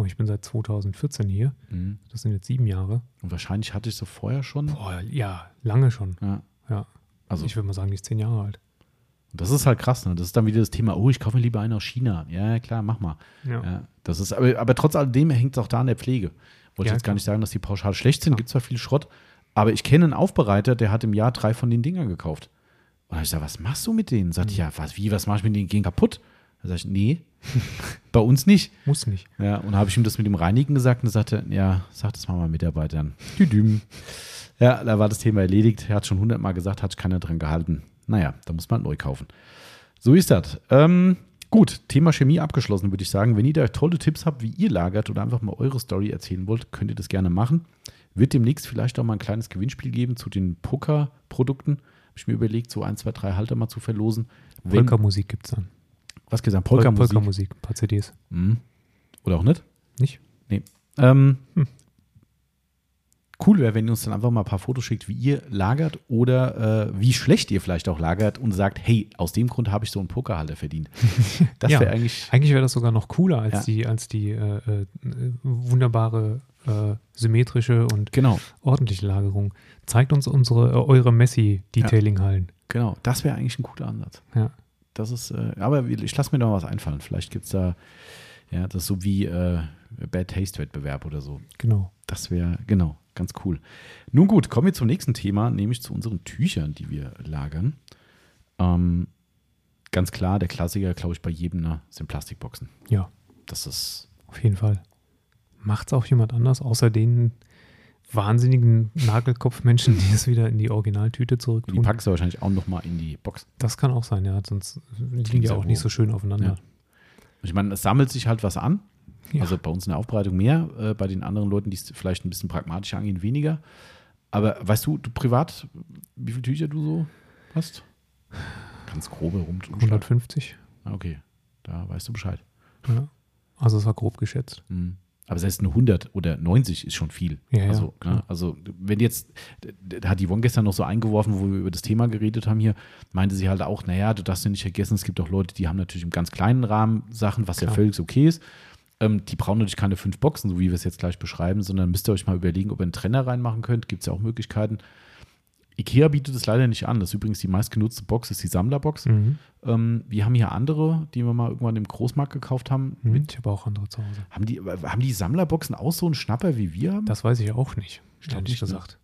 mal, ich bin seit 2014 hier. Mhm. Das sind jetzt sieben Jahre. Und wahrscheinlich hatte ich so vorher schon. Boah, ja, lange schon. Ja. ja. Also, ich würde mal sagen, die ist zehn Jahre alt. Das ist halt krass, ne? Das ist dann wieder das Thema, oh, ich kaufe mir lieber einen aus China. Ja, klar, mach mal. Ja. ja das ist, aber, aber trotz alledem hängt es auch da an der Pflege. Wollte ja, jetzt gar nicht sagen, dass die pauschal schlecht sind, gibt zwar viel Schrott, aber ich kenne einen Aufbereiter, der hat im Jahr drei von den Dingern gekauft. Und ich sage, was machst du mit denen? Sagt, mhm. ja, was, wie, was mach ich mit denen? Gehen kaputt? Da sage ich, nee, bei uns nicht. Muss nicht. Ja, und habe ich ihm das mit dem Reinigen gesagt und er sagte, ja, sag das mal mal Mitarbeitern. Düdüm. Ja, da war das Thema erledigt. Er hat schon hundertmal gesagt, hat keiner dran gehalten. Naja, da muss man neu kaufen. So ist das. Ähm, gut, Thema Chemie abgeschlossen, würde ich sagen. Wenn ihr da tolle Tipps habt, wie ihr lagert oder einfach mal eure Story erzählen wollt, könnt ihr das gerne machen. Wird demnächst vielleicht auch mal ein kleines Gewinnspiel geben zu den Poker-Produkten. Habe ich mir überlegt, so ein, zwei, drei Halter mal zu verlosen. Polka-Musik gibt es dann. Was gesagt? Polka-Musik? Polka-Musik, ein paar CDs. Mhm. Oder auch nicht? Nicht? Nee. Ähm, hm cool wäre, wenn ihr uns dann einfach mal ein paar Fotos schickt, wie ihr lagert oder äh, wie schlecht ihr vielleicht auch lagert und sagt, hey, aus dem Grund habe ich so einen Pokerhalter verdient. Das ja, wäre eigentlich. Eigentlich wäre das sogar noch cooler als ja. die, als die äh, äh, wunderbare äh, symmetrische und genau. ordentliche Lagerung. Zeigt uns unsere, äh, eure Messi-Detailing-Hallen. Ja, genau, das wäre eigentlich ein guter Ansatz. Ja. Das ist, äh, aber ich lasse mir da was einfallen. Vielleicht gibt es da, ja, das ist so wie Bad Taste-Wettbewerb oder so. Genau. Das wäre, genau, ganz cool. Nun gut, kommen wir zum nächsten Thema, nämlich zu unseren Tüchern, die wir lagern. Ähm, ganz klar, der Klassiker, glaube ich, bei jedem ne, sind Plastikboxen. Ja. Das ist. Auf jeden Fall. Macht es auch jemand anders, außer den wahnsinnigen Nagelkopfmenschen, die es wieder in die Originaltüte zurück Die packst du wahrscheinlich auch nochmal in die Box. Das kann auch sein, ja. Sonst liegen die auch nicht so schön aufeinander. Ja. Ich meine, es sammelt sich halt was an. Ja. Also bei uns in der Aufbereitung mehr, äh, bei den anderen Leuten, die es vielleicht ein bisschen pragmatischer angehen, weniger. Aber weißt du, du privat, wie viele Tücher du so hast? Ganz grobe rum. 150. Ah, okay, da weißt du Bescheid. Ja. Also es war grob geschätzt. Mhm. Aber selbst eine 100 oder 90 ist schon viel. Ja, also, ja, ne, also wenn jetzt, da hat Yvonne gestern noch so eingeworfen, wo wir über das Thema geredet haben hier, meinte sie halt auch, naja, du darfst ja nicht vergessen, es gibt auch Leute, die haben natürlich im ganz kleinen Rahmen Sachen, was klar. ja völlig okay ist. Ähm, die brauchen natürlich keine fünf Boxen, so wie wir es jetzt gleich beschreiben, sondern müsst ihr euch mal überlegen, ob ihr einen Trenner reinmachen könnt. Gibt es ja auch Möglichkeiten. Ikea bietet es leider nicht an. Das ist übrigens die meistgenutzte Box, ist die Sammlerbox. Mhm. Ähm, wir haben hier andere, die wir mal irgendwann im Großmarkt gekauft haben. Mhm, ich habe auch andere zu Hause. Haben die, haben die Sammlerboxen auch so einen Schnapper wie wir haben? Das weiß ich auch nicht, ehrlich gesagt.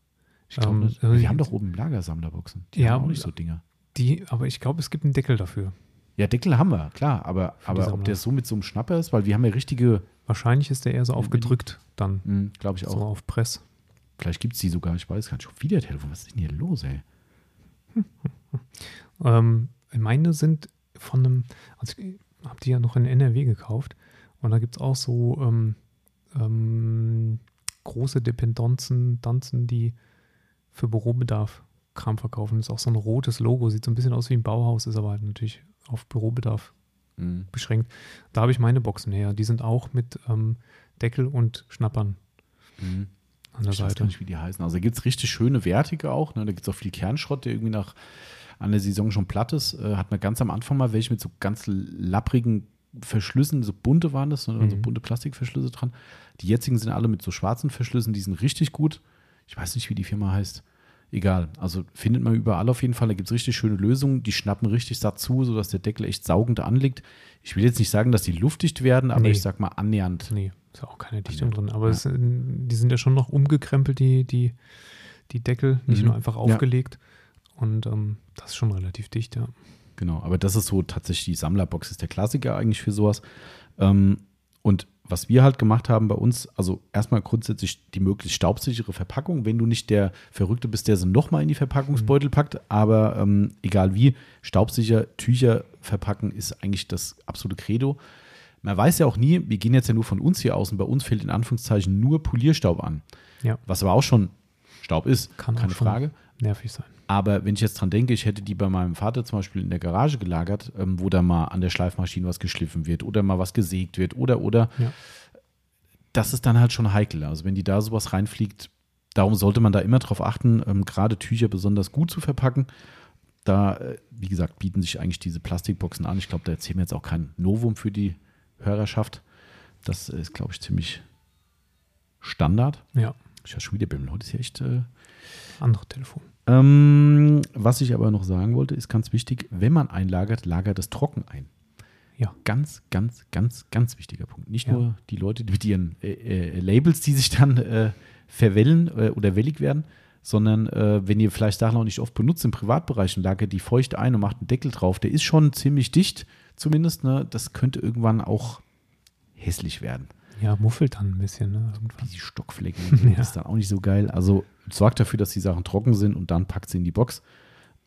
Ich glaub, ähm, wir haben doch oben Lagersammlerboxen. Die ja, haben auch nicht so Dinger. Die, aber ich glaube, es gibt einen Deckel dafür. Ja, Deckel haben wir, klar. Aber, aber ob der so mit so einem Schnapper ist, weil wir haben ja richtige. Wahrscheinlich ist der eher so aufgedrückt dann. Mhm, Glaube ich auch. So auf Press. Vielleicht gibt es die sogar, ich weiß gar nicht. Schon wieder Telefon. Was ist denn hier los, ey? ähm, meine sind von einem, also ich habe die ja noch in NRW gekauft. Und da gibt es auch so ähm, ähm, große Dependenzen, Danzen, die für Bürobedarf Kram verkaufen. Das ist auch so ein rotes Logo, sieht so ein bisschen aus wie ein Bauhaus, ist aber halt natürlich auf Bürobedarf mhm. beschränkt. Da habe ich meine Boxen her. Die sind auch mit ähm, Deckel und Schnappern mhm. an der ich Seite. Ich weiß nicht, wie die heißen. Also da gibt es richtig schöne wertige auch. Ne? Da gibt es auch viel Kernschrott, der irgendwie nach an der Saison schon platt ist. Äh, hat man ganz am Anfang mal welche mit so ganz lapprigen Verschlüssen, so bunte waren das, ne? mhm. so bunte Plastikverschlüsse dran. Die jetzigen sind alle mit so schwarzen Verschlüssen, die sind richtig gut. Ich weiß nicht, wie die Firma heißt egal. Also findet man überall auf jeden Fall. Da gibt es richtig schöne Lösungen. Die schnappen richtig satt zu, sodass der Deckel echt saugend anliegt. Ich will jetzt nicht sagen, dass die luftdicht werden, aber nee. ich sag mal annähernd. Nee, ist auch keine Dichtung drin. Aber ja. es, die sind ja schon noch umgekrempelt, die, die, die Deckel, nicht mhm. nur einfach aufgelegt. Ja. Und ähm, das ist schon relativ dicht, ja. Genau, aber das ist so tatsächlich die Sammlerbox, ist der Klassiker eigentlich für sowas. Ähm, und was wir halt gemacht haben bei uns, also erstmal grundsätzlich die möglichst staubsichere Verpackung, wenn du nicht der Verrückte bist, der sie nochmal in die Verpackungsbeutel packt, aber ähm, egal wie, staubsicher Tücher verpacken ist eigentlich das absolute Credo. Man weiß ja auch nie, wir gehen jetzt ja nur von uns hier aus und bei uns fällt in Anführungszeichen nur Polierstaub an. Ja. Was aber auch schon Staub ist, Kann keine Frage. Nervig sein. Aber wenn ich jetzt dran denke, ich hätte die bei meinem Vater zum Beispiel in der Garage gelagert, ähm, wo da mal an der Schleifmaschine was geschliffen wird oder mal was gesägt wird oder oder. Ja. Das ist dann halt schon heikel. Also wenn die da sowas reinfliegt, darum sollte man da immer darauf achten, ähm, gerade Tücher besonders gut zu verpacken. Da, äh, wie gesagt, bieten sich eigentlich diese Plastikboxen an. Ich glaube, da erzählen wir jetzt auch kein Novum für die Hörerschaft. Das ist, glaube ich, ziemlich Standard. Ja. Ich habe schon wieder Bimmel. Heute ist ja echt. Äh, Andere Telefon. Ähm, was ich aber noch sagen wollte, ist ganz wichtig, wenn man einlagert, lagert es trocken ein. Ja. Ganz, ganz, ganz, ganz wichtiger Punkt. Nicht ja. nur die Leute mit ihren äh, äh, Labels, die sich dann äh, verwellen äh, oder wellig werden, sondern äh, wenn ihr vielleicht Sachen auch nicht oft benutzt im Privatbereich und lagert die feucht ein und macht einen Deckel drauf, der ist schon ziemlich dicht, zumindest. Ne? Das könnte irgendwann auch hässlich werden. Ja, muffelt dann ein bisschen. Ne? Irgendwann. Die Stockflecken ja. ist dann auch nicht so geil. Also sorgt dafür, dass die Sachen trocken sind und dann packt sie in die Box.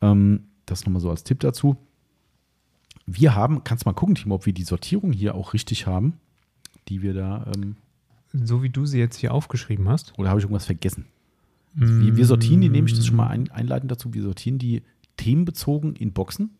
Ähm, das nochmal so als Tipp dazu. Wir haben, kannst mal gucken, Timo, ob wir die Sortierung hier auch richtig haben, die wir da. Ähm, so wie du sie jetzt hier aufgeschrieben hast. Oder habe ich irgendwas vergessen? Also wir, wir, sortieren die, nehme ich das schon mal ein, einleitend dazu, wir sortieren die themenbezogen in Boxen.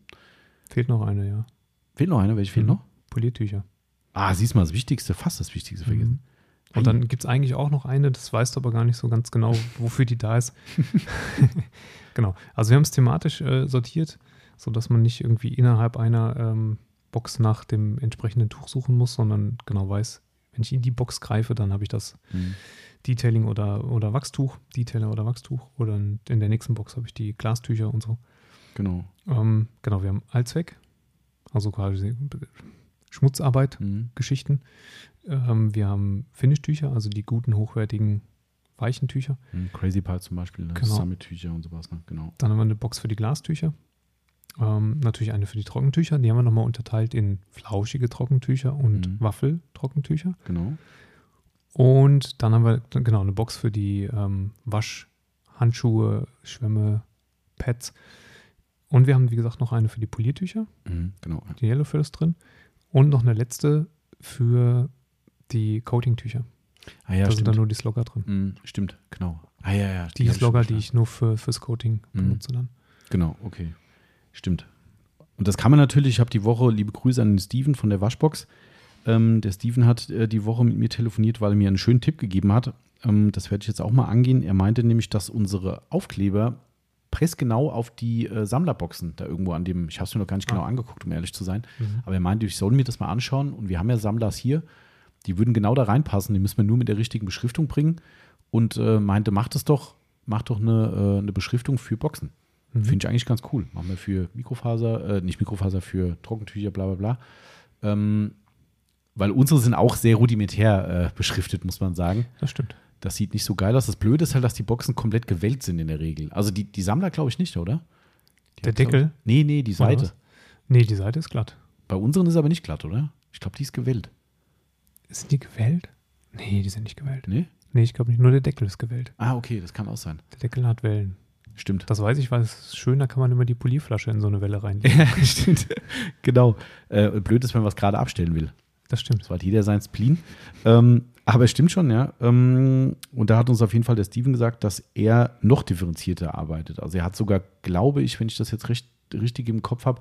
Fehlt noch eine, ja. Fehlt noch eine, welche fehlt mhm. noch? Poliertücher. Ah, siehst mal, das Wichtigste, fast das Wichtigste vergessen. Mhm. Und dann gibt es eigentlich auch noch eine, das weißt du aber gar nicht so ganz genau, wofür die da ist. genau. Also wir haben es thematisch äh, sortiert, sodass man nicht irgendwie innerhalb einer ähm, Box nach dem entsprechenden Tuch suchen muss, sondern genau weiß, wenn ich in die Box greife, dann habe ich das mhm. Detailing oder, oder Wachstuch, Detailer oder Wachstuch. Oder in der nächsten Box habe ich die Glastücher und so. Genau. Ähm, genau, wir haben Allzweck, also quasi Schmutzarbeit, mhm. Geschichten. Ähm, wir haben Finishtücher, also die guten, hochwertigen, weichen Tücher. Mhm, Crazy Pie zum Beispiel, ne? genau. Summit-Tücher und sowas. Ne? Genau. Dann haben wir eine Box für die Glastücher. Ähm, natürlich eine für die Trockentücher. Die haben wir nochmal unterteilt in flauschige Trockentücher und mhm. Waffeltrockentücher. Genau. Und dann haben wir genau eine Box für die ähm, Waschhandschuhe, Schwämme, Pads. Und wir haben, wie gesagt, noch eine für die Poliertücher. Mhm, genau. Die Yellow Fill drin. Und noch eine letzte für die Coating-Tücher. Ah, ja, da stimmt. sind dann nur die Slogger drin. Mhm, stimmt, genau. Ah, ja, ja. Die, die Slogger, die ich nur für, fürs Coating mhm. benutze dann. Genau, okay. Stimmt. Und das kann man natürlich, ich habe die Woche, liebe Grüße an den Steven von der Waschbox. Ähm, der Steven hat äh, die Woche mit mir telefoniert, weil er mir einen schönen Tipp gegeben hat. Ähm, das werde ich jetzt auch mal angehen. Er meinte nämlich, dass unsere Aufkleber pressgenau auf die äh, Sammlerboxen da irgendwo an dem, ich habe es mir noch gar nicht genau ah. angeguckt, um ehrlich zu sein, mhm. aber er meinte, ich soll mir das mal anschauen und wir haben ja Sammlers hier, die würden genau da reinpassen, die müssen wir nur mit der richtigen Beschriftung bringen und äh, meinte, mach das doch, mach doch eine, äh, eine Beschriftung für Boxen. Mhm. Finde ich eigentlich ganz cool. Machen wir für Mikrofaser, äh, nicht Mikrofaser, für Trockentücher, bla bla bla. Ähm, weil unsere sind auch sehr rudimentär äh, beschriftet, muss man sagen. Das stimmt. Das sieht nicht so geil aus. Das Blöde ist halt, dass die Boxen komplett gewellt sind in der Regel. Also die, die Sammler glaube ich nicht, oder? Die der Deckel? Ich, nee, nee, die Seite. Nee, die Seite ist glatt. Bei unseren ist aber nicht glatt, oder? Ich glaube, die ist gewellt. Sind die gewellt? Nee, die sind nicht gewellt. Nee? Nee, ich glaube nicht. Nur der Deckel ist gewellt. Ah, okay, das kann auch sein. Der Deckel hat Wellen. Stimmt. Das weiß ich, weil es ist schön, da kann man immer die Polierflasche in so eine Welle reinlegen. ja, stimmt. genau. Äh, blöd ist, wenn man was gerade abstellen will. Das stimmt. So hat jeder sein Spleen. Ähm, aber es stimmt schon, ja. Ähm, und da hat uns auf jeden Fall der Steven gesagt, dass er noch differenzierter arbeitet. Also er hat sogar, glaube ich, wenn ich das jetzt recht, richtig im Kopf habe,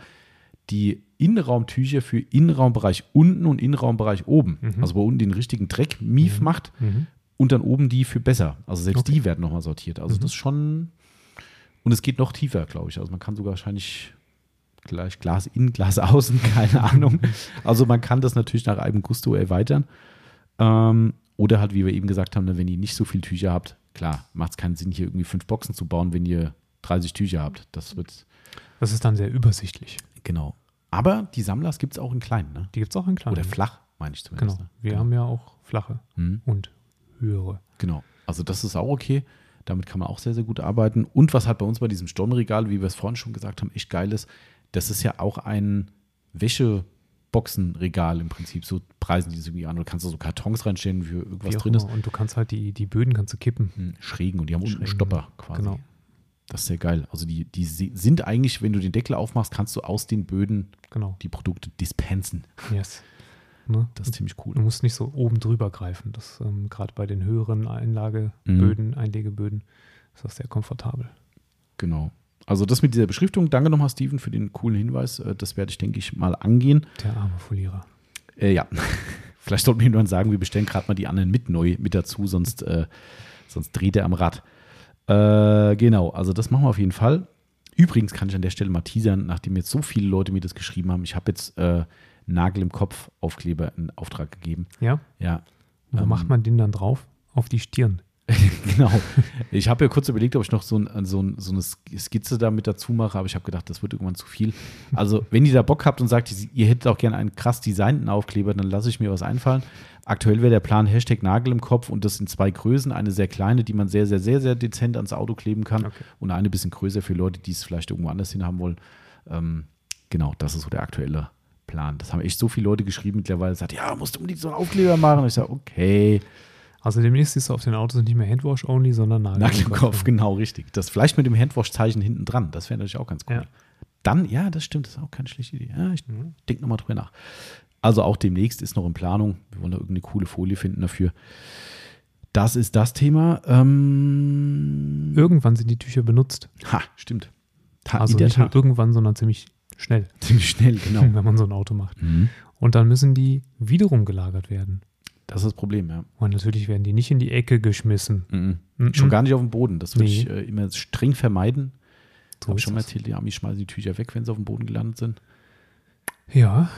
die Innenraumtücher für Innenraumbereich unten und Innenraumbereich oben. Mhm. Also wo unten den richtigen Dreck-Mief mhm. macht mhm. und dann oben die für besser. Also selbst okay. die werden nochmal sortiert. Also mhm. das ist schon. Und es geht noch tiefer, glaube ich. Also man kann sogar wahrscheinlich gleich Glas innen, Glas außen, keine Ahnung. Also man kann das natürlich nach einem Gusto erweitern. Ähm, oder halt, wie wir eben gesagt haben, ne, wenn ihr nicht so viel Tücher habt, klar, macht es keinen Sinn, hier irgendwie fünf Boxen zu bauen, wenn ihr 30 Tücher habt. Das wird. Das ist dann sehr übersichtlich. Genau. Aber die Sammlers gibt es auch in kleinen, ne? Die gibt es auch in kleinen. Oder flach, meine ich zumindest. Genau. Ne? Wir genau. haben ja auch flache hm. und höhere. Genau. Also das ist auch okay. Damit kann man auch sehr, sehr gut arbeiten. Und was halt bei uns bei diesem Stirnregal, wie wir es vorhin schon gesagt haben, echt geil ist, das ist ja auch ein Wäscheboxenregal im Prinzip. So preisen die sich irgendwie an. Du kannst da so Kartons reinstellen, für irgendwas drin ist. Und du kannst halt die, die Böden kannst du kippen. Hm, schrägen und die haben unten einen Stopper quasi. Genau. Das ist sehr geil. Also die, die sind eigentlich, wenn du den Deckel aufmachst, kannst du aus den Böden genau. die Produkte dispensen. Yes. Ne? Das ist ziemlich cool. Du musst nicht so oben drüber greifen. Das ähm, gerade bei den höheren Einlageböden, mhm. Einlegeböden, ist das sehr komfortabel. Genau. Also das mit dieser Beschriftung. Danke nochmal, Steven, für den coolen Hinweis. Äh, das werde ich, denke ich, mal angehen. Der arme Folierer. Äh, ja. Vielleicht sollten wir ihm dann sagen, wir bestellen gerade mal die anderen mit neu mit dazu, sonst, äh, sonst dreht er am Rad. Äh, genau, also das machen wir auf jeden Fall. Übrigens kann ich an der Stelle mal teasern, nachdem jetzt so viele Leute mir das geschrieben haben, ich habe jetzt äh, Nagel im Kopf Aufkleber in Auftrag gegeben. Ja? Ja. Wo ähm, macht man den dann drauf? Auf die Stirn. genau. Ich habe ja kurz überlegt, ob ich noch so, ein, so, ein, so, eine Skizze da mit dazu mache, aber ich habe gedacht, das wird irgendwann zu viel. Also, wenn ihr da Bock habt und sagt, ihr hättet auch gerne einen krass designten Aufkleber, dann lasse ich mir was einfallen. Aktuell wäre der Plan Hashtag Nagel im Kopf und das in zwei Größen. Eine sehr kleine, die man sehr, sehr, sehr, sehr dezent ans Auto kleben kann okay. und eine bisschen größer für Leute, die es vielleicht irgendwo anders hin haben wollen. Ähm, genau, das ist so der aktuelle Plan. Das haben echt so viele Leute geschrieben mittlerweile, gesagt, ja, musst du unbedingt so einen Aufkleber machen. Und ich sage, okay. Also demnächst ist auf den Autos nicht mehr Handwash-only, sondern Nagel, Nagel im Kopf. genau, richtig. Das vielleicht mit dem Handwash-Zeichen hinten dran, das wäre natürlich auch ganz cool. Ja. Dann, ja, das stimmt, das ist auch keine schlechte Idee. Ja, ich mhm. denke nochmal drüber nach. Also auch demnächst ist noch in Planung. Wir wollen da irgendeine coole Folie finden dafür. Das ist das Thema. Ähm irgendwann sind die Tücher benutzt. Ha, stimmt. Ta also nicht nur irgendwann, sondern ziemlich schnell. Ziemlich schnell, genau. Wenn man so ein Auto macht. Mhm. Und dann müssen die wiederum gelagert werden. Das ist das Problem, ja. Und natürlich werden die nicht in die Ecke geschmissen. Mhm. Mhm. Schon gar nicht auf den Boden. Das würde nee. ich äh, immer streng vermeiden. So habe schon mal erzählt, die Amis schmeißen die Tücher weg, wenn sie auf dem Boden gelandet sind. Ja.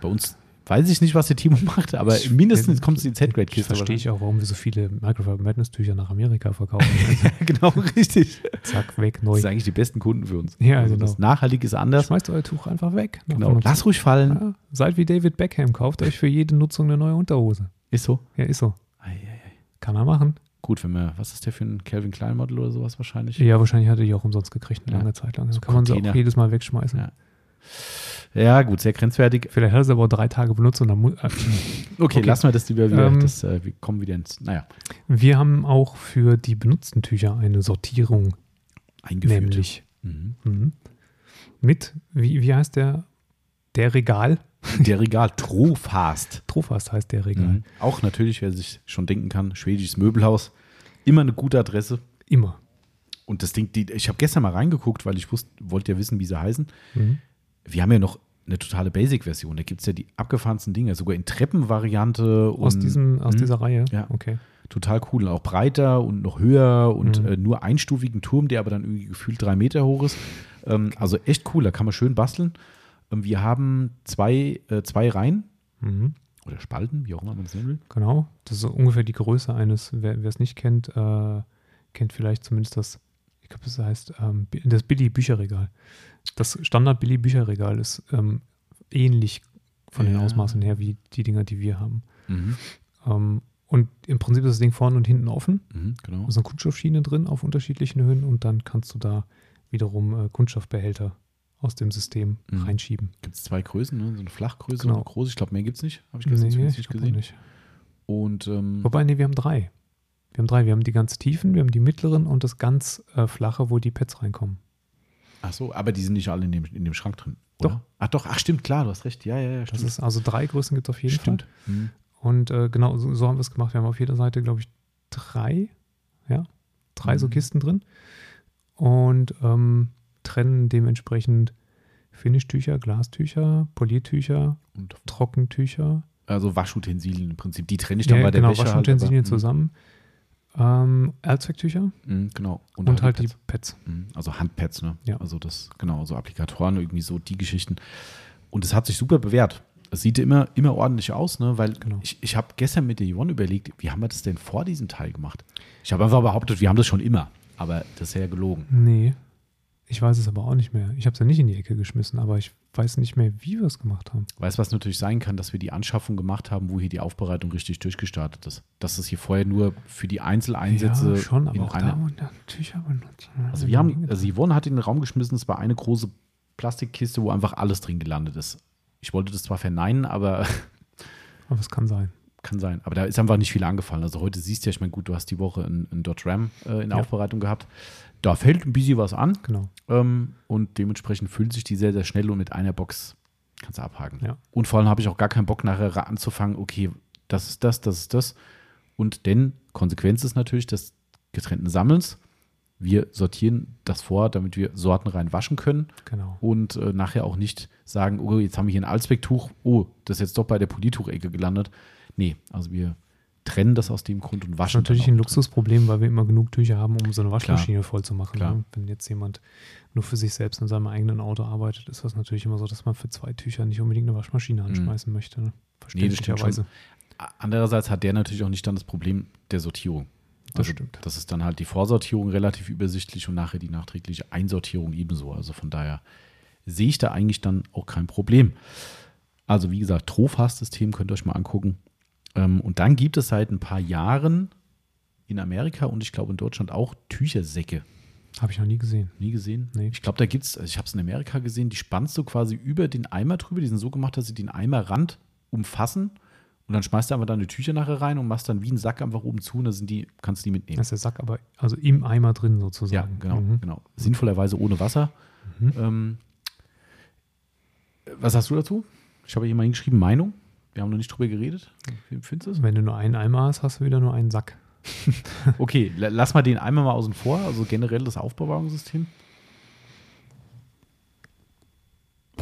Bei uns weiß ich nicht, was der Timo macht, aber ich, mindestens kommt es in die Z-Grade-Kiste. Verstehe ich auch, warum wir so viele Microfiber Madness-Tücher nach Amerika verkaufen. genau, richtig. Zack, weg, neu. Das sind eigentlich die besten Kunden für uns. Ja, also genau. Das nachhaltig ist anders. Schmeißt euer Tuch einfach weg. Genau. Lass ruhig fallen. Ja, seid wie David Beckham, kauft euch für jede Nutzung eine neue Unterhose. Ist so? Ja, ist so. Ei, ei, ei. Kann er machen. Gut, wenn wir, was ist der für ein Calvin Klein Model oder sowas wahrscheinlich? Ja, wahrscheinlich hat er die auch umsonst gekriegt, eine ja. lange Zeit lang. Dann so kann Container. man sie auch jedes Mal wegschmeißen. Ja. Ja, gut, sehr grenzwertig. Vielleicht hat er es aber auch drei Tage benutzt und dann muss. Äh, okay, okay, lassen wir das lieber wieder. Ähm, das, äh, wir kommen wieder ins. Naja. Wir haben auch für die benutzten Tücher eine Sortierung eingeführt. Nämlich mhm. Mhm. mit, wie, wie heißt der? Der Regal. Der Regal, Trofast. Trofast heißt der Regal. Mhm. Auch natürlich, wer sich schon denken kann, schwedisches Möbelhaus. Immer eine gute Adresse. Immer. Und das Ding, die, ich habe gestern mal reingeguckt, weil ich wusste, wollte ja wissen, wie sie heißen. Mhm wir haben ja noch eine totale Basic-Version. Da gibt es ja die abgefahrensten Dinge, sogar in Treppenvariante. Aus, diesem, aus hm? dieser Reihe? Ja. Okay. Total cool. Auch breiter und noch höher und mhm. äh, nur einstufigen Turm, der aber dann irgendwie gefühlt drei Meter hoch ist. Ähm, also echt cool, da kann man schön basteln. Ähm, wir haben zwei, äh, zwei Reihen. Mhm. Oder Spalten, wie auch immer man es nennen will. Genau. Das ist ungefähr die Größe eines, wer es nicht kennt, äh, kennt vielleicht zumindest das, ich glaube, das heißt ähm, das Billy-Bücherregal das Standard-Billy-Bücherregal ist ähm, ähnlich von ja. den Ausmaßen her wie die Dinger, die wir haben. Mhm. Ähm, und im Prinzip ist das Ding vorne und hinten offen. Mhm, genau. Da ist eine Kunststoffschiene drin auf unterschiedlichen Höhen und dann kannst du da wiederum äh, Kunststoffbehälter aus dem System mhm. reinschieben. Gibt es zwei Größen, ne? so eine Flachgröße genau. und eine große. Ich glaube, mehr gibt es nicht. Habe ich gestern nee, nicht gesehen. Nicht. Und, ähm, Wobei, nee, wir haben drei. Wir haben drei. Wir haben die ganz tiefen, wir haben die mittleren und das ganz äh, flache, wo die Pads reinkommen. Ach so, aber die sind nicht alle in dem, in dem Schrank drin. Oder? Doch. Ach doch, ach stimmt, klar, du hast recht. Ja, ja, ja. Stimmt. Das ist also drei Größen gibt es auf jeden stimmt. Fall. Mhm. Und äh, genau, so, so, haben wir es gemacht. Wir haben auf jeder Seite, glaube ich, drei, ja, drei mhm. so Kisten drin. Und ähm, trennen dementsprechend Finishtücher, Glastücher, Poliertücher, und Trockentücher. Also Waschutensilien im Prinzip. Die trenne ich dann ja, bei der genau, Wäsche halt, Waschutensilien halt, zusammen. Ähm, Allzwecktücher. Mhm, genau. Und, und halt, halt die Pads. Mhm, also Handpads, ne? Ja. Also das, genau, so Applikatoren, irgendwie so die Geschichten. Und es hat sich super bewährt. Es sieht immer, immer ordentlich aus, ne? Weil genau. ich, ich habe gestern mit der Yvonne überlegt, wie haben wir das denn vor diesem Teil gemacht? Ich habe einfach behauptet, wir haben das schon immer. Aber das ist ja gelogen. Nee. Ich weiß es aber auch nicht mehr. Ich habe es ja nicht in die Ecke geschmissen, aber ich weiß nicht mehr, wie wir es gemacht haben. Weißt du, was natürlich sein kann, dass wir die Anschaffung gemacht haben, wo hier die Aufbereitung richtig durchgestartet ist. Dass es hier vorher nur für die Einzeleinsätze. Ja, schon, aber auch eine, da und Tücher benutzt. Also wir haben, also Yvonne hat in den Raum geschmissen, es war eine große Plastikkiste, wo einfach alles drin gelandet ist. Ich wollte das zwar verneinen, aber. Aber es kann sein. Kann sein. Aber da ist einfach nicht viel angefallen. Also heute siehst du ja, ich meine, gut, du hast die Woche ein, Dot RAM äh, in der ja. Aufbereitung gehabt da fällt ein bisschen was an. Genau. Ähm, und dementsprechend füllt sich die sehr, sehr schnell und mit einer Box kannst du abhaken. Ja. Und vor allem habe ich auch gar keinen Bock nachher anzufangen, okay, das ist das, das ist das. Und denn Konsequenz ist natürlich des getrennten Sammelns. Wir sortieren das vor, damit wir sortenrein waschen können. Genau. Und äh, nachher auch nicht sagen, oh, jetzt haben wir hier ein Alsbeck-Tuch, oh, das ist jetzt doch bei der Polituchecke gelandet. Nee, also wir trennen das aus dem Grund und waschen. Das ist natürlich ein Luxusproblem, weil wir immer genug Tücher haben, um so eine Waschmaschine Klar. voll zu machen. Ne? Wenn jetzt jemand nur für sich selbst in seinem eigenen Auto arbeitet, ist das natürlich immer so, dass man für zwei Tücher nicht unbedingt eine Waschmaschine mhm. anschmeißen mhm. möchte. Ne? Verständlicherweise. Nee, Andererseits hat der natürlich auch nicht dann das Problem der Sortierung. Das also, stimmt. Das ist dann halt die Vorsortierung relativ übersichtlich und nachher die nachträgliche Einsortierung ebenso. Also von daher sehe ich da eigentlich dann auch kein Problem. Also wie gesagt, Trofast-System könnt ihr euch mal angucken. Ähm, und dann gibt es seit ein paar Jahren in Amerika und ich glaube in Deutschland auch Tüchersäcke. Habe ich noch nie gesehen. Nie gesehen? Nee. Ich glaube, da gibt es, also ich habe es in Amerika gesehen, die spannst du quasi über den Eimer drüber. Die sind so gemacht, dass sie den Eimerrand umfassen und dann schmeißt du einfach deine Tücher nachher rein und machst dann wie einen Sack einfach oben zu und dann sind die, kannst du die mitnehmen. Das ist der Sack aber also im Eimer drin sozusagen. Ja, genau, mhm. genau. Sinnvollerweise ohne Wasser. Mhm. Ähm, was hast du dazu? Ich habe hier mal hingeschrieben, Meinung. Wir haben noch nicht drüber geredet. Wie findest du es? Wenn du nur einen Eimer hast, hast du wieder nur einen Sack. okay, lass mal den Eimer mal außen vor, also generell das Aufbewahrungssystem.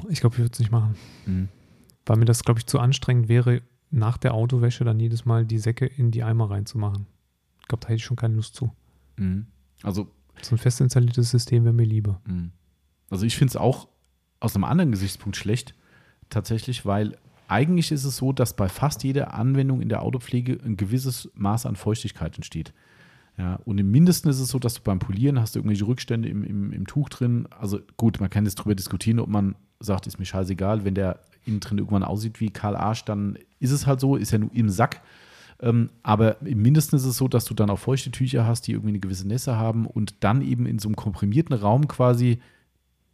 Ich glaube, ich würde es nicht machen. Mhm. Weil mir das, glaube ich, zu anstrengend wäre, nach der Autowäsche dann jedes Mal die Säcke in die Eimer reinzumachen. Ich glaube, da hätte ich schon keine Lust zu. Mhm. Also. So ein fest installiertes System wäre mir lieber. Mhm. Also ich finde es auch aus einem anderen Gesichtspunkt schlecht, tatsächlich, weil eigentlich ist es so, dass bei fast jeder Anwendung in der Autopflege ein gewisses Maß an Feuchtigkeit entsteht. Ja, und im Mindesten ist es so, dass du beim Polieren hast du irgendwelche Rückstände im, im, im Tuch drin. Also gut, man kann jetzt darüber diskutieren, ob man sagt, ist mir scheißegal, wenn der innen drin irgendwann aussieht wie Karl Arsch, dann ist es halt so, ist ja nur im Sack. Ähm, aber im Mindesten ist es so, dass du dann auch feuchte Tücher hast, die irgendwie eine gewisse Nässe haben und dann eben in so einem komprimierten Raum quasi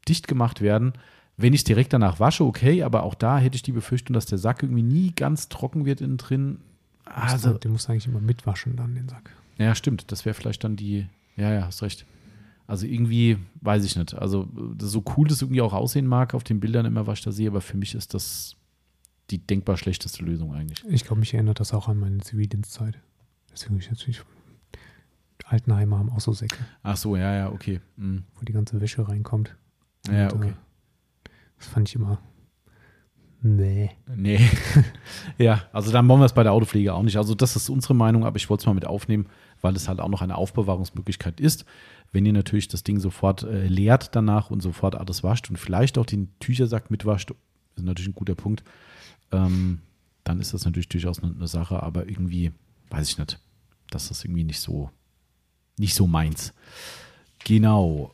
dicht gemacht werden wenn ich es direkt danach wasche, okay, aber auch da hätte ich die Befürchtung, dass der Sack irgendwie nie ganz trocken wird innen drin. Also, den musst du eigentlich immer mitwaschen, dann den Sack. Ja, stimmt. Das wäre vielleicht dann die. Ja, ja, hast recht. Also irgendwie, weiß ich nicht. Also, so cool das irgendwie auch aussehen mag auf den Bildern immer, was ich da sehe, aber für mich ist das die denkbar schlechteste Lösung eigentlich. Ich glaube, mich erinnert das auch an meine Zivildienstzeit. Deswegen ich natürlich. Altenheimer haben auch so Säcke. Ach so, ja, ja, okay. Mhm. Wo die ganze Wäsche reinkommt. Ja, Und, okay. Äh, das fand ich immer. Nee. Nee. ja, also dann wollen wir es bei der Autopflege auch nicht. Also, das ist unsere Meinung, aber ich wollte es mal mit aufnehmen, weil es halt auch noch eine Aufbewahrungsmöglichkeit ist. Wenn ihr natürlich das Ding sofort äh, leert danach und sofort alles wascht und vielleicht auch den Tüchersack mitwascht, ist natürlich ein guter Punkt, ähm, dann ist das natürlich durchaus eine, eine Sache, aber irgendwie, weiß ich nicht, das ist irgendwie nicht so, nicht so meins. Genau.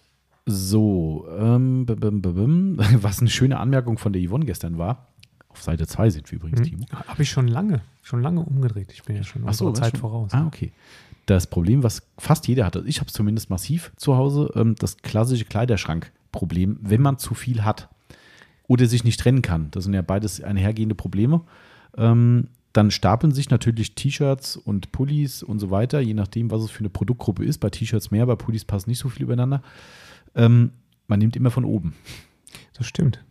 So, ähm, was eine schöne Anmerkung von der Yvonne gestern war. Auf Seite 2 sind wir übrigens, Timo. Hm, Habe ich schon lange, schon lange umgedreht. Ich bin ja schon Ach so, Zeit schon? voraus. Ah, okay. Das Problem, was fast jeder hat, ich habe es zumindest massiv zu Hause, ähm, das klassische Kleiderschrankproblem, wenn man zu viel hat oder sich nicht trennen kann. Das sind ja beides einhergehende Probleme. Ähm, dann stapeln sich natürlich T-Shirts und Pullis und so weiter, je nachdem, was es für eine Produktgruppe ist. Bei T-Shirts mehr, bei Pullis passt nicht so viel übereinander. Ähm, man nimmt immer von oben. Das stimmt.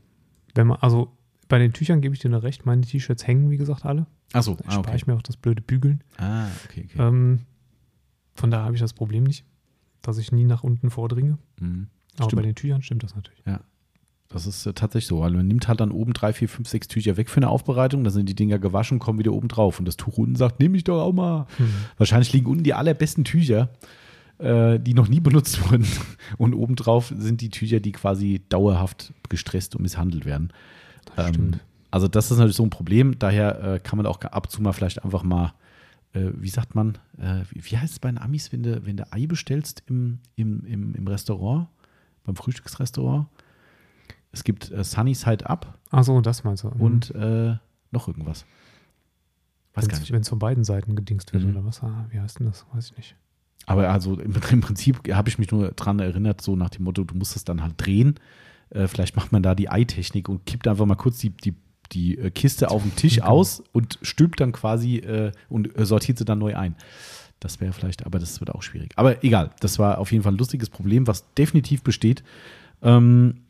Wenn man, also bei den Tüchern gebe ich dir noch recht, meine T-Shirts hängen, wie gesagt, alle. Achso, ah, okay. spare ich mir auch das blöde Bügeln. Ah, okay, okay. Ähm, von daher habe ich das Problem nicht, dass ich nie nach unten vordringe. Mhm. Aber stimmt. bei den Tüchern stimmt das natürlich. Ja. Das ist äh, tatsächlich so, weil man nimmt halt dann oben drei, vier, fünf, sechs Tücher weg für eine Aufbereitung, dann sind die Dinger gewaschen, kommen wieder oben drauf und das Tuch unten sagt, nehme ich doch auch mal. Mhm. Wahrscheinlich liegen unten die allerbesten Tücher äh, die noch nie benutzt wurden. Und obendrauf sind die Tücher, die quasi dauerhaft gestresst und misshandelt werden. Das ähm, also das ist natürlich so ein Problem. Daher äh, kann man auch ab und zu mal vielleicht einfach mal, äh, wie sagt man, äh, wie, wie, heißt es bei den Amis, wenn du, wenn du Ei bestellst im, im, im, im Restaurant, beim Frühstücksrestaurant? Es gibt äh, Sunny Side Up. Ach so, das meinst du. Mhm. Und äh, noch irgendwas. Weiß wenn's, gar nicht. Wenn es von beiden Seiten gedingst wird mhm. oder was? Ah, wie heißt denn das? Weiß ich nicht. Aber also im, im Prinzip habe ich mich nur daran erinnert, so nach dem Motto, du musst es dann halt drehen. Äh, vielleicht macht man da die Ei-Technik und kippt einfach mal kurz die, die, die äh, Kiste auf den Tisch genau. aus und stülpt dann quasi äh, und äh, sortiert sie dann neu ein. Das wäre vielleicht, aber das wird auch schwierig. Aber egal, das war auf jeden Fall ein lustiges Problem, was definitiv besteht. Ähm,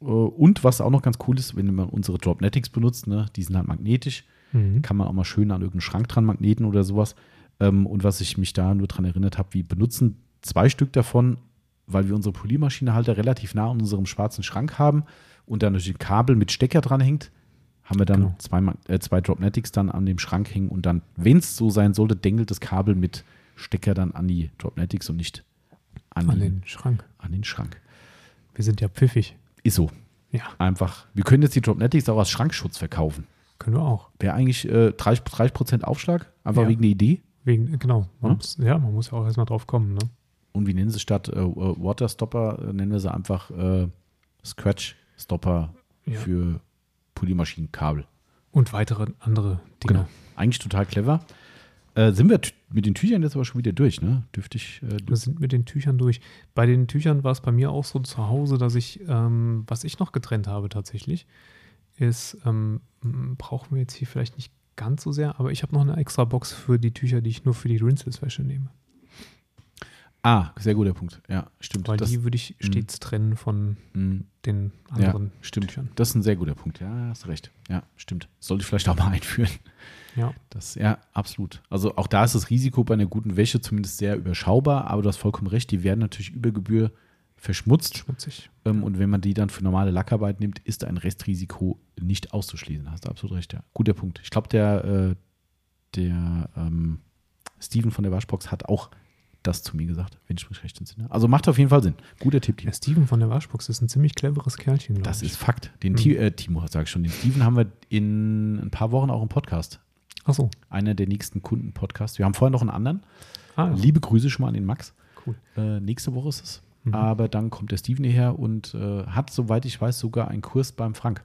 äh, und was auch noch ganz cool ist, wenn man unsere Dropnetics benutzt, ne, die sind halt magnetisch, mhm. kann man auch mal schön an irgendeinen Schrank dran magneten oder sowas. Ähm, und was ich mich da nur dran erinnert habe, wir benutzen zwei Stück davon, weil wir unsere Poliermaschine halt relativ nah an unserem schwarzen Schrank haben und da natürlich ein Kabel mit Stecker dran hängt, haben wir dann genau. zwei, äh, zwei Dropnetics dann an dem Schrank hängen und dann, wenn es so sein sollte, dengelt das Kabel mit Stecker dann an die Dropnetics und nicht an, an den, den Schrank. An den Schrank. Wir sind ja pfiffig. Ist so. Ja. Einfach. Wir können jetzt die Dropnetics auch als Schrankschutz verkaufen. Können wir auch. Wäre eigentlich äh, 30%, 30 Aufschlag, einfach ja. wegen der Idee. Wegen, genau. Man ja? Muss, ja, man muss ja auch erstmal drauf kommen. Ne? Und wie nennen sie statt äh, Waterstopper, äh, nennen wir sie einfach äh, Scratch-Stopper ja. für Polymaschinenkabel. Und weitere andere Dinge. Genau. Eigentlich total clever. Äh, sind wir mit den Tüchern jetzt aber schon wieder durch, ne? Dürfte ich. Äh, wir sind mit den Tüchern durch. Bei den Tüchern war es bei mir auch so zu Hause, dass ich, ähm, was ich noch getrennt habe tatsächlich, ist, ähm, brauchen wir jetzt hier vielleicht nicht ganz so sehr, aber ich habe noch eine extra Box für die Tücher, die ich nur für die Rinseless-Wäsche nehme. Ah, sehr guter Punkt. Ja, stimmt. Weil das, die würde ich mhm. stets mh. trennen von mh. den anderen. Ja, stimmt. Tüchern. Das ist ein sehr guter Punkt. Ja, hast recht. Ja, stimmt. Sollte ich vielleicht auch mal einführen. Ja. Das, ja, absolut. Also auch da ist das Risiko bei einer guten Wäsche zumindest sehr überschaubar, aber du hast vollkommen recht, die werden natürlich über Gebühr verschmutzt. Schmutzig. Ähm, und wenn man die dann für normale Lackarbeit nimmt, ist ein Restrisiko nicht auszuschließen. Hast du absolut recht, ja. Guter Punkt. Ich glaube, der, äh, der ähm, Steven von der Waschbox hat auch das zu mir gesagt, wenn ich mich recht entsinne. Also macht auf jeden Fall Sinn. Guter Tipp. Der Steven von der Waschbox ist ein ziemlich cleveres Kerlchen. Das ich. ist Fakt. Den mhm. äh, Timo, sag ich schon, den Steven haben wir in ein paar Wochen auch im Podcast. Ach so. Einer der nächsten Kunden-Podcasts. Wir haben vorher noch einen anderen. Ah, ja. Liebe Grüße schon mal an den Max. Cool. Äh, nächste Woche ist es. Mhm. Aber dann kommt der Steven hierher und äh, hat, soweit ich weiß, sogar einen Kurs beim Frank.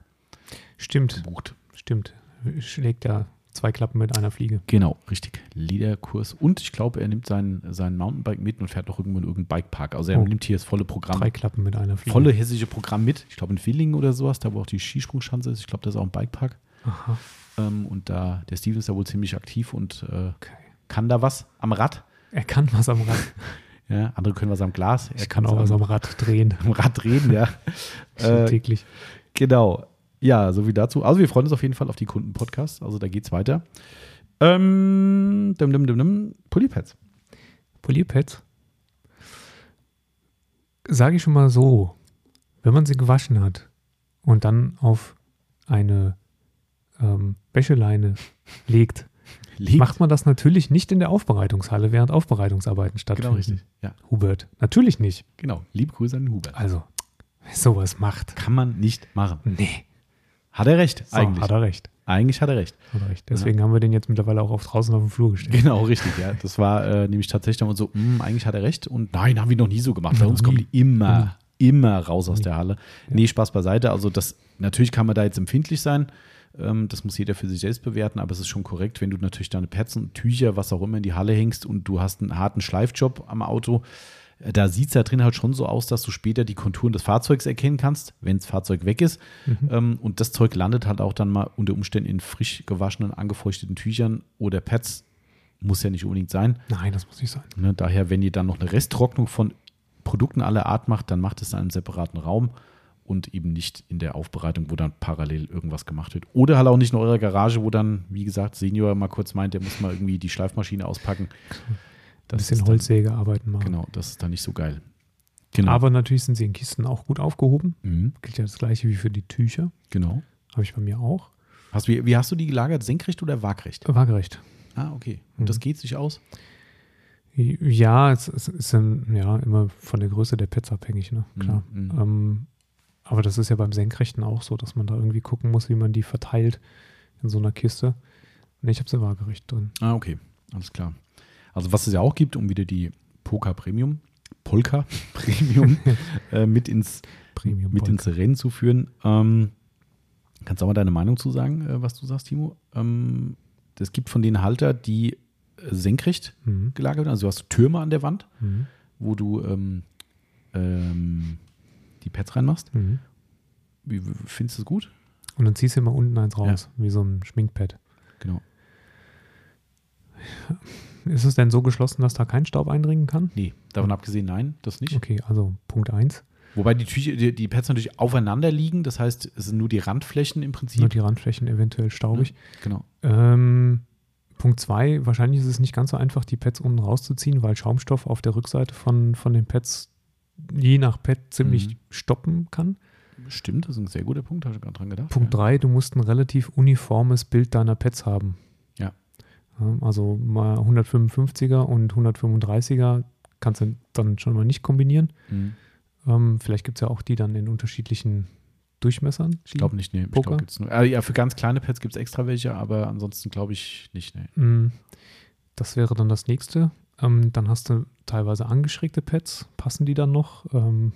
Stimmt. Gebucht. Stimmt. Schlägt ja Zwei Klappen mit einer Fliege. Genau, richtig. Lederkurs. Und ich glaube, er nimmt sein, sein Mountainbike mit und fährt auch irgendwo in irgendeinen Bikepark. Also er oh. nimmt hier das volle Programm. Drei Klappen mit einer Fliege. Volle hessische Programm mit. Ich glaube in Villingen oder sowas, da wo auch die Skisprungschanze ist. Ich glaube, das ist auch ein Bikepark. Aha. Ähm, und da, der Steven ist da wohl ziemlich aktiv und äh, okay. kann da was am Rad. Er kann was am Rad. ja, andere können was am Glas. Er ich kann auch was am Rad drehen. Am Rad drehen, ja. äh, täglich. Genau. Ja, so wie dazu. Also wir freuen uns auf jeden Fall auf die Kunden-Podcasts. Also da geht's weiter. Ähm, dim, dim, dim, dim. Polypads. Polypads? Sage ich schon mal so, wenn man sie gewaschen hat und dann auf eine ähm, Wäscheleine legt, Liegt. macht man das natürlich nicht in der Aufbereitungshalle, während Aufbereitungsarbeiten stattfinden. Genau, richtig. Ja. Hubert, natürlich nicht. Genau, liebe Grüße an den Hubert. Also, wer sowas macht. Kann man nicht machen. Nee. Hat er recht, so, eigentlich. Hat er recht. Eigentlich hat er recht. Hat er recht. Deswegen ja. haben wir den jetzt mittlerweile auch auf draußen auf dem Flur gestellt. Genau, richtig, ja. Das war äh, nämlich tatsächlich dann so, mh, hm, eigentlich hat er recht. Und nein, haben wir noch nie so gemacht. Bei uns kommen die immer, immer raus aus der Halle. Ja. Nee, Spaß beiseite. Also das, natürlich kann man da jetzt empfindlich sein. Ähm, das muss jeder für sich selbst bewerten, aber es ist schon korrekt, wenn du natürlich deine Pads und Tücher, was auch immer in die Halle hängst und du hast einen harten Schleifjob am Auto, da sieht es da drin halt schon so aus, dass du später die Konturen des Fahrzeugs erkennen kannst, wenn das Fahrzeug weg ist. Mhm. Ähm, und das Zeug landet halt auch dann mal unter Umständen in frisch gewaschenen, angefeuchteten Tüchern oder Pads. Muss ja nicht unbedingt sein. Nein, das muss nicht sein. Ne, daher, wenn ihr dann noch eine Resttrocknung von Produkten aller Art macht, dann macht es in einem separaten Raum und eben nicht in der Aufbereitung, wo dann parallel irgendwas gemacht wird. Oder halt auch nicht in eurer Garage, wo dann, wie gesagt, Senior mal kurz meint, der muss mal irgendwie die Schleifmaschine auspacken. Das ein bisschen Holzsägearbeiten machen. Genau, das ist dann nicht so geil. Genau. Aber natürlich sind sie in Kisten auch gut aufgehoben. Mhm. Gilt ja das gleiche wie für die Tücher. Genau. Habe ich bei mir auch. Hast, wie, wie hast du die gelagert? Senkrecht oder waagrecht? Waagrecht. Ah, okay. Und mhm. das geht sich aus? Ja, es, es ist dann, ja immer von der Größe der Pets abhängig, ne? Mhm, Klar. Mhm. Ähm, aber das ist ja beim Senkrechten auch so, dass man da irgendwie gucken muss, wie man die verteilt in so einer Kiste. Ne, ich habe sie waagerecht drin. Ah, okay. Alles klar. Also was es ja auch gibt, um wieder die Poker Premium, Polka Premium äh, mit, ins, Premium mit ins Rennen zu führen. Ähm, kannst du auch mal deine Meinung zu sagen, äh, was du sagst, Timo? Ähm, es gibt von den Halter, die äh, senkrecht mhm. gelagert werden. Also du hast Türme an der Wand, mhm. wo du ähm, ähm, die Pads reinmachst. Mhm. Wie, findest du es gut? Und dann ziehst du immer unten eins raus, ja. wie so ein Schminkpad. Genau. Ist es denn so geschlossen, dass da kein Staub eindringen kann? Nee, davon abgesehen, nein, das nicht. Okay, also Punkt 1. Wobei die, Tücher, die, die Pads natürlich aufeinander liegen, das heißt, es sind nur die Randflächen im Prinzip. Nur die Randflächen eventuell staubig. Ja, genau. Ähm, Punkt 2, wahrscheinlich ist es nicht ganz so einfach, die Pads unten rauszuziehen, weil Schaumstoff auf der Rückseite von, von den Pads je nach Pad ziemlich mhm. stoppen kann. Stimmt, das ist ein sehr guter Punkt, habe ich gerade dran gedacht. Punkt 3, ja. du musst ein relativ uniformes Bild deiner Pads haben. Ja. Also mal 155er und 135er kannst du dann schon mal nicht kombinieren. Mhm. Ähm, vielleicht gibt es ja auch die dann in unterschiedlichen Durchmessern. Ich glaube nicht, nee. Ich glaub, nur, äh, ja, für ganz kleine Pads gibt es extra welche, aber ansonsten glaube ich nicht, nee. Mhm. Das wäre dann das nächste. Ähm, dann hast du teilweise angeschrägte Pads. Passen die dann noch? Ähm,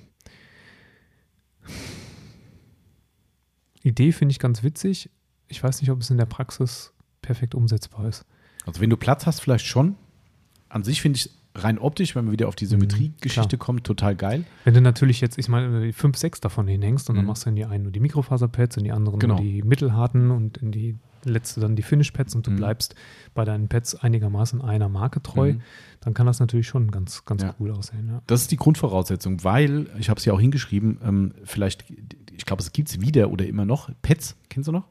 Idee finde ich ganz witzig. Ich weiß nicht, ob es in der Praxis perfekt umsetzbar ist. Also wenn du Platz hast, vielleicht schon. An sich finde ich rein optisch, wenn man wieder auf die Symmetriegeschichte mhm, kommt, total geil. Wenn du natürlich jetzt, ich meine, fünf, sechs davon hinhängst und mhm. dann machst du in die einen nur die Mikrofaserpads, in die anderen genau. nur die mittelharten und in die letzte dann die Finish-Pads und du mhm. bleibst bei deinen Pads einigermaßen einer Marke treu, mhm. dann kann das natürlich schon ganz, ganz ja. cool aussehen. Ja. Das ist die Grundvoraussetzung, weil, ich habe es ja auch hingeschrieben, ähm, vielleicht, ich glaube, es gibt es wieder oder immer noch, Pads, kennst du noch?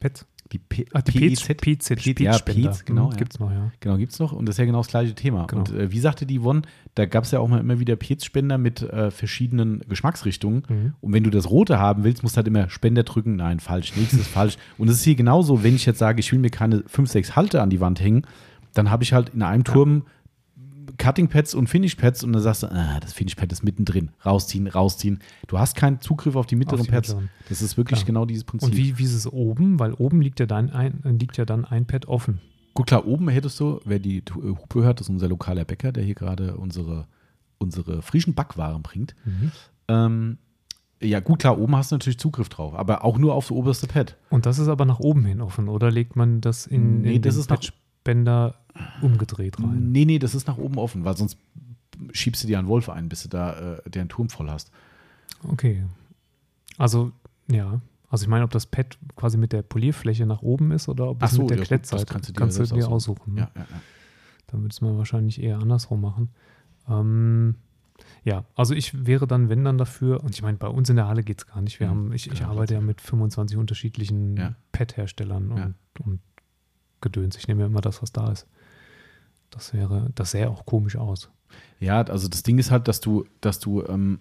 Pads? Die, P Ach, die PZ, PZ, PZ, ja, PZ, genau. Mhm, Gibt es noch, ja. Genau, gibt es noch. Und das ist ja genau das gleiche Thema. Genau. Und äh, wie sagte die Yvonne, da gab es ja auch mal immer wieder PZ-Spender mit äh, verschiedenen Geschmacksrichtungen. Mhm. Und wenn du das Rote haben willst, musst du halt immer Spender drücken. Nein, falsch, nächstes falsch. Und es ist hier genauso, wenn ich jetzt sage, ich will mir keine 5, 6 Halte an die Wand hängen, dann habe ich halt in einem Turm ja. Cutting Pads und Finish Pads und dann sagst du, ah, das Finish Pad ist mittendrin, rausziehen, rausziehen. Du hast keinen Zugriff auf die mittleren auf die Pads. Mittleren. Das ist wirklich ja. genau dieses Prinzip. Und wie, wie ist es oben? Weil oben liegt ja dann ein, liegt ja dann ein Pad offen. Gut, klar, oben hättest du, wer die äh, Hupe hört, das ist unser lokaler Bäcker, der hier gerade unsere, unsere frischen Backwaren bringt. Mhm. Ähm, ja, gut, klar, oben hast du natürlich Zugriff drauf, aber auch nur aufs oberste Pad. Und das ist aber nach oben hin offen, oder legt man das in, nee, in das ist nach, Bänder umgedreht rein. Nee, nee, das ist nach oben offen, weil sonst schiebst du dir einen Wolf ein, bis du da äh, den Turm voll hast. Okay. Also, ja. Also ich meine, ob das Pad quasi mit der Polierfläche nach oben ist oder ob es so, mit der ja, Klettseite kannst du dir, kannst du dir aussuchen. aussuchen ne? ja, ja, ja. Dann würde es man wahrscheinlich eher andersrum machen. Ähm, ja, also ich wäre dann, wenn dann dafür, und ich meine, bei uns in der Halle geht es gar nicht. Wir mhm, haben, ich, ich arbeite ja mit 25 unterschiedlichen ja. Pad-Herstellern und, und Gedöns. Ich nehme ja immer das, was da ist. Das wäre, das sähe auch komisch aus. Ja, also das Ding ist halt, dass du, dass du, ähm,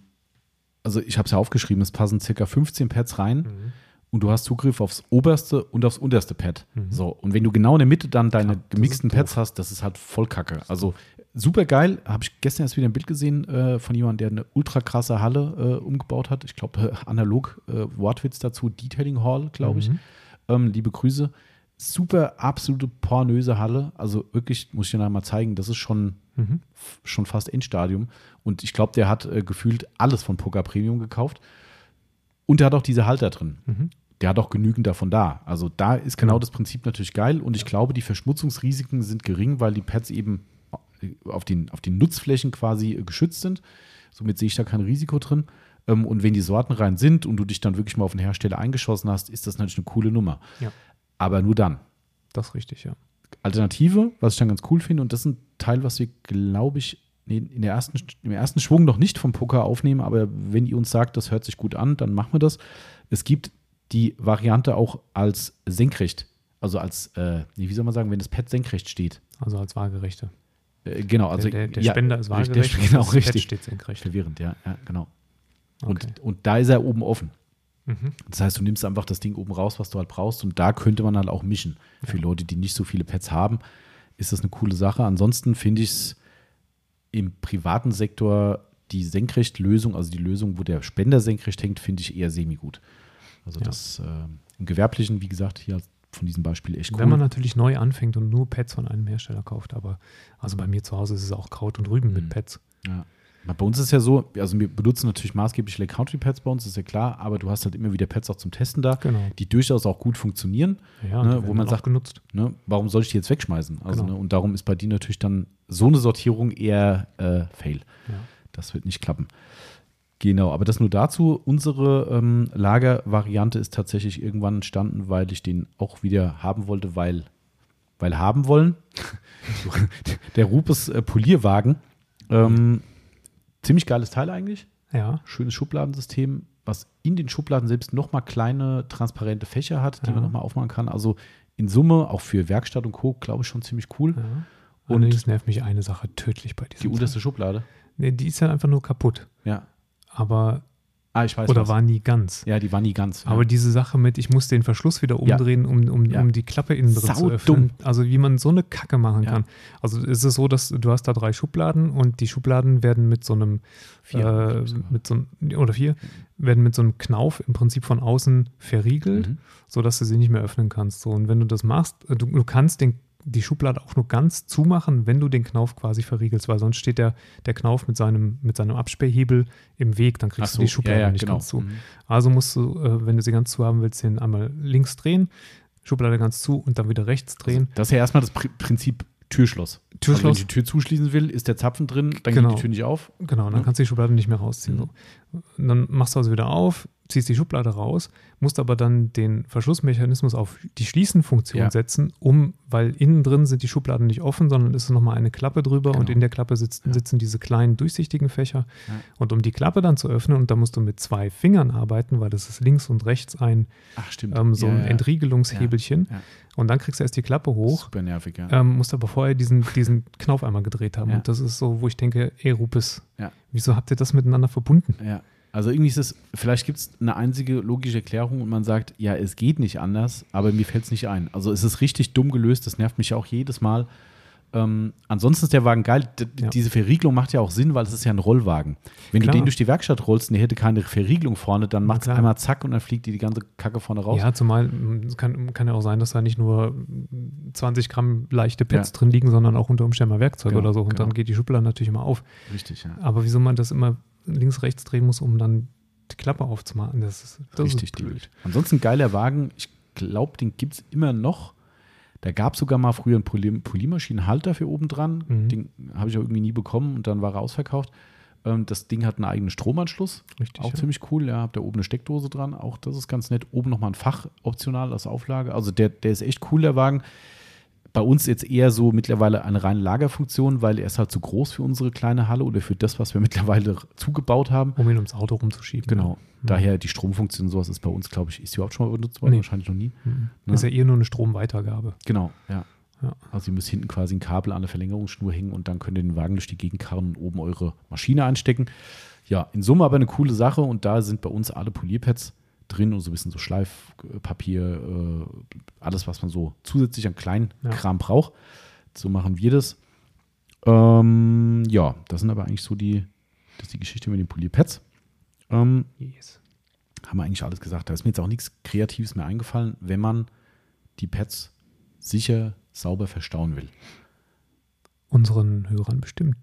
also ich habe es ja aufgeschrieben, es passen circa 15 Pads rein mhm. und du hast Zugriff aufs oberste und aufs unterste Pad. Mhm. So, und wenn du genau in der Mitte dann deine ja, gemixten Pads hast, das ist halt voll kacke. Also super geil, habe ich gestern erst wieder ein Bild gesehen äh, von jemandem, der eine ultra krasse Halle äh, umgebaut hat. Ich glaube, äh, analog Wortwitz dazu, Detailing Hall, glaube ich. Mhm. Ähm, liebe Grüße super absolute pornöse Halle. Also wirklich, muss ich dir noch mal zeigen, das ist schon, mhm. schon fast Endstadium. Und ich glaube, der hat äh, gefühlt alles von Poker Premium gekauft. Und der hat auch diese Halter drin. Mhm. Der hat auch genügend davon da. Also da ist genau, genau das Prinzip natürlich geil. Und ich glaube, die Verschmutzungsrisiken sind gering, weil die Pads eben auf den, auf den Nutzflächen quasi äh, geschützt sind. Somit sehe ich da kein Risiko drin. Ähm, und wenn die Sorten rein sind und du dich dann wirklich mal auf den Hersteller eingeschossen hast, ist das natürlich eine coole Nummer. Ja aber nur dann. Das ist richtig, ja. Alternative, was ich dann ganz cool finde, und das ist ein Teil, was wir, glaube ich, in der ersten, im ersten Schwung noch nicht vom Poker aufnehmen, aber wenn ihr uns sagt, das hört sich gut an, dann machen wir das. Es gibt die Variante auch als senkrecht, also als, äh, wie soll man sagen, wenn das Pad senkrecht steht. Also als waagerechte. Äh, genau, also der, der, der Spender ist waagerecht, der, genau, richtig. Pad steht senkrecht. Verwirrend, ja, ja genau. Und, okay. und da ist er oben offen. Mhm. Das heißt, du nimmst einfach das Ding oben raus, was du halt brauchst, und da könnte man halt auch mischen. Ja. Für Leute, die nicht so viele Pads haben, ist das eine coole Sache. Ansonsten finde ich es im privaten Sektor die Senkrechtlösung, also die Lösung, wo der Spender senkrecht hängt, finde ich eher semi-gut. Also ja. das äh, im Gewerblichen, wie gesagt, hier von diesem Beispiel echt cool. Wenn man natürlich neu anfängt und nur Pads von einem Hersteller kauft, aber also bei mir zu Hause ist es auch Kraut und Rüben mhm. mit Pads. Ja. Bei uns ist ja so, also wir benutzen natürlich maßgeblich Lake Country Pads bei uns, ist ja klar, aber du hast halt immer wieder Pads auch zum Testen da, genau. die durchaus auch gut funktionieren, ja, ne, wo man sagt, genutzt. Ne, warum soll ich die jetzt wegschmeißen? Also, genau. ne, und darum ist bei dir natürlich dann so eine Sortierung eher äh, Fail. Ja. Das wird nicht klappen. Genau, aber das nur dazu. Unsere ähm, Lagervariante ist tatsächlich irgendwann entstanden, weil ich den auch wieder haben wollte, weil, weil haben wollen. Der Rupes äh, Polierwagen. Ähm, Ziemlich geiles Teil eigentlich. Ja. Schönes Schubladensystem, was in den Schubladen selbst nochmal kleine transparente Fächer hat, die ja. man nochmal aufmachen kann. Also in Summe, auch für Werkstatt und Co., glaube ich, schon ziemlich cool. Ja. Und es nervt mich eine Sache tödlich bei diesem. Die unterste Schublade? Nee, die ist ja einfach nur kaputt. Ja. Aber Ah, ich weiß. Oder was. war nie ganz. Ja, die war nie ganz. Ja. Aber diese Sache mit, ich muss den Verschluss wieder umdrehen, ja. um, um, ja. um die Klappe innen drin zu öffnen. Dumm. Also wie man so eine Kacke machen kann. Also ist es so, dass du hast da drei Schubladen und die Schubladen werden mit so einem vier, äh, mit so oder vier werden mit so einem Knauf im Prinzip von außen verriegelt, mhm. sodass du sie nicht mehr öffnen kannst. So und wenn du das machst, äh, du, du kannst den die Schublade auch nur ganz zumachen, wenn du den Knauf quasi verriegelst, weil sonst steht der, der Knauf mit seinem, mit seinem Absperrhebel im Weg, dann kriegst so, du die Schublade ja, ja, nicht genau. ganz zu. Mhm. Also musst du, äh, wenn du sie ganz zu haben willst, den einmal links drehen, Schublade ganz zu und dann wieder rechts drehen. Also das ist ja erstmal das Prinzip Türschloss. Türschloss. Also wenn ich die Tür zuschließen will, ist der Zapfen drin, dann genau. geht die Tür nicht auf. Genau, dann ja. kannst du die Schublade nicht mehr rausziehen. Mhm. So. Dann machst du also wieder auf, ziehst die Schublade raus, musst aber dann den Verschlussmechanismus auf die Schließen-Funktion ja. setzen, um, weil innen drin sind die Schubladen nicht offen, sondern ist nochmal eine Klappe drüber genau. und in der Klappe sitzt, ja. sitzen diese kleinen durchsichtigen Fächer. Ja. Und um die Klappe dann zu öffnen, und da musst du mit zwei Fingern arbeiten, weil das ist links und rechts ein Ach, ähm, so ein Entriegelungshebelchen. Und dann kriegst du erst die Klappe hoch. Super nervig, ja. Ähm, musst aber vorher diesen, diesen Knauf einmal gedreht haben. Und das ist so, wo ich denke, ey, Rupes, wieso habt ihr das miteinander verbunden? Ja. Also irgendwie ist es, vielleicht gibt es eine einzige logische Erklärung und man sagt, ja, es geht nicht anders, aber mir fällt es nicht ein. Also es ist richtig dumm gelöst, das nervt mich auch jedes Mal. Ähm, ansonsten ist der Wagen geil. D ja. Diese Verriegelung macht ja auch Sinn, weil es ist ja ein Rollwagen. Wenn Klar. du den durch die Werkstatt rollst und der hätte keine Verriegelung vorne, dann macht es einmal zack und dann fliegt die die ganze Kacke vorne raus. Ja, zumal es kann, kann ja auch sein, dass da nicht nur 20 Gramm leichte Pads ja. drin liegen, sondern auch unter Umständen mal Werkzeug genau, oder so. Und genau. dann geht die Schublade natürlich immer auf. Richtig, ja. Aber wieso man das immer links, rechts drehen muss, um dann die Klappe aufzumachen. Das ist das richtig ist blöd. Ansonsten geiler Wagen. Ich glaube, den gibt es immer noch. Da gab es sogar mal früher einen Poly Polymaschinenhalter für oben dran. Mhm. Den habe ich auch irgendwie nie bekommen und dann war er ausverkauft. Ähm, das Ding hat einen eigenen Stromanschluss. Richtig, auch ja. ziemlich cool. Ja, habt da oben eine Steckdose dran. Auch das ist ganz nett. Oben nochmal ein Fach optional als Auflage. Also der, der ist echt cool, der Wagen bei uns jetzt eher so mittlerweile eine reine Lagerfunktion, weil er ist halt zu groß für unsere kleine Halle oder für das, was wir mittlerweile zugebaut haben. Um ihn ums Auto rumzuschieben. Genau. Mhm. Daher die Stromfunktion, sowas ist bei uns, glaube ich, ist überhaupt schon mal benutzt worden? Nee. Wahrscheinlich noch nie. Mhm. Ne? Ist ja eher nur eine Stromweitergabe. Genau, ja. ja. Also ihr müsst hinten quasi ein Kabel an der Verlängerungsschnur hängen und dann könnt ihr den Wagen durch die Gegend karren und oben eure Maschine einstecken. Ja, in Summe aber eine coole Sache und da sind bei uns alle Polierpads drin und so ein bisschen so Schleifpapier, äh, alles, was man so zusätzlich an Kleinkram ja. braucht. So machen wir das. Ähm, ja, das sind aber eigentlich so die, das ist die Geschichte mit den Polierpads. Ähm, yes. Haben wir eigentlich alles gesagt. Da ist mir jetzt auch nichts Kreatives mehr eingefallen, wenn man die Pads sicher sauber verstauen will. Unseren Hörern bestimmt.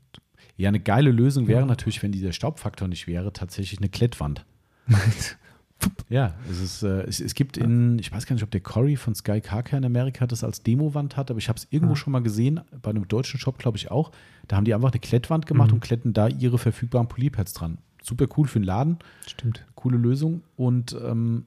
Ja, eine geile Lösung wäre ja. natürlich, wenn dieser Staubfaktor nicht wäre, tatsächlich eine Klettwand. Ja, es, ist, äh, es, es, gibt in, ich weiß gar nicht, ob der Cory von Sky Car in Amerika das als Demowand hat, aber ich habe es irgendwo ja. schon mal gesehen, bei einem deutschen Shop, glaube ich auch. Da haben die einfach eine Klettwand gemacht mhm. und kletten da ihre verfügbaren Polypads dran. Super cool für den Laden. Stimmt. Coole Lösung. Und ähm,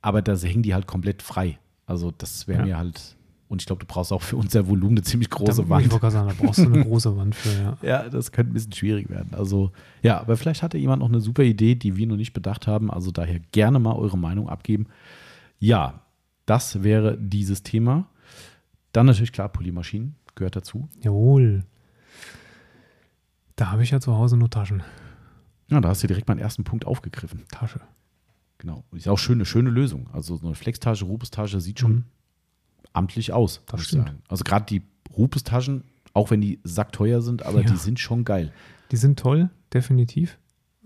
aber da hängen die halt komplett frei. Also das wäre ja. mir halt und ich glaube, du brauchst auch für unser Volumen eine ziemlich große da, Wand. Ich wollte sagen, da brauchst du eine große Wand für, ja. ja, das könnte ein bisschen schwierig werden. Also, ja, aber vielleicht hatte jemand noch eine super Idee, die wir noch nicht bedacht haben. Also daher gerne mal eure Meinung abgeben. Ja, das wäre dieses Thema. Dann natürlich klar, Polymaschinen gehört dazu. Jawohl. Da habe ich ja zu Hause nur Taschen. Ja, da hast du direkt meinen ersten Punkt aufgegriffen. Tasche. Genau. Ist auch schön, eine schöne Lösung. Also so eine Flextasche, Rubestasche sieht schon mhm amtlich aus. Das stimmt. Also gerade die Rupestaschen, auch wenn die sackteuer sind, aber ja. die sind schon geil. Die sind toll, definitiv.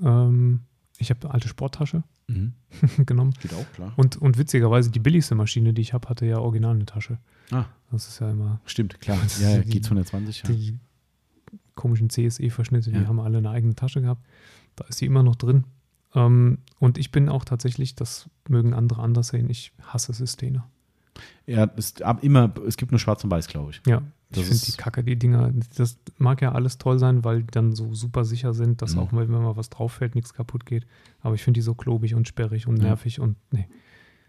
Ähm, ich habe eine alte Sporttasche mhm. genommen. Geht auch, klar. Und, und witzigerweise, die billigste Maschine, die ich habe, hatte ja original eine Tasche. Ah. Das ist ja immer. Stimmt, klar. Ja, ja die, G220. Ja. Die komischen CSE-Verschnitte, die haben alle eine eigene Tasche gehabt. Da ist sie immer noch drin. Ähm, und ich bin auch tatsächlich, das mögen andere anders sehen, ich hasse Systeme. Ja, es, immer, es gibt nur schwarz und weiß, glaube ich. Ja, das ich finde die Kacke, die Dinger, das mag ja alles toll sein, weil die dann so super sicher sind, dass mhm. auch wenn mal was drauf fällt, nichts kaputt geht. Aber ich finde die so klobig und sperrig und nervig ja. und nee.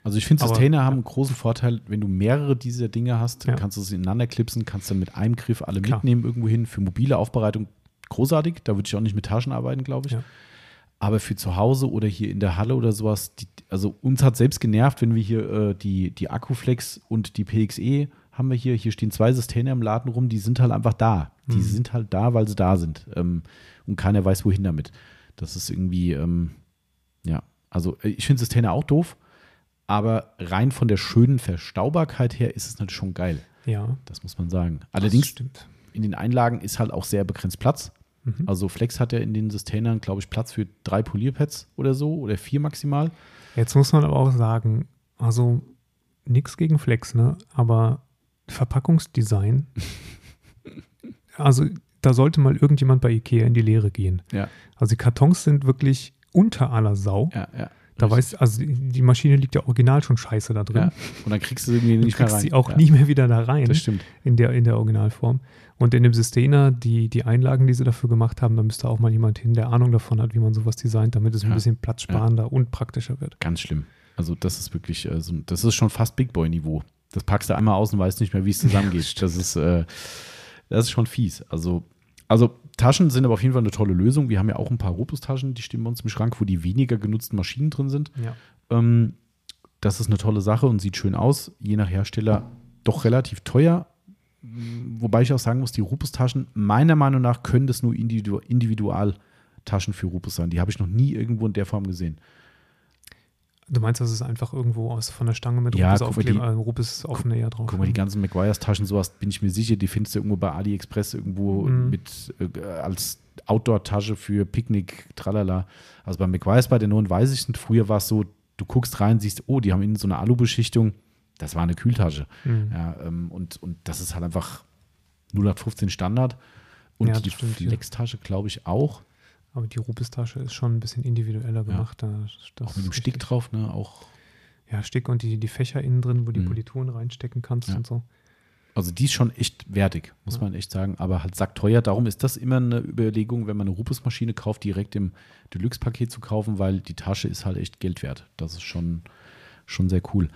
Also ich finde, Sustainer ja. haben einen großen Vorteil, wenn du mehrere dieser Dinge hast, ja. kannst du sie ineinander klipsen, kannst dann mit einem Griff alle Klar. mitnehmen irgendwo hin. Für mobile Aufbereitung großartig, da würde ich auch nicht mit Taschen arbeiten, glaube ich. Ja. Aber für zu Hause oder hier in der Halle oder sowas, die, also uns hat selbst genervt, wenn wir hier äh, die, die Akkuflex und die PXE haben wir hier. Hier stehen zwei Systeme im Laden rum, die sind halt einfach da. Die mhm. sind halt da, weil sie da sind. Ähm, und keiner weiß, wohin damit. Das ist irgendwie, ähm, Ja, also äh, ich finde Sustainer auch doof, aber rein von der schönen Verstaubarkeit her ist es natürlich schon geil. Ja. Das muss man sagen. Allerdings, in den Einlagen ist halt auch sehr begrenzt Platz. Mhm. Also Flex hat ja in den Sustainern, glaube ich, Platz für drei Polierpads oder so oder vier maximal. Jetzt muss man aber auch sagen, also nichts gegen Flex, ne? Aber Verpackungsdesign, also da sollte mal irgendjemand bei Ikea in die Lehre gehen. Ja. Also die Kartons sind wirklich unter aller Sau. Ja, ja. Da weiß, also die Maschine liegt ja original schon scheiße da drin. Ja. Und dann kriegst du sie irgendwie nicht mehr rein. sie auch ja. nie mehr wieder da rein. Das stimmt. In der, in der Originalform. Und in dem Sustainer, die, die Einlagen, die sie dafür gemacht haben, da müsste auch mal jemand hin, der Ahnung davon hat, wie man sowas designt, damit es ja. ein bisschen platzsparender und praktischer wird. Ganz schlimm. Also das ist wirklich, äh, so, das ist schon fast Big Boy-Niveau. Das packst du einmal aus und weißt nicht mehr, wie es zusammengeht. das ist, äh, das ist schon fies. Also, also Taschen sind aber auf jeden Fall eine tolle Lösung. Wir haben ja auch ein paar Rupus-Taschen, die stehen bei uns im Schrank, wo die weniger genutzten Maschinen drin sind. Ja. Ähm, das ist eine tolle Sache und sieht schön aus. Je nach Hersteller doch relativ teuer. Wobei ich auch sagen muss, die Rupus-Taschen, meiner Meinung nach, können das nur Individu Individualtaschen für Rupus sein. Die habe ich noch nie irgendwo in der Form gesehen. Du meinst, das ist einfach irgendwo aus von der Stange mit ja, Rupes aufkleben, äh, Rupes offene ja drauf. Guck mal, die ganzen McGuire's-Taschen, sowas bin ich mir sicher, die findest du irgendwo bei AliExpress irgendwo mhm. mit äh, als Outdoor-Tasche für Picknick, tralala. Also bei McGuire's bei der neuen weiß ich nicht. Früher war es so, du guckst rein, siehst, oh, die haben innen so eine Alubeschichtung. Das war eine Kühltasche. Mhm. Ja, ähm, und, und das ist halt einfach 0815 Standard. Und ja, die Flex-Tasche, glaube ich, auch. Aber die Rupestasche ist schon ein bisschen individueller gemacht. Ja. Das auch mit dem Stick drauf, ne? Auch. Ja, Stick und die, die Fächer innen drin, wo du mhm. die Polituren reinstecken kannst ja. und so. Also die ist schon echt wertig, muss ja. man echt sagen, aber halt sackteuer. Darum ist das immer eine Überlegung, wenn man eine Rupes-Maschine kauft, direkt im Deluxe-Paket zu kaufen, weil die Tasche ist halt echt Geld wert. Das ist schon, schon sehr cool.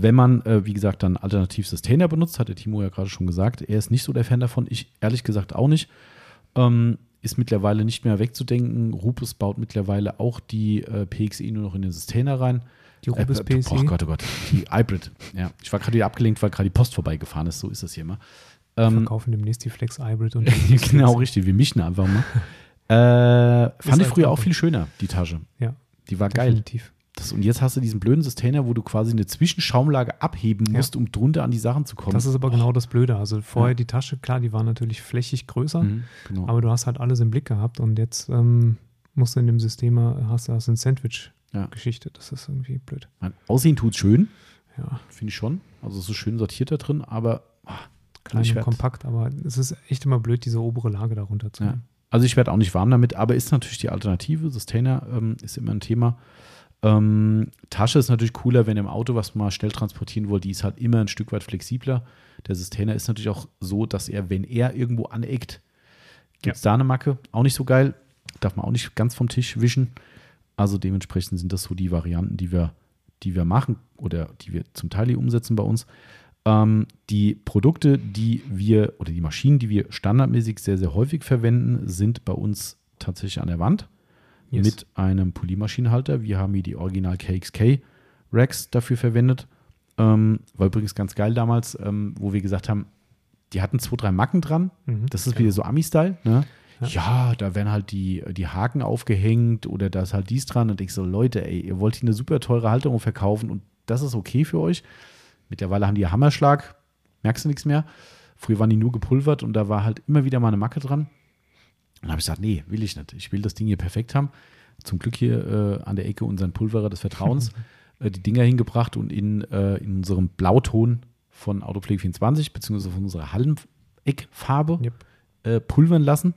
Wenn man, äh, wie gesagt, dann alternativ Sustainer benutzt, hat der Timo ja gerade schon gesagt, er ist nicht so der Fan davon. Ich ehrlich gesagt auch nicht. Ähm, ist mittlerweile nicht mehr wegzudenken. Rupus baut mittlerweile auch die äh, PXE nur noch in den Sustainer rein. Die Rupus äh, PXE? Oh Gott, oh Gott. Die Hybrid. Ja, ich war gerade wieder abgelenkt, weil gerade die Post vorbeigefahren ist. So ist das hier immer. Ähm, Wir verkaufen demnächst die Flex Hybrid und Genau, richtig. Wir mischen einfach mal. äh, fand ich früher auch viel schöner, die Tasche. Ja. Die war definitiv. geil. Das, und jetzt hast du diesen blöden Sustainer, wo du quasi eine Zwischenschaumlage abheben musst, ja. um drunter an die Sachen zu kommen. Das ist aber oh. genau das Blöde. Also vorher ja. die Tasche, klar, die war natürlich flächig größer, mhm, genau. aber du hast halt alles im Blick gehabt und jetzt ähm, musst du in dem System, hast du hast eine Sandwich-Geschichte. Das ist irgendwie blöd. Mein Aussehen tut schön. Ja. Finde ich schon. Also so schön sortiert da drin, aber oh, klein und kompakt, aber es ist echt immer blöd, diese obere Lage darunter zu nehmen. Also ich werde auch nicht warm damit, aber ist natürlich die Alternative. Sustainer ähm, ist immer ein Thema. Ähm, Tasche ist natürlich cooler, wenn ihr im Auto was mal schnell transportieren wollt. Die ist halt immer ein Stück weit flexibler. Der Sustainer ist natürlich auch so, dass er, wenn er irgendwo aneckt, gibt es ja. da eine Macke. Auch nicht so geil. Darf man auch nicht ganz vom Tisch wischen. Also dementsprechend sind das so die Varianten, die wir, die wir machen oder die wir zum Teil hier umsetzen bei uns. Ähm, die Produkte, die wir oder die Maschinen, die wir standardmäßig sehr, sehr häufig verwenden, sind bei uns tatsächlich an der Wand yes. mit einem Poliermaschinenhalter. Wir haben hier die Original KXK Racks dafür verwendet. Ähm, war übrigens ganz geil damals, ähm, wo wir gesagt haben, die hatten zwei, drei Macken dran. Mhm, das ist genau. wieder so Ami-Style. Ne? Ja. ja. da werden halt die, die Haken aufgehängt oder da ist halt dies dran. Und ich so, Leute, ey, ihr wollt hier eine super teure Halterung verkaufen und das ist okay für euch. Mittlerweile haben die Hammerschlag, merkst du nichts mehr. Früher waren die nur gepulvert und da war halt immer wieder mal eine Macke dran. Dann habe ich gesagt, nee, will ich nicht. Ich will das Ding hier perfekt haben. Zum Glück hier äh, an der Ecke unseren Pulverer des Vertrauens äh, die Dinger hingebracht und in, äh, in unserem Blauton von Autopflege 24 beziehungsweise von unserer Halleneckfarbe yep. Äh, pulvern lassen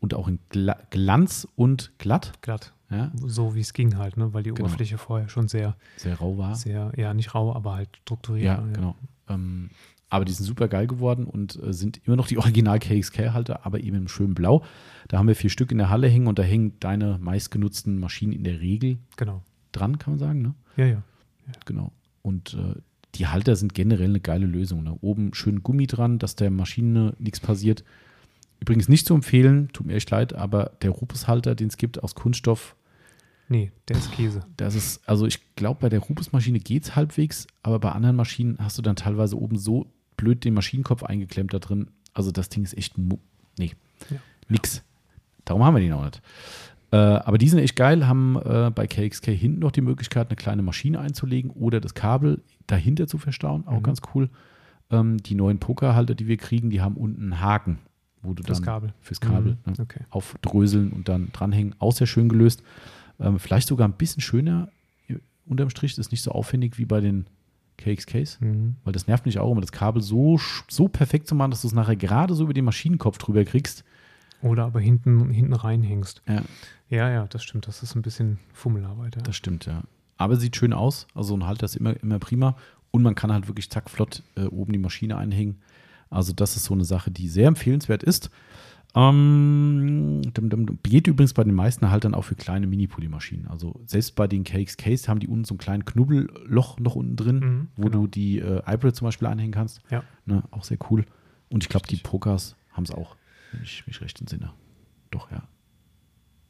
und auch in Gla Glanz und glatt. Glatt. Ja. So wie es ging halt, ne? weil die genau. Oberfläche vorher schon sehr, sehr rau war. Sehr, ja, nicht rau, aber halt strukturiert. Ja, ja. genau. Ähm, aber die sind super geil geworden und äh, sind immer noch die Original KXK-Halter, aber eben im schönen Blau. Da haben wir vier Stück in der Halle hängen und da hängen deine meistgenutzten Maschinen in der Regel genau. dran, kann man sagen. Ne? Ja, ja. ja. Genau. Und äh, die Halter sind generell eine geile Lösung. Ne? Oben schön Gummi dran, dass der Maschine nichts passiert. Übrigens nicht zu empfehlen, tut mir echt leid, aber der Rupus-Halter, den es gibt aus Kunststoff, Nee, der ist Käse. Das ist, also ich glaube, bei der Rupus-Maschine geht es halbwegs, aber bei anderen Maschinen hast du dann teilweise oben so blöd den Maschinenkopf eingeklemmt da drin. Also das Ding ist echt, nee, ja. nix. Darum haben wir den auch nicht. Äh, aber die sind echt geil, haben äh, bei KXK hinten noch die Möglichkeit, eine kleine Maschine einzulegen oder das Kabel dahinter zu verstauen. Auch mhm. ganz cool. Ähm, die neuen Pokerhalter, die wir kriegen, die haben unten einen Haken, wo du fürs dann Kabel. fürs Kabel mhm. ne, okay. aufdröseln und dann dranhängen. Auch sehr schön gelöst. Ähm, vielleicht sogar ein bisschen schöner unterm Strich. Das ist nicht so aufwendig wie bei den KXKs, mhm. weil das nervt mich auch immer, das Kabel so, so perfekt zu machen, dass du es nachher gerade so über den Maschinenkopf drüber kriegst. Oder aber hinten, hinten reinhängst. Ja. ja, ja, das stimmt. Das ist ein bisschen Fummelarbeit. Ja. Das stimmt, ja. Aber sieht schön aus. Also ein Halter ist immer, immer prima. Und man kann halt wirklich zack flott äh, oben die Maschine einhängen. Also das ist so eine Sache, die sehr empfehlenswert ist. Ähm, geht übrigens bei den meisten Haltern auch für kleine Mini-Polymaschinen. Also selbst bei den KXKs haben die unten so ein kleines Knubbelloch noch unten drin, mhm, wo genau. du die äh, iBrid zum Beispiel anhängen kannst. Ja. Ne, auch sehr cool. Und ich glaube, die Pokers haben es auch, wenn ich mich recht entsinne. Doch, ja.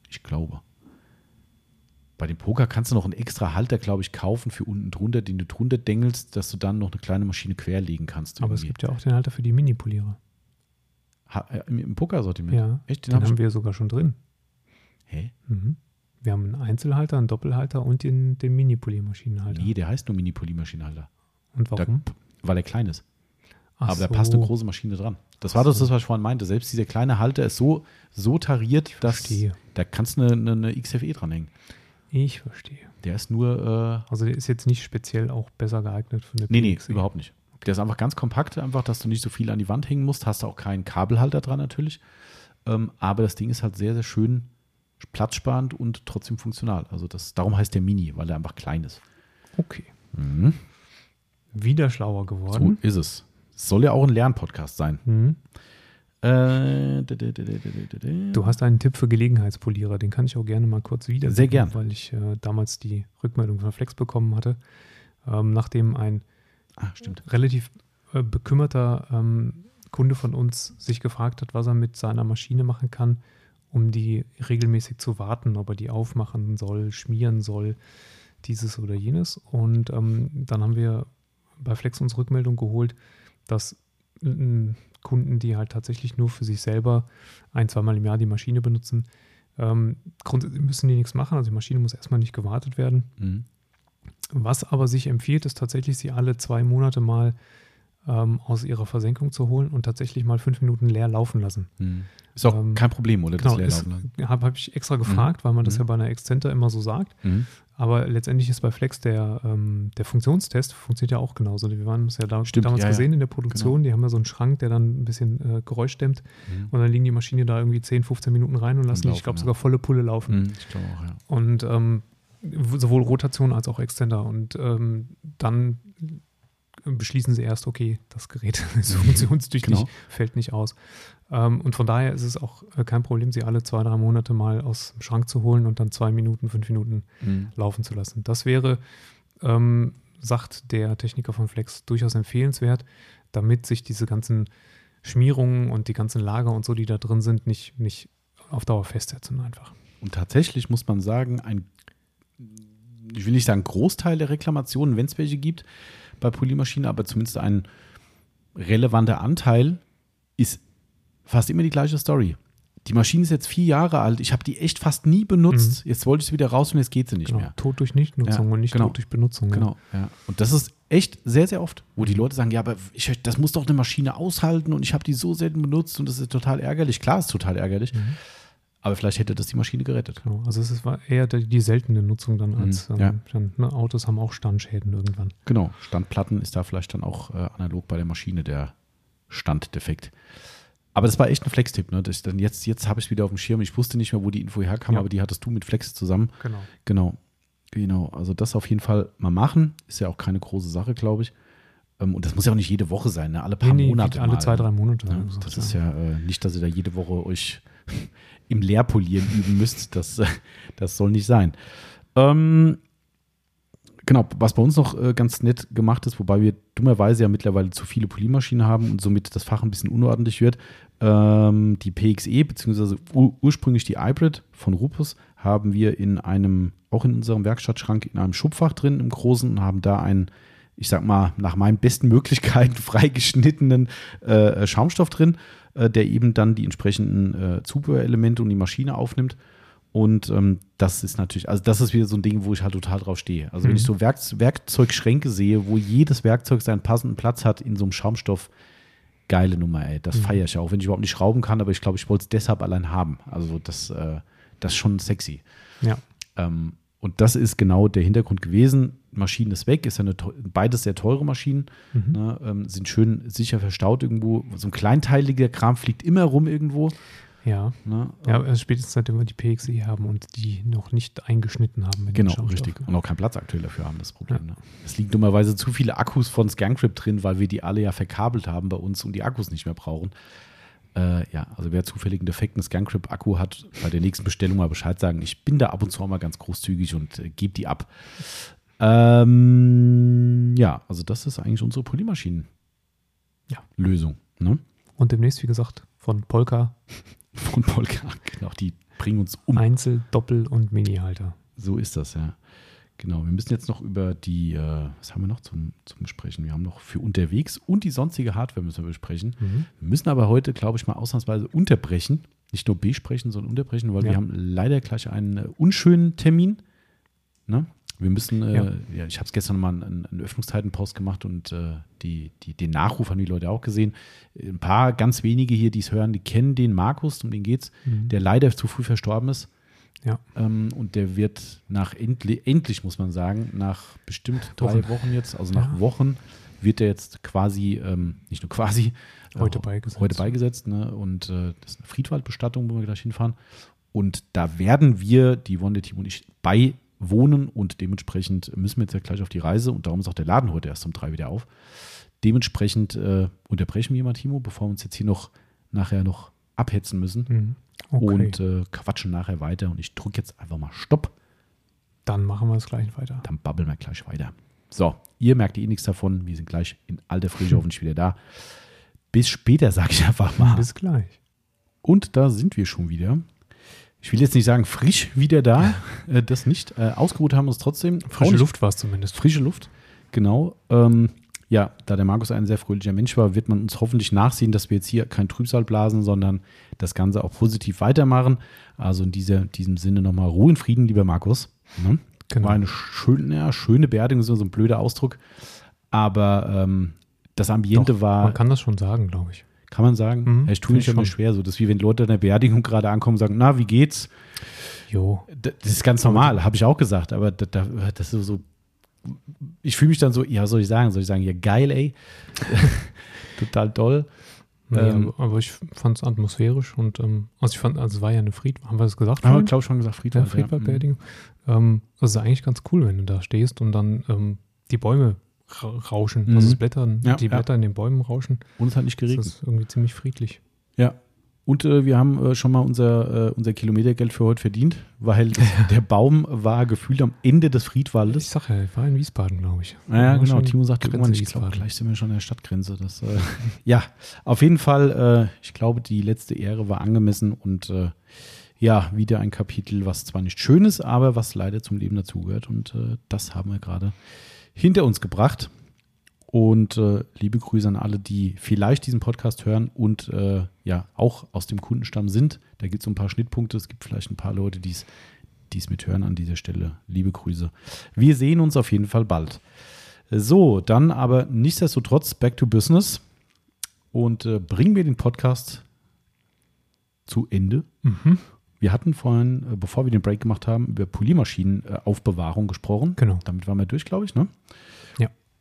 Ich glaube. Bei dem Poker kannst du noch einen extra Halter, glaube ich, kaufen für unten drunter, den du drunter dengelst, dass du dann noch eine kleine Maschine querlegen kannst. Aber irgendwie. es gibt ja auch den Halter für die Mini-Polierer. Äh, im, im Pokersortiment? Ja. Echt? Den, den haben wir sogar schon drin. Hä? Mhm. Wir haben einen Einzelhalter, einen Doppelhalter und den, den Mini-Polymaschinenhalter. Nee, der heißt nur Mini-Polymaschinenhalter. Und warum? Da, weil er klein ist. Ach Aber so. da passt eine große Maschine dran. Das war das, was ich vorhin meinte. Selbst dieser kleine Halter ist so, so tariert, dass da kannst du eine, eine, eine XFE dranhängen. Ich verstehe. Der ist nur. Äh, also der ist jetzt nicht speziell auch besser geeignet für eine Nee, nee, überhaupt nicht. Der ist einfach ganz kompakt, einfach, dass du nicht so viel an die Wand hängen musst. Hast du auch keinen Kabelhalter dran natürlich. Ähm, aber das Ding ist halt sehr, sehr schön platzsparend und trotzdem funktional. Also das, darum heißt der Mini, weil er einfach klein ist. Okay. Mhm. Wieder schlauer geworden. So ist es. Soll ja auch ein Lernpodcast sein. Mhm. Äh, du hast einen Tipp für Gelegenheitspolierer, den kann ich auch gerne mal kurz wieder. Sehr gern. Weil ich äh, damals die Rückmeldung von Flex bekommen hatte, ähm, nachdem ein Ah, stimmt. Relativ äh, bekümmerter ähm, Kunde von uns sich gefragt hat, was er mit seiner Maschine machen kann, um die regelmäßig zu warten, ob er die aufmachen soll, schmieren soll, dieses oder jenes. Und ähm, dann haben wir bei Flex uns Rückmeldung geholt, dass äh, Kunden, die halt tatsächlich nur für sich selber ein, zweimal im Jahr die Maschine benutzen, ähm, grundsätzlich müssen die nichts machen. Also die Maschine muss erstmal nicht gewartet werden. Mhm. Was aber sich empfiehlt, ist tatsächlich, sie alle zwei Monate mal ähm, aus ihrer Versenkung zu holen und tatsächlich mal fünf Minuten leer laufen lassen. Hm. Ist auch ähm, kein Problem, oder? Genau, habe hab ich extra gefragt, mhm. weil man das mhm. ja bei einer Exzenter immer so sagt. Mhm. Aber letztendlich ist bei Flex der, ähm, der Funktionstest funktioniert ja auch genauso. Wir waren es ja da, Stimmt, damals ja, gesehen in der Produktion. Genau. Die haben ja so einen Schrank, der dann ein bisschen äh, Geräusch dämmt. Mhm. Und dann liegen die Maschine da irgendwie 10, 15 Minuten rein und lassen, laufen, ich glaube, ja. sogar volle Pulle laufen. Mhm, ich glaube auch, ja. Und ähm, sowohl Rotation als auch Extender. Und ähm, dann beschließen sie erst, okay, das Gerät ist funktionstüchtig, genau. fällt nicht aus. Ähm, und von daher ist es auch äh, kein Problem, sie alle zwei, drei Monate mal aus dem Schrank zu holen und dann zwei Minuten, fünf Minuten mhm. laufen zu lassen. Das wäre, ähm, sagt der Techniker von Flex, durchaus empfehlenswert, damit sich diese ganzen Schmierungen und die ganzen Lager und so, die da drin sind, nicht, nicht auf Dauer festsetzen einfach. Und tatsächlich muss man sagen, ein ich will nicht sagen Großteil der Reklamationen, wenn es welche gibt bei Polymaschinen, aber zumindest ein relevanter Anteil ist fast immer die gleiche Story. Die Maschine ist jetzt vier Jahre alt. Ich habe die echt fast nie benutzt. Mhm. Jetzt wollte ich sie wieder raus und jetzt geht sie nicht genau. mehr. Tod durch Nichtnutzung ja, und nicht genau. Tod durch Benutzung. Genau. Ja. Und das ist echt sehr, sehr oft, wo die Leute sagen: Ja, aber ich, das muss doch eine Maschine aushalten und ich habe die so selten benutzt und das ist total ärgerlich. Klar, ist total ärgerlich. Mhm. Aber vielleicht hätte das die Maschine gerettet. Genau. Also es war eher die, die seltene Nutzung dann als mhm, ja. ähm, ne, Autos haben auch Standschäden irgendwann. Genau, Standplatten ist da vielleicht dann auch äh, analog bei der Maschine der Standdefekt. Aber das war echt ein Flex-Tipp. Ne? Das, dann jetzt jetzt habe ich es wieder auf dem Schirm. Ich wusste nicht mehr, wo die Info herkam, ja. aber die hattest du mit Flex zusammen. Genau. Genau. Genau. Also das auf jeden Fall mal machen. Ist ja auch keine große Sache, glaube ich. Ähm, und das muss ja auch nicht jede Woche sein, ne? alle paar nee, nee, Monate. Alle mal, zwei, drei Monate. Ja, das ist ja äh, nicht, dass ihr da jede Woche euch im Leerpolieren üben müsst. Das, das soll nicht sein. Ähm, genau, was bei uns noch äh, ganz nett gemacht ist, wobei wir dummerweise ja mittlerweile zu viele Poliermaschinen haben und somit das Fach ein bisschen unordentlich wird. Ähm, die PXE, beziehungsweise ur ursprünglich die Hybrid von Rupus, haben wir in einem, auch in unserem Werkstattschrank, in einem Schubfach drin im Großen und haben da einen, ich sag mal, nach meinen besten Möglichkeiten freigeschnittenen äh, Schaumstoff drin äh, der eben dann die entsprechenden äh, Zubehörelemente und die Maschine aufnimmt. Und ähm, das ist natürlich, also das ist wieder so ein Ding, wo ich halt total drauf stehe. Also mhm. wenn ich so Werk Werkzeugschränke sehe, wo jedes Werkzeug seinen passenden Platz hat in so einem Schaumstoff, geile Nummer, ey. Das mhm. feiere ich auch, wenn ich überhaupt nicht schrauben kann, aber ich glaube, ich wollte es deshalb allein haben. Also das, äh, das ist schon sexy. Ja. Ähm, und das ist genau der Hintergrund gewesen. Maschine ist weg, ist ja eine, beides sehr teure Maschinen, mhm. ne, ähm, sind schön sicher verstaut irgendwo. So ein kleinteiliger Kram fliegt immer rum irgendwo. Ja. Ne? Ja, also spätestens seitdem wir die PXE haben und die noch nicht eingeschnitten haben. genau, richtig. Und auch keinen Platz aktuell dafür haben, das Problem. Ja. Ne? Es liegen dummerweise zu viele Akkus von Scancrip drin, weil wir die alle ja verkabelt haben bei uns und die Akkus nicht mehr brauchen. Äh, ja, also wer zufällig einen defekten Scancrip-Akku hat, bei der nächsten Bestellung mal Bescheid sagen. Ich bin da ab und zu auch mal ganz großzügig und äh, gebe die ab. Ähm, ja, also das ist eigentlich unsere Polymaschinen-Lösung. Ja. Ne? Und demnächst, wie gesagt, von Polka von Polka. Genau, die bringen uns um. Einzel-, Doppel- und Mini-Halter. So ist das, ja. Genau, wir müssen jetzt noch über die, äh, was haben wir noch zum, zum Besprechen? Wir haben noch für unterwegs und die sonstige Hardware müssen wir besprechen. Mhm. Wir müssen aber heute, glaube ich, mal ausnahmsweise unterbrechen. Nicht nur besprechen, sondern unterbrechen, weil ja. wir haben leider gleich einen äh, unschönen Termin. Ne? Wir müssen, äh, ja. ja ich habe es gestern mal einen, einen Öffnungszeitenpost gemacht und äh, die, die, den Nachruf haben die Leute auch gesehen. Ein paar ganz wenige hier, die es hören, die kennen den Markus, um den geht's, mhm. der leider zu früh verstorben ist. Ja. Ähm, und der wird nach endlich, endlich, muss man sagen, nach bestimmt drei Wochen, Wochen jetzt, also nach ja. Wochen, wird er jetzt quasi, ähm, nicht nur quasi, heute äh, beigesetzt. Heute beigesetzt ne? Und äh, das ist eine Friedwaldbestattung, wo wir gleich hinfahren. Und da werden wir, die Wonde Team und ich, bei wohnen und dementsprechend müssen wir jetzt ja gleich auf die Reise und darum ist auch der Laden heute erst um drei wieder auf. Dementsprechend äh, unterbrechen wir mal, Timo, bevor wir uns jetzt hier noch nachher noch abhetzen müssen mhm. okay. und äh, quatschen nachher weiter und ich drücke jetzt einfach mal Stopp. Dann machen wir es gleich weiter. Dann babbeln wir gleich weiter. So, ihr merkt eh nichts davon. Wir sind gleich in alter Frische hoffentlich wieder da. Bis später, sage ich einfach mal. Bis gleich. Und da sind wir schon wieder ich will jetzt nicht sagen frisch wieder da, äh, das nicht. Äh, ausgeruht haben wir uns trotzdem. Frische Luft war es zumindest. Frische Luft, genau. Ähm, ja, da der Markus ein sehr fröhlicher Mensch war, wird man uns hoffentlich nachsehen, dass wir jetzt hier kein Trübsal blasen, sondern das Ganze auch positiv weitermachen. Also in dieser, diesem Sinne nochmal Ruhe und Frieden, lieber Markus. Ne? Genau. War eine schöne, ja, schöne Beerdigung, so ein blöder Ausdruck. Aber ähm, das Ambiente Doch, war. Man kann das schon sagen, glaube ich. Kann man sagen? Mhm, ich tue mich immer schwer. So, das ist wie wenn Leute in der Beerdigung gerade ankommen und sagen, na, wie geht's? Jo. Das ist ganz normal, habe ich auch gesagt, aber das, das ist so, ich fühle mich dann so, ja, soll ich sagen? Soll ich sagen, ja, geil, ey. Total toll. Nee, ähm, aber ich fand es atmosphärisch und ähm, also ich fand, also es war ja eine Fried, haben wir das gesagt? Haben wir, glaube ich, schon gesagt, Friedwald. Ja, Friedwaldbeerdigung. Ja. Mhm. Ähm, das ist eigentlich ganz cool, wenn du da stehst und dann ähm, die Bäume rauschen. Mhm. Also das Blättern, ja, die Blätter in den Bäumen rauschen. Und es hat nicht geregnet. Das ist irgendwie ziemlich friedlich. Ja. Und äh, wir haben äh, schon mal unser, äh, unser Kilometergeld für heute verdient, weil der Baum war gefühlt am Ende des Friedwaldes. Ich sag ja, ich war in Wiesbaden, glaube ich. Ja, genau. Timo sagt irgendwann, ich glaube, gleich sind wir schon an der Stadtgrenze. Das, äh, ja, auf jeden Fall, äh, ich glaube, die letzte Ehre war angemessen und äh, ja, wieder ein Kapitel, was zwar nicht schön ist, aber was leider zum Leben dazugehört. Und das haben wir gerade hinter uns gebracht. Und äh, liebe Grüße an alle, die vielleicht diesen Podcast hören und äh, ja auch aus dem Kundenstamm sind. Da gibt es so ein paar Schnittpunkte. Es gibt vielleicht ein paar Leute, die es mithören an dieser Stelle. Liebe Grüße. Wir sehen uns auf jeden Fall bald. So, dann aber nichtsdestotrotz back to business und äh, bringen wir den Podcast zu Ende. Mhm. Wir hatten vorhin, äh, bevor wir den Break gemacht haben, über Poliermaschinenaufbewahrung gesprochen. Genau. Damit waren wir durch, glaube ich, ne?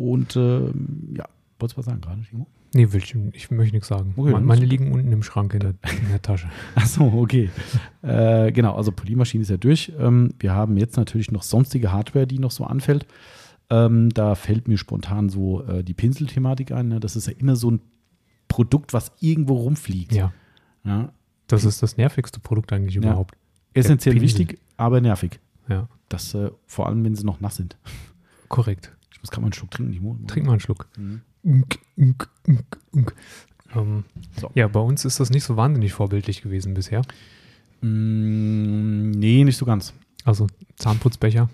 Und äh, ja, wolltest du was sagen gerade, Timo? Nee, will ich, ich möchte nichts sagen. Okay, meine, meine liegen unten im Schrank in der, in der Tasche. Achso, okay. äh, genau, also Poliermaschine ist ja durch. Ähm, wir haben jetzt natürlich noch sonstige Hardware, die noch so anfällt. Ähm, da fällt mir spontan so äh, die Pinselthematik ein. Ne? Das ist ja immer so ein Produkt, was irgendwo rumfliegt. Ja. ja das ist das nervigste Produkt eigentlich ja. überhaupt. Essentiell wichtig, aber nervig. Ja. Das, äh, vor allem, wenn sie noch nass sind. Korrekt. Ich muss gerade mal einen Schluck trinken. Timo. Trink mal einen Schluck. Mhm. Unk, unk, unk, ähm, so. Ja, bei uns ist das nicht so wahnsinnig vorbildlich gewesen bisher. Mm, nee, nicht so ganz. Also Zahnputzbecher.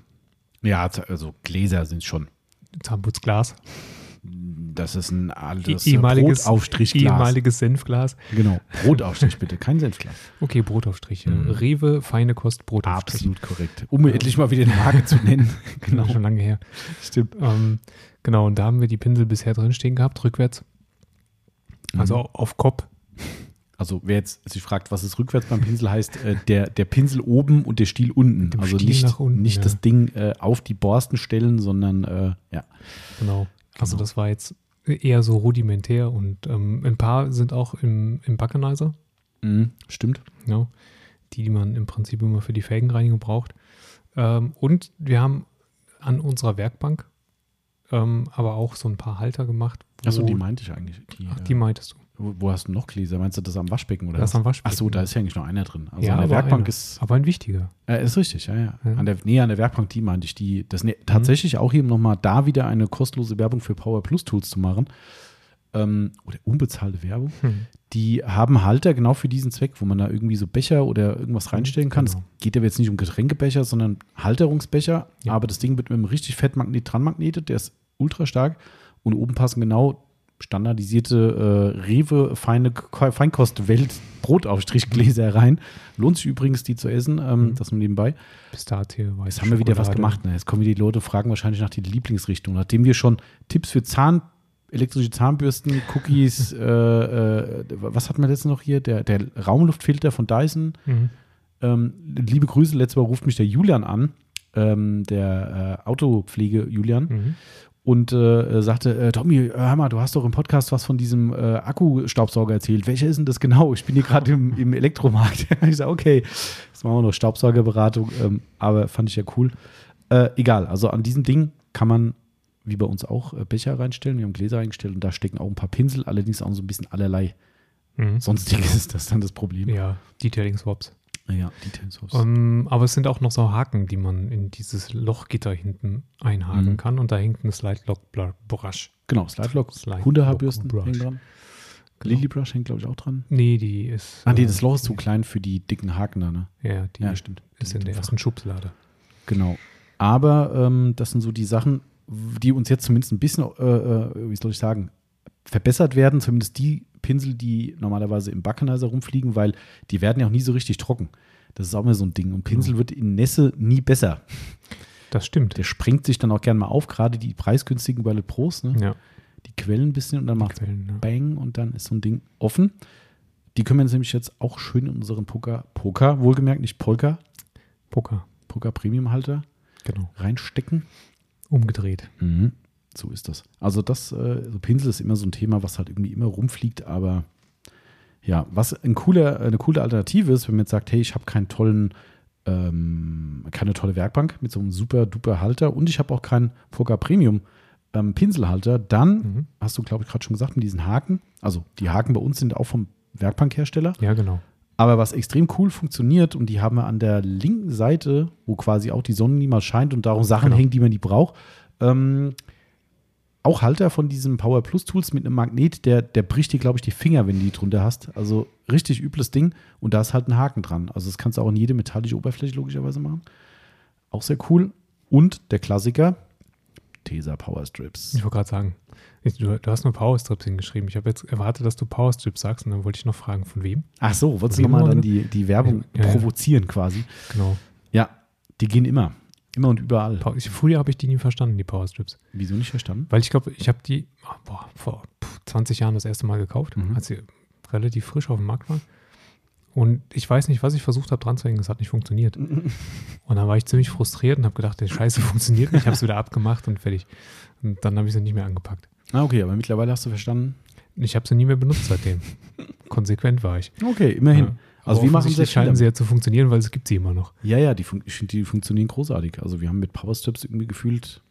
Ja, also Gläser sind schon. Zahnputzglas. Das ist ein altes ehemaliges- Brotaufstrichglas. Ehemaliges Senfglas. Genau, Brotaufstrich bitte, kein Senfglas. Okay, Brotaufstrich. Mhm. Rewe, feine Kost, Brotaufstrich. Absolut korrekt. Um endlich mal wieder eine Marke zu nennen. Genau. Schon lange her. Stimmt. Ähm, genau, und da haben wir die Pinsel bisher drin stehen gehabt, rückwärts. Also Mhm. auf Kopf. Also wer jetzt sich fragt, was es rückwärts beim Pinsel heißt, äh, der, der Pinsel oben und der Stiel unten. Also Stiel nicht, unten, nicht ja. das Ding äh, auf die Borsten stellen, sondern äh, ja. Genau. Also Genau. das war jetzt eher so rudimentär und ähm, ein paar sind auch im, im Backenizer. Mhm, stimmt. Ja, die, die man im Prinzip immer für die Felgenreinigung braucht. Ähm, und wir haben an unserer Werkbank ähm, aber auch so ein paar Halter gemacht. Achso, die meinte ich eigentlich. Die, Ach, die meintest du. Wo, wo hast du noch Gläser? Meinst du das am Waschbecken oder Das was? am Waschbecken. Achso, da ist ja eigentlich nur einer drin. Also Ja, an der aber Werkbank einer. ist. Aber ein wichtiger. Äh, ist richtig, ja, ja. Ja. An der, nee, an der Werkbank, die meinte ich. Die, das ne, tatsächlich auch hier nochmal da wieder eine kostenlose Werbung für Power Plus Tools zu machen. Ähm, oder unbezahlte Werbung. Hm. Die haben Halter genau für diesen Zweck, wo man da irgendwie so Becher oder irgendwas reinstellen kann. Genau. Es geht ja jetzt nicht um Getränkebecher, sondern Halterungsbecher. Ja. Aber das Ding wird mit einem richtig fetten Magnet dran magnetet. Der ist ultra stark. Und oben passen genau standardisierte äh, Rewe feine Feinkostwelt Brotaufstrichgläser rein. Lohnt sich übrigens, die zu essen. Ähm, Mhm. Das nur nebenbei. Pistazie, weiße Jetzt haben wir wieder was gemacht. Ne? Jetzt kommen die Leute, fragen wahrscheinlich nach die Lieblingsrichtung. Nachdem wir schon Tipps für Zahn, elektrische Zahnbürsten, Cookies, äh, äh, was hatten wir letztens noch hier? Der, der Raumluftfilter von Dyson. Mhm. Ähm, liebe Grüße, letztes Mal ruft mich der Julian an, ähm, der äh, Autopflege Julian, Mhm. Und äh, sagte, äh, Tommy, äh, hör mal, du hast doch im Podcast was von diesem äh, Akkustaubsauger erzählt. Welcher ist denn das genau? Ich bin hier gerade im, im Elektromarkt. ich sage, okay, jetzt machen wir noch Staubsaugerberatung, ähm, aber fand ich ja cool. Äh, egal, also an diesem Ding kann man, wie bei uns auch, äh, Becher reinstellen. Wir haben Gläser reingestellt und da stecken auch ein paar Pinsel, allerdings auch so ein bisschen allerlei. Mhm. Sonstiges ist das dann das Problem. Ja, Detailing-Swaps. Ja, Details. Ähm, aber es sind auch noch so Haken, die man in dieses Lochgitter hinten einhaken Mhm. kann. Und da hängt ein Slide Lock Blur- Brush. Genau, Slide Lock, Slide Hundehaarbürsten Brush. hängen dran. Genau. Lily Brush hängt, glaube ich, auch dran. Nee, die ist. Ah, nee, äh, das Loch ist zu klein für die dicken Haken da, ne? Ja, die Ja, stimmt. ist in der ersten Schublade. Genau. Aber ähm, das sind so die Sachen, die uns jetzt zumindest ein bisschen, äh, äh, wie soll ich sagen, verbessert werden. Zumindest die Pinsel, die normalerweise im Backenizer rumfliegen, weil die werden ja auch nie so richtig trocken. Das ist auch immer so ein Ding. Und Pinsel wird in Nässe nie besser. Das stimmt. Der sprengt sich dann auch gerne mal auf, gerade die preisgünstigen Ballet Pros, ne? ja, Die quellen ein bisschen und dann macht Quellen, ja. Bang und dann ist so ein Ding offen. Die können wir uns nämlich jetzt auch schön in unseren Poker, Poker, wohlgemerkt, nicht Polka, Poker. Poker Premium Halter Genau. reinstecken. Umgedreht. Mhm. So ist das. Also das, äh, so Pinsel ist immer so ein Thema, was halt irgendwie immer rumfliegt, aber ja, was ein cooler, eine coole Alternative ist, wenn man jetzt sagt, hey, ich habe keinen tollen, ähm, keine tolle Werkbank mit so einem super duper Halter und ich habe auch keinen Poker Premium ähm, Pinselhalter, dann Mhm. hast du, glaube ich, gerade schon gesagt, mit diesen Haken. Also die Haken bei uns sind auch vom Werkbankhersteller. Ja, genau. Aber was extrem cool funktioniert, und die haben wir an der linken Seite, wo quasi auch die Sonne niemals scheint und darum Sachen Genau. hängen, die man nie braucht, ähm, auch Halter von diesen Power Plus Tools mit einem Magnet, der, der bricht dir, glaube ich, die Finger, wenn du die drunter hast. Also richtig übles Ding. Und da ist halt ein Haken dran. Also das kannst du auch in jede metallische Oberfläche logischerweise machen. Auch sehr cool. Und der Klassiker, Tesa Power Strips. Ich wollte gerade sagen, du, du hast nur Powerstrips hingeschrieben. Ich habe jetzt erwartet, dass du Powerstrips sagst und dann wollte ich noch fragen, von wem? Ach so, wolltest du nochmal dann die, die Werbung Ja, ja. provozieren quasi? Genau. Ja, die gehen immer. Immer und überall. Früher habe ich die nie verstanden, die Powerstrips. Wieso nicht verstanden? Weil ich glaube, ich habe die ah, boah, vor pff, 20 Jahren das erste Mal gekauft, Mhm. als sie relativ frisch auf dem Markt waren. Und ich weiß nicht, was ich versucht habe dran zu hängen, es hat nicht funktioniert. Und dann war ich ziemlich frustriert und habe gedacht, der Scheiße funktioniert nicht. Ich habe es wieder abgemacht und fertig. Und dann habe ich sie nicht mehr angepackt. Ah, okay, aber mittlerweile hast du verstanden. Ich habe sie nie mehr benutzt seitdem. Konsequent war ich. Okay, immerhin. Also wir machen sehr offensichtlich viel scheinen sie ja zu funktionieren, weil es gibt sie immer noch. Ja, ja, die, fun die funktionieren großartig. Also wir haben mit Powerstrips irgendwie gefühlt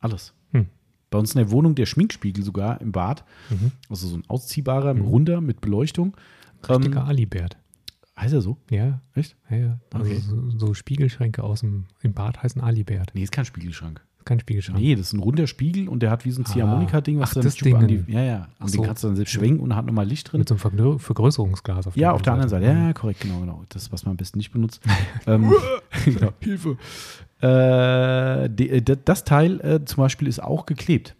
alles. Hm. Bei uns in der Wohnung der Schminkspiegel sogar im Bad. Mhm. Also so ein ausziehbarer, Mhm. runder mit Beleuchtung. Richtiger Ähm, Alibert. heißt er so? Ja, Echt? ja, ja. Also Okay. so, so Spiegelschränke aus dem im Bad heißen Alibert. Nee, ist kein Spiegelschrank. Kein Spiegelschrank. Nee, das ist ein runder Spiegel und der hat wie so ein Ah. Ziehharmonika-Ding, was Ach, dann das super an Ding. die, Ja, ja. Und Ach den so. kannst du dann selbst schwenken und hat nochmal Licht drin. Mit so einem Vergrö Vergrößerungsglas auf Ja, auf der anderen Seite. Ja, ja, korrekt, genau, genau. Das, was man am besten nicht benutzt. ähm, genau. Hilfe. Äh, die, äh, d- das Teil äh, zum Beispiel ist auch geklebt.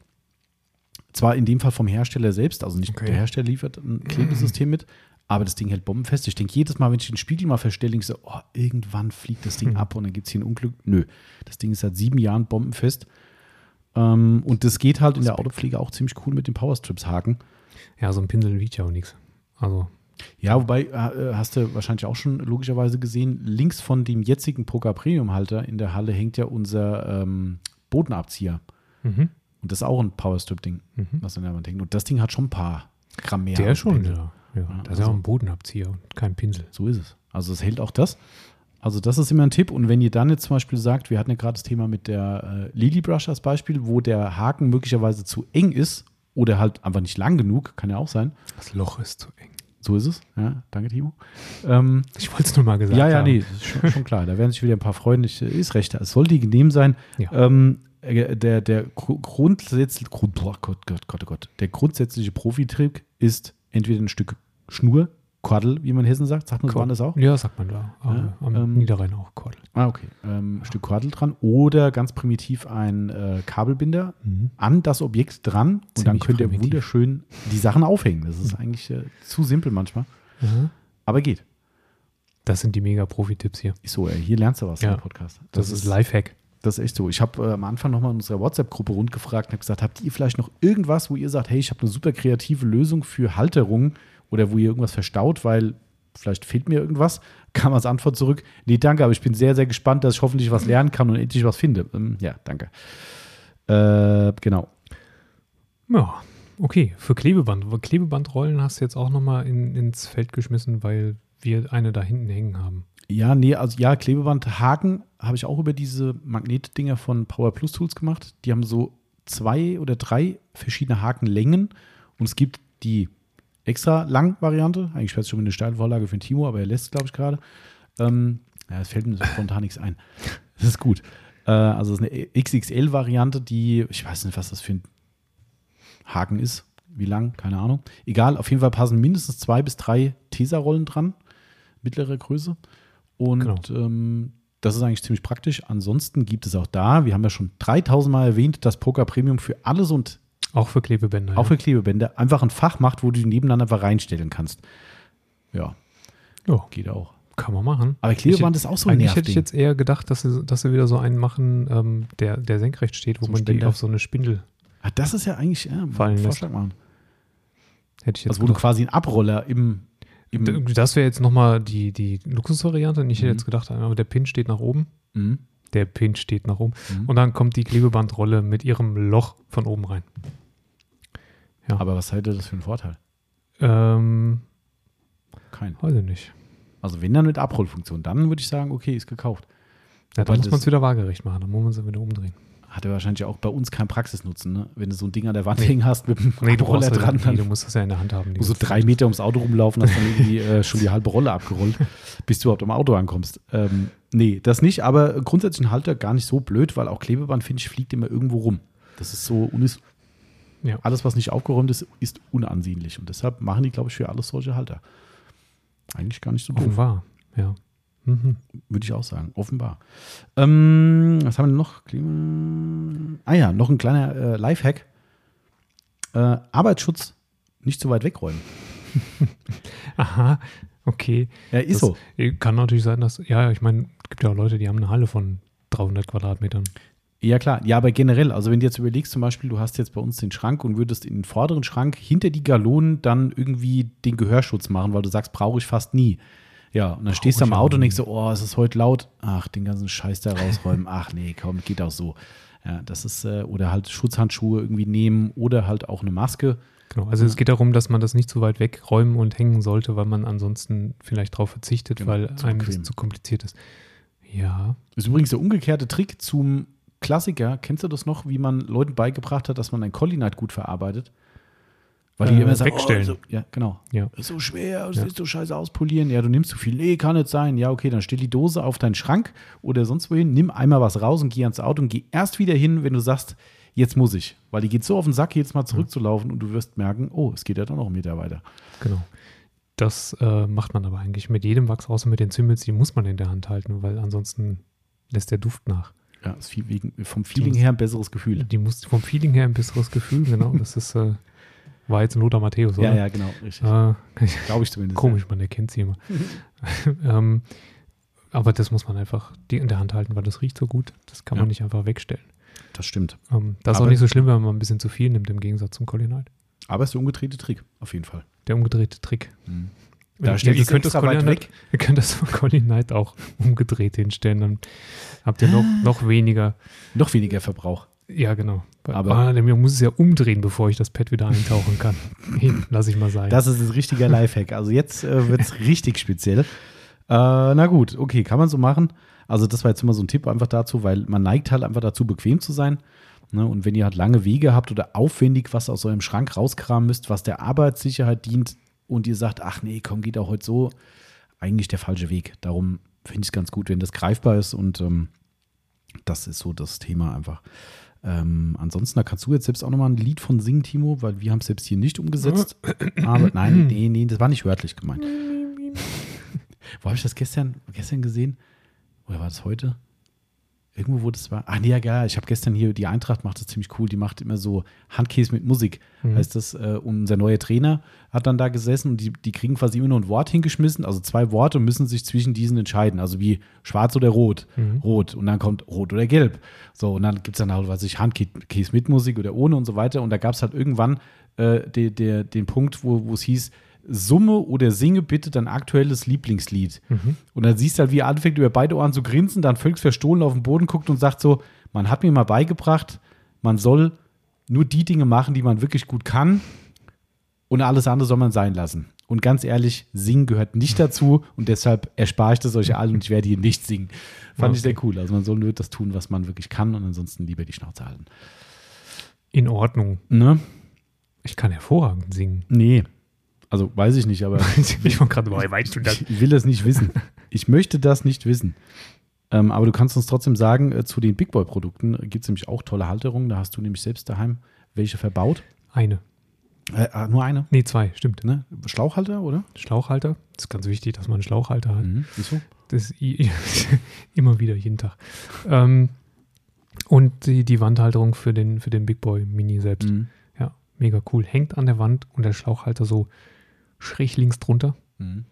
Zwar in dem Fall vom Hersteller selbst, also nicht okay. der Hersteller liefert ein Klebesystem mit, aber das Ding hält bombenfest. Ich denke jedes Mal, wenn ich den Spiegel mal verstelle, denke ich so, oh, irgendwann fliegt das Ding hm. ab und dann gibt es hier ein Unglück. Nö, das Ding ist seit sieben Jahren bombenfest. Ähm, und das geht halt in der Autopflege auch ziemlich cool mit den Powerstrips-Haken. Ja, so ein Pinsel wiegt ja auch nichts. Also. Ja, wobei, äh, hast du wahrscheinlich auch schon logischerweise gesehen, links von dem jetzigen Poker Premium-Halter in der Halle hängt ja unser ähm, Bodenabzieher. Mhm. Und das ist auch ein Powerstrip-Ding, mhm. was an der Wand hängt. Und das Ding hat schon ein paar Gramm mehr. Der schon, ja. Ja. Das also, ist ja auch ein Bodenabzieher und kein Pinsel. So ist es. Also es hält auch das. Also das ist immer ein Tipp. Und wenn ihr dann jetzt zum Beispiel sagt, wir hatten ja gerade das Thema mit der äh, Lily Brush als Beispiel, wo der Haken möglicherweise zu eng ist oder halt einfach nicht lang genug, kann ja auch sein. Das Loch ist zu eng. So ist es. Ja, danke, Timo. Ähm, ich wollte es nur mal gesagt haben. Ja, ja, nee, ist schon, schon, klar. Da werden sich wieder ein paar Freunde, ist recht. Es soll die genehm sein. Ja. Ähm, äh, der, der grundsätzlich, oh Gott, Gott, Gott, Gott, der grundsätzliche Profitrick ist entweder ein Stück Schnur, Kordel, wie man in Hessen sagt. Sagt man so anders auch? Ja, sagt man da. Ja, am ähm, Niederrhein auch Kordel. Ah, okay. Ähm, ja. Stück Kordel dran oder ganz primitiv ein äh, Kabelbinder mhm. an das Objekt dran und Ziemlich dann könnt ihr primitiv. wunderschön die Sachen aufhängen. Das ist mhm. eigentlich äh, zu simpel manchmal. Mhm. Aber geht. Das sind die mega Profi-Tipps hier. Ist so, ey, hier lernst du was ja, im Podcast. Das, das ist Lifehack. Das ist echt so. Ich habe äh, am Anfang nochmal in unserer WhatsApp-Gruppe rundgefragt und habe gesagt, habt ihr vielleicht noch irgendwas, wo ihr sagt, hey, ich habe eine super kreative Lösung für Halterungen oder wo ihr irgendwas verstaut, weil vielleicht fehlt mir irgendwas? Kam als Antwort zurück, nee, danke, aber ich bin sehr, sehr gespannt, dass ich hoffentlich was lernen kann und endlich was finde. Ähm, ja, danke. Äh, genau. Ja, okay. Für Klebeband. Klebebandrollen hast du jetzt auch nochmal in, ins Feld geschmissen, weil wir eine da hinten hängen haben. Ja, nee, also ja, Klebebandhaken habe ich auch über diese Magnetdinger von Power Plus Tools gemacht. Die haben so zwei oder drei verschiedene Hakenlängen und es gibt die extra lang Variante. Eigentlich wäre es schon eine Steilvorlage für den Timo, aber er lässt, glaube ich, gerade. Ähm, ja, es fällt mir so spontan nichts ein. Das ist gut. Äh, also es ist eine XXL-Variante, die, ich weiß nicht, was das für ein Haken ist. Wie lang? Keine Ahnung. Egal, auf jeden Fall passen mindestens zwei bis drei Tesa-Rollen dran. Mittlere Größe. Und genau. ähm, das ist eigentlich ziemlich praktisch. Ansonsten gibt es auch da, wir haben ja schon 3000 Mal erwähnt, das Poker Premium für alles und auch für Klebebänder. Auch ja. für Klebebänder. Einfach ein Fach macht, wo du die nebeneinander einfach reinstellen kannst. Ja. Ja. Geht auch. Kann man machen. Aber Klebeband ich, ist auch so ein Eigentlich hätte ich jetzt eher gedacht, dass sie, dass sie wieder so einen machen, ähm, der, der senkrecht steht, wo so man Spender. die auf so eine Spindel. Ah, das ist ja eigentlich ja, fallen Vorschlag machen. Hätte ich jetzt also, wo gedacht. du quasi einen Abroller im. im das wäre jetzt nochmal die, die Luxusvariante. Ich hätte mhm. jetzt gedacht, aber der Pin steht nach oben. Mhm. Der Pin steht nach oben. Mhm. Und dann kommt die Klebebandrolle mit ihrem Loch von oben rein. Ja. Aber was hätte das für einen Vorteil? Ähm, Kein. Weiß ich nicht. Also wenn dann mit Abrollfunktion, dann würde ich sagen, okay, ist gekauft. Ja, dann muss man es wieder waagerecht machen, dann muss man es wieder umdrehen. Hat er wahrscheinlich auch bei uns keinen Praxisnutzen, ne? Wenn du so ein Ding an der Wand nee. hängen hast mit einem nee, Abroller dran. Nee, du musst das ja in der Hand haben. So drei Meter ums Auto rumlaufen, hast dann irgendwie äh, schon die halbe Rolle abgerollt, bis du überhaupt am Auto ankommst. Ähm, nee, das nicht, aber grundsätzlich ein Halter gar nicht so blöd, weil auch Klebeband, finde ich, fliegt immer irgendwo rum. Das ist so unis ja. Alles, was nicht aufgeräumt ist, ist unansehnlich. Und deshalb machen die, glaube ich, für alles solche Halter. Eigentlich gar nicht so doof. Offenbar, ja. Mhm. Würde ich auch sagen, offenbar. Ähm, was haben wir denn noch? Klima ah ja, noch ein kleiner äh, Lifehack. Äh, Arbeitsschutz nicht so weit wegräumen. Aha, okay. Ja, ist das so. Kann natürlich sein, dass, ja, ich meine, es gibt ja auch Leute, die haben eine Halle von 300 Quadratmetern. Ja, klar. Ja, aber generell, also wenn du jetzt überlegst, zum Beispiel, du hast jetzt bei uns den Schrank und würdest in den vorderen Schrank hinter die Galonen dann irgendwie den Gehörschutz machen, weil du sagst, brauche ich fast nie. Ja, und dann Brauch stehst du am Auto und denkst so, oh, es ist heute laut. Ach, den ganzen Scheiß da rausräumen. Ach nee, kaum, geht auch so. Ja, das ist, äh, oder halt Schutzhandschuhe irgendwie nehmen oder halt auch eine Maske. Genau, also es geht darum, dass man das nicht zu weit wegräumen und hängen sollte, weil man ansonsten vielleicht darauf verzichtet, genau, weil einem das zu kompliziert ist. Ja. Das ist übrigens der umgekehrte Trick zum Klassiker, kennst du das noch, wie man Leuten beigebracht hat, dass man ein Collinite gut verarbeitet? Weil die äh, immer sagen, wegstellen. Oh, so, ja, genau. Ja. Ist so schwer, das ja. willst du scheiße auspolieren. Ja, du nimmst zu viel. Nee, kann nicht sein. Ja, okay, dann stell die Dose auf deinen Schrank oder sonst wohin, nimm einmal was raus und geh ans Auto und geh erst wieder hin, wenn du sagst, jetzt muss ich. Weil die geht so auf den Sack, jetzt mal zurückzulaufen und du wirst merken, oh, es geht ja doch noch einen Meter weiter. Genau. Das äh, macht man aber eigentlich mit jedem Wachs, außer mit den Zimmels, die muss man in der Hand halten, weil ansonsten lässt der Duft nach. Ja, ist viel wegen, vom Feeling her ein besseres Gefühl. Die muss vom Feeling her ein besseres Gefühl, genau. Das ist, äh, war jetzt Lothar Matthäus, oder? Ja, ja, genau, richtig. Äh, Glaube ich zumindest. Komisch, man erkennt sie immer. ähm, aber das muss man einfach in der Hand halten, weil das riecht so gut. Das kann ja. man nicht einfach wegstellen. Das stimmt. Ähm, das ist aber auch nicht so schlimm, wenn man ein bisschen zu viel nimmt, im Gegensatz zum Collinite. Aber es ist der umgedrehte Trick, auf jeden Fall. Der umgedrehte Trick. Mhm. Da steht ihr, könnt das weit weg. Ihr könnt das Colin Knight auch umgedreht hinstellen, dann habt ihr noch, ah. noch weniger. Noch weniger Verbrauch. Ja, genau. Aber man muss es ja umdrehen, bevor ich das Pad wieder eintauchen kann. Lass ich mal sein. Das ist ein richtiger Lifehack. Also jetzt äh, wird es richtig speziell. Äh, na gut, okay, kann man so machen. Also das war jetzt immer so ein Tipp einfach dazu, weil man neigt halt einfach dazu, bequem zu sein. Ne? Und wenn ihr halt lange Wege habt oder aufwendig was aus eurem Schrank rauskramen müsst, was der Arbeitssicherheit dient, und ihr sagt, ach nee, komm, geht auch heute so, eigentlich der falsche Weg. Darum finde ich es ganz gut, wenn das greifbar ist und ähm, das ist so das Thema einfach. Ähm, ansonsten, da kannst du jetzt selbst auch nochmal ein Lied von singen, Timo, weil wir haben es selbst hier nicht umgesetzt. Aber nein, nee, nee, das war nicht wörtlich gemeint. Wo habe ich das gestern, gestern gesehen? Oder war das heute? Irgendwo, wo das war. Ach nee, ja, geil. Ich habe gestern hier, die Eintracht macht das ziemlich cool. Die macht immer so Handkäse mit Musik. Mhm. Heißt das, äh, unser neuer Trainer hat dann da gesessen und die, die kriegen quasi immer nur ein Wort hingeschmissen, also zwei Worte und müssen sich zwischen diesen entscheiden. Also wie schwarz oder rot. Mhm. Rot. Und dann kommt rot oder gelb. So, und dann gibt es dann halt, was ich, Handkäse mit Musik oder ohne und so weiter. Und da gab es halt irgendwann äh, de, de, den Punkt, wo es hieß, summe oder singe bitte dein aktuelles Lieblingslied. Mhm. Und dann siehst du halt, wie er anfängt, über beide Ohren zu grinsen, dann völlig verstohlen auf den Boden guckt und sagt so, man hat mir mal beigebracht, man soll nur die Dinge machen, die man wirklich gut kann und alles andere soll man sein lassen. Und ganz ehrlich, singen gehört nicht dazu und deshalb erspare ich das euch allen und ich werde hier nicht singen. Fand okay. ich sehr cool. Also man soll nur das tun, was man wirklich kann und ansonsten lieber die Schnauze halten. In Ordnung. Ne? Ich kann hervorragend singen. Nee, also weiß ich nicht, aber. ich gerade, woher weißt du das? Ich will das nicht wissen. Ich möchte das nicht wissen. Ähm, aber du kannst uns trotzdem sagen, äh, zu den Big Boy-Produkten gibt es nämlich auch tolle Halterungen. Da hast du nämlich selbst daheim welche verbaut. Eine. Äh, ah, nur eine? Nee, zwei, stimmt. Ne? Schlauchhalter, oder? Schlauchhalter. Das ist ganz wichtig, dass man einen Schlauchhalter hat. Mhm. Wieso? Das ist immer wieder, jeden Tag. Ähm, und die, die Wandhalterung für den, für den Big Boy Mini selbst. Mhm. Ja, mega cool. Hängt an der Wand und der Schlauchhalter so schräg links drunter. Mhm.